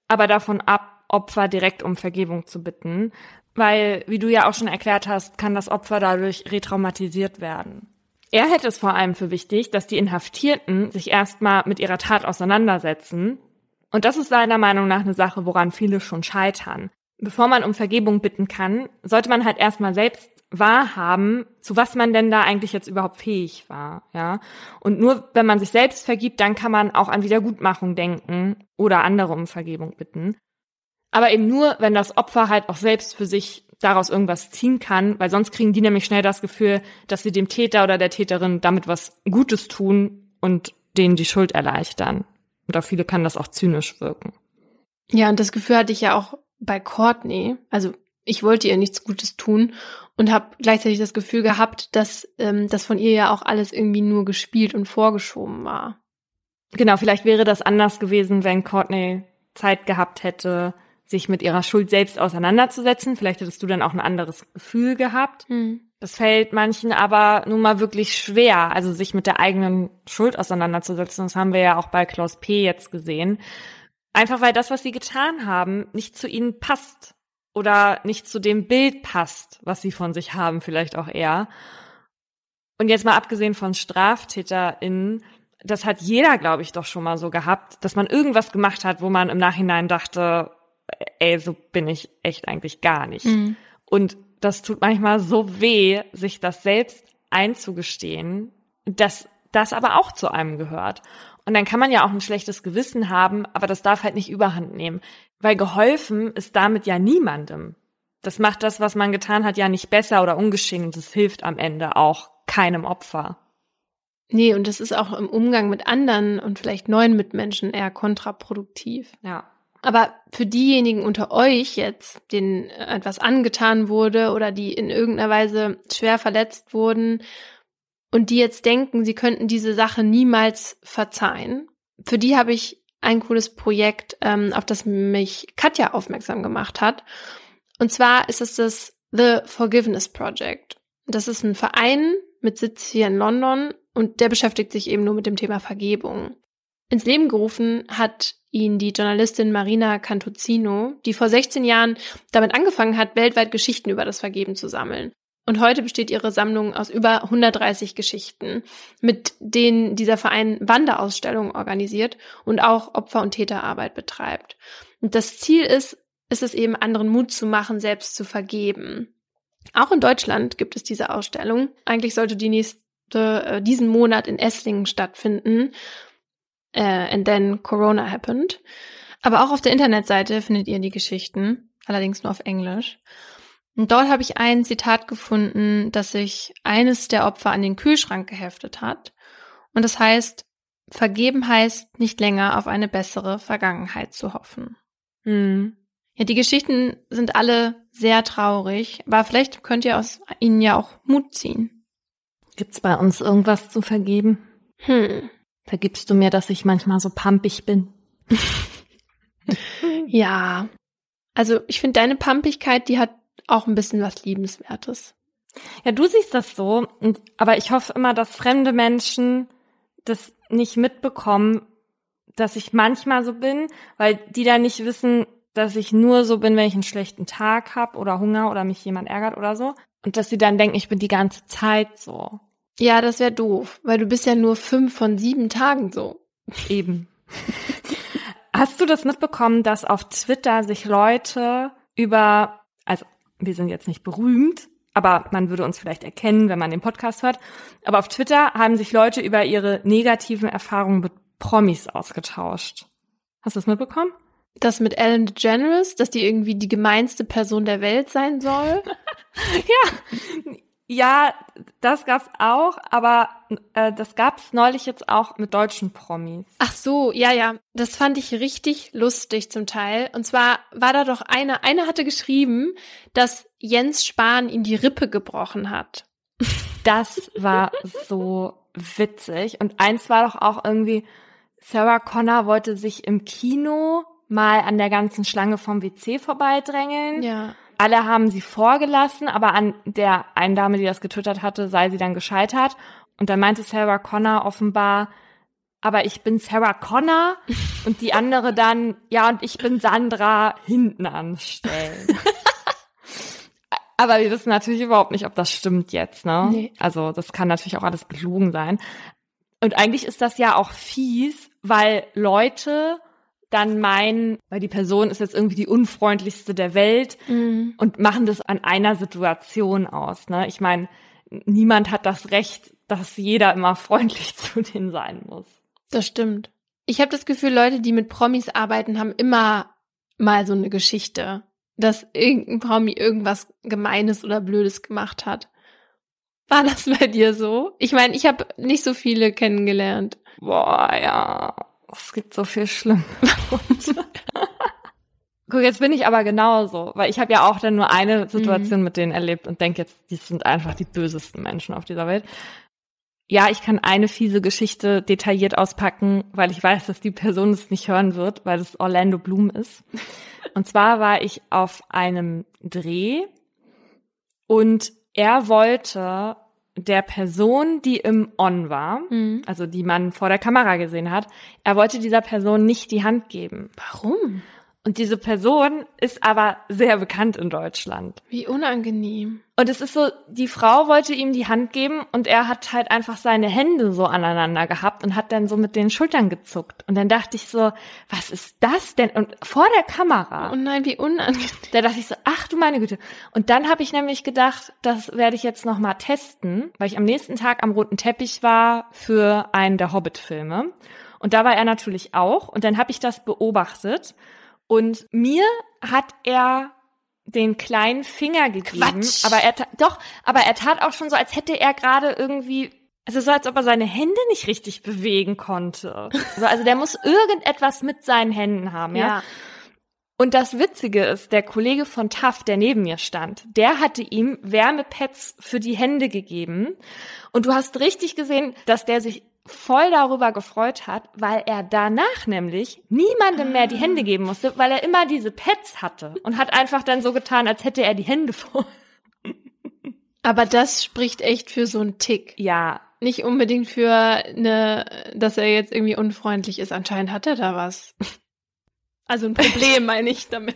[SPEAKER 1] aber davon ab, Opfer direkt um Vergebung zu bitten, weil, wie du ja auch schon erklärt hast, kann das Opfer dadurch retraumatisiert werden. Er hätte es vor allem für wichtig, dass die Inhaftierten sich erstmal mit ihrer Tat auseinandersetzen. Und das ist seiner Meinung nach eine Sache, woran viele schon scheitern. Bevor man um Vergebung bitten kann, sollte man halt erstmal selbst wahrhaben, zu was man denn da eigentlich jetzt überhaupt fähig war, ja. Und nur wenn man sich selbst vergibt, dann kann man auch an Wiedergutmachung denken oder andere um Vergebung bitten. Aber eben nur, wenn das Opfer halt auch selbst für sich daraus irgendwas ziehen kann, weil sonst kriegen die nämlich schnell das Gefühl, dass sie dem Täter oder der Täterin damit was Gutes tun und denen die Schuld erleichtern. Und auf viele kann das auch zynisch wirken.
[SPEAKER 2] Ja, und das Gefühl hatte ich ja auch bei Courtney. Also ich wollte ihr nichts Gutes tun und habe gleichzeitig das Gefühl gehabt, dass ähm, das von ihr ja auch alles irgendwie nur gespielt und vorgeschoben war.
[SPEAKER 1] Genau, vielleicht wäre das anders gewesen, wenn Courtney Zeit gehabt hätte, sich mit ihrer Schuld selbst auseinanderzusetzen. Vielleicht hättest du dann auch ein anderes Gefühl gehabt. Hm. Das fällt manchen aber nun mal wirklich schwer, also sich mit der eigenen Schuld auseinanderzusetzen. Das haben wir ja auch bei Klaus P. jetzt gesehen. Einfach weil das, was sie getan haben, nicht zu ihnen passt oder nicht zu dem Bild passt, was sie von sich haben, vielleicht auch eher. Und jetzt mal abgesehen von StraftäterInnen, das hat jeder, glaube ich, doch schon mal so gehabt, dass man irgendwas gemacht hat, wo man im Nachhinein dachte, ey, so bin ich echt eigentlich gar nicht. Mhm. Und das tut manchmal so weh, sich das selbst einzugestehen, dass das aber auch zu einem gehört. Und dann kann man ja auch ein schlechtes Gewissen haben, aber das darf halt nicht überhand nehmen, weil geholfen ist damit ja niemandem. Das macht das, was man getan hat, ja nicht besser oder ungeschehen und es hilft am Ende auch keinem Opfer.
[SPEAKER 2] Nee, und das ist auch im Umgang mit anderen und vielleicht neuen Mitmenschen eher kontraproduktiv.
[SPEAKER 1] Ja.
[SPEAKER 2] Aber für diejenigen unter euch jetzt, denen etwas angetan wurde oder die in irgendeiner Weise schwer verletzt wurden und die jetzt denken, sie könnten diese Sache niemals verzeihen, für die habe ich ein cooles Projekt, ähm, auf das mich Katja aufmerksam gemacht hat. Und zwar ist es das The Forgiveness Project. Das ist ein Verein mit Sitz hier in London und der beschäftigt sich eben nur mit dem Thema Vergebung. Ins Leben gerufen hat ihn die Journalistin Marina Cantuzino, die vor 16 Jahren damit angefangen hat, weltweit Geschichten über das Vergeben zu sammeln. Und heute besteht ihre Sammlung aus über 130 Geschichten, mit denen dieser Verein Wanderausstellungen organisiert und auch Opfer- und Täterarbeit betreibt. Und das Ziel ist, ist es eben anderen Mut zu machen, selbst zu vergeben. Auch in Deutschland gibt es diese Ausstellung. Eigentlich sollte die nächste äh, diesen Monat in Esslingen stattfinden. Äh, and then Corona happened. Aber auch auf der Internetseite findet ihr die Geschichten, allerdings nur auf Englisch. Und dort habe ich ein Zitat gefunden, das sich eines der Opfer an den Kühlschrank geheftet hat. Und das heißt, vergeben heißt, nicht länger auf eine bessere Vergangenheit zu hoffen. Mhm. Ja, die Geschichten sind alle sehr traurig, aber vielleicht könnt ihr aus ihnen ja auch Mut ziehen.
[SPEAKER 1] Gibt's bei uns irgendwas zu vergeben? Hm. Vergibst du mir, dass ich manchmal so pampig bin? <laughs>
[SPEAKER 2] ja. Also ich finde deine Pampigkeit, die hat auch ein bisschen was Liebenswertes.
[SPEAKER 1] Ja, du siehst das so, aber ich hoffe immer, dass fremde Menschen das nicht mitbekommen, dass ich manchmal so bin, weil die da nicht wissen, dass ich nur so bin, wenn ich einen schlechten Tag habe oder Hunger oder mich jemand ärgert oder so. Und dass sie dann denken, ich bin die ganze Zeit so.
[SPEAKER 2] Ja, das wäre doof, weil du bist ja nur fünf von sieben Tagen so.
[SPEAKER 1] Eben. Hast du das mitbekommen, dass auf Twitter sich Leute über, also wir sind jetzt nicht berühmt, aber man würde uns vielleicht erkennen, wenn man den Podcast hört. Aber auf Twitter haben sich Leute über ihre negativen Erfahrungen mit Promis ausgetauscht. Hast du das mitbekommen?
[SPEAKER 2] Das mit Ellen DeGeneres, dass die irgendwie die gemeinste Person der Welt sein soll. <laughs>
[SPEAKER 1] ja, ja, das gab's auch, aber äh, das gab's neulich jetzt auch mit deutschen Promis.
[SPEAKER 2] Ach so, ja, ja, das fand ich richtig lustig zum Teil. Und zwar war da doch eine, eine hatte geschrieben, dass Jens Spahn ihm die Rippe gebrochen hat.
[SPEAKER 1] Das war so witzig. Und eins war doch auch irgendwie, Sarah Connor wollte sich im Kino mal an der ganzen Schlange vom WC vorbeidrängeln.
[SPEAKER 2] Ja.
[SPEAKER 1] Alle haben sie vorgelassen, aber an der einen Dame, die das getötet hatte, sei sie dann gescheitert. Und dann meinte Sarah Connor offenbar, aber ich bin Sarah Connor <laughs> und die andere dann, ja, und ich bin Sandra hinten anstellen. <laughs> aber wir wissen natürlich überhaupt nicht, ob das stimmt jetzt, ne? Nee. Also das kann natürlich auch alles gelogen sein. Und eigentlich ist das ja auch fies, weil Leute dann meinen, weil die Person ist jetzt irgendwie die unfreundlichste der Welt mhm. und machen das an einer Situation aus. Ne? Ich meine, niemand hat das Recht, dass jeder immer <laughs> freundlich zu denen sein muss.
[SPEAKER 2] Das stimmt. Ich habe das Gefühl, Leute, die mit Promis arbeiten, haben immer mal so eine Geschichte, dass irgendein Promi irgendwas Gemeines oder Blödes gemacht hat. War das bei dir so? Ich meine, ich habe nicht so viele kennengelernt.
[SPEAKER 1] Boah, ja. Es gibt so viel schlimm. <laughs> Guck, jetzt bin ich aber genauso, weil ich habe ja auch dann nur eine Situation mhm. mit denen erlebt und denke jetzt, die sind einfach die bösesten Menschen auf dieser Welt. Ja, ich kann eine fiese Geschichte detailliert auspacken, weil ich weiß, dass die Person es nicht hören wird, weil es Orlando Bloom ist. Und zwar war ich auf einem Dreh und er wollte der Person, die im On war, mhm. also die man vor der Kamera gesehen hat, er wollte dieser Person nicht die Hand geben.
[SPEAKER 2] Warum?
[SPEAKER 1] Und diese Person ist aber sehr bekannt in Deutschland.
[SPEAKER 2] Wie unangenehm.
[SPEAKER 1] Und es ist so, die Frau wollte ihm die Hand geben und er hat halt einfach seine Hände so aneinander gehabt und hat dann so mit den Schultern gezuckt. Und dann dachte ich so, was ist das denn? Und vor der Kamera.
[SPEAKER 2] Oh nein, wie unangenehm.
[SPEAKER 1] Da dachte ich so, ach du meine Güte. Und dann habe ich nämlich gedacht, das werde ich jetzt nochmal testen, weil ich am nächsten Tag am roten Teppich war für einen der Hobbit-Filme. Und da war er natürlich auch. Und dann habe ich das beobachtet. Und mir hat er den kleinen Finger gegeben,
[SPEAKER 2] Quatsch.
[SPEAKER 1] aber er doch, aber er tat auch schon so, als hätte er gerade irgendwie also so, als ob er seine Hände nicht richtig bewegen konnte. <laughs> So, also der muss irgendetwas mit seinen Händen haben, ja? ja. Und das Witzige ist, der Kollege von TAF, der neben mir stand, der hatte ihm Wärmepads für die Hände gegeben. Und du hast richtig gesehen, dass der sich voll darüber gefreut hat, weil er danach nämlich niemandem mehr die Hände geben musste, weil er immer diese Pads hatte und hat einfach dann so getan, als hätte er die Hände <laughs> voll.
[SPEAKER 2] Aber das spricht echt für so einen Tick.
[SPEAKER 1] Ja.
[SPEAKER 2] Nicht unbedingt für eine, dass er jetzt irgendwie unfreundlich ist. Anscheinend hat er da was. <laughs> Also ein Problem meine ich damit.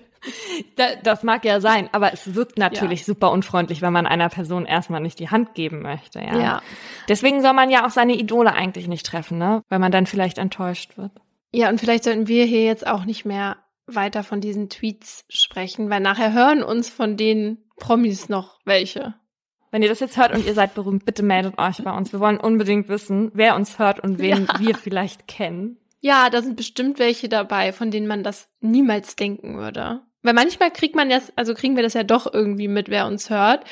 [SPEAKER 1] Das mag ja sein, aber es wirkt natürlich ja. super unfreundlich, wenn man einer Person erstmal nicht die Hand geben möchte. Ja?
[SPEAKER 2] ja.
[SPEAKER 1] Deswegen soll man ja auch seine Idole eigentlich nicht treffen, ne? Weil man dann vielleicht enttäuscht wird.
[SPEAKER 2] Ja, und vielleicht sollten wir hier jetzt auch nicht mehr weiter von diesen Tweets sprechen, weil nachher hören uns von den Promis noch welche.
[SPEAKER 1] Wenn ihr das jetzt hört und ihr seid berühmt, bitte meldet euch bei uns. Wir wollen unbedingt wissen, wer uns hört und wen ja. wir vielleicht kennen.
[SPEAKER 2] Ja, da sind bestimmt welche dabei, von denen man das niemals denken würde. Weil manchmal kriegt man das, also kriegen wir das ja doch irgendwie mit, wer uns hört.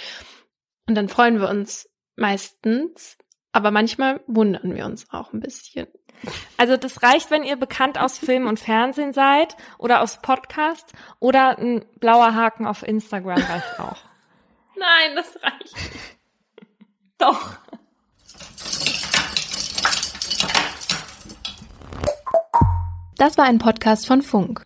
[SPEAKER 2] Und dann freuen wir uns meistens. Aber manchmal wundern wir uns auch ein bisschen.
[SPEAKER 1] Also das reicht, wenn ihr bekannt aus <laughs> Film und Fernsehen seid oder aus Podcasts oder ein blauer Haken auf Instagram reicht auch. <laughs>
[SPEAKER 2] Nein, das reicht nicht. <laughs>
[SPEAKER 1] Doch.
[SPEAKER 3] Das war ein Podcast von Funk.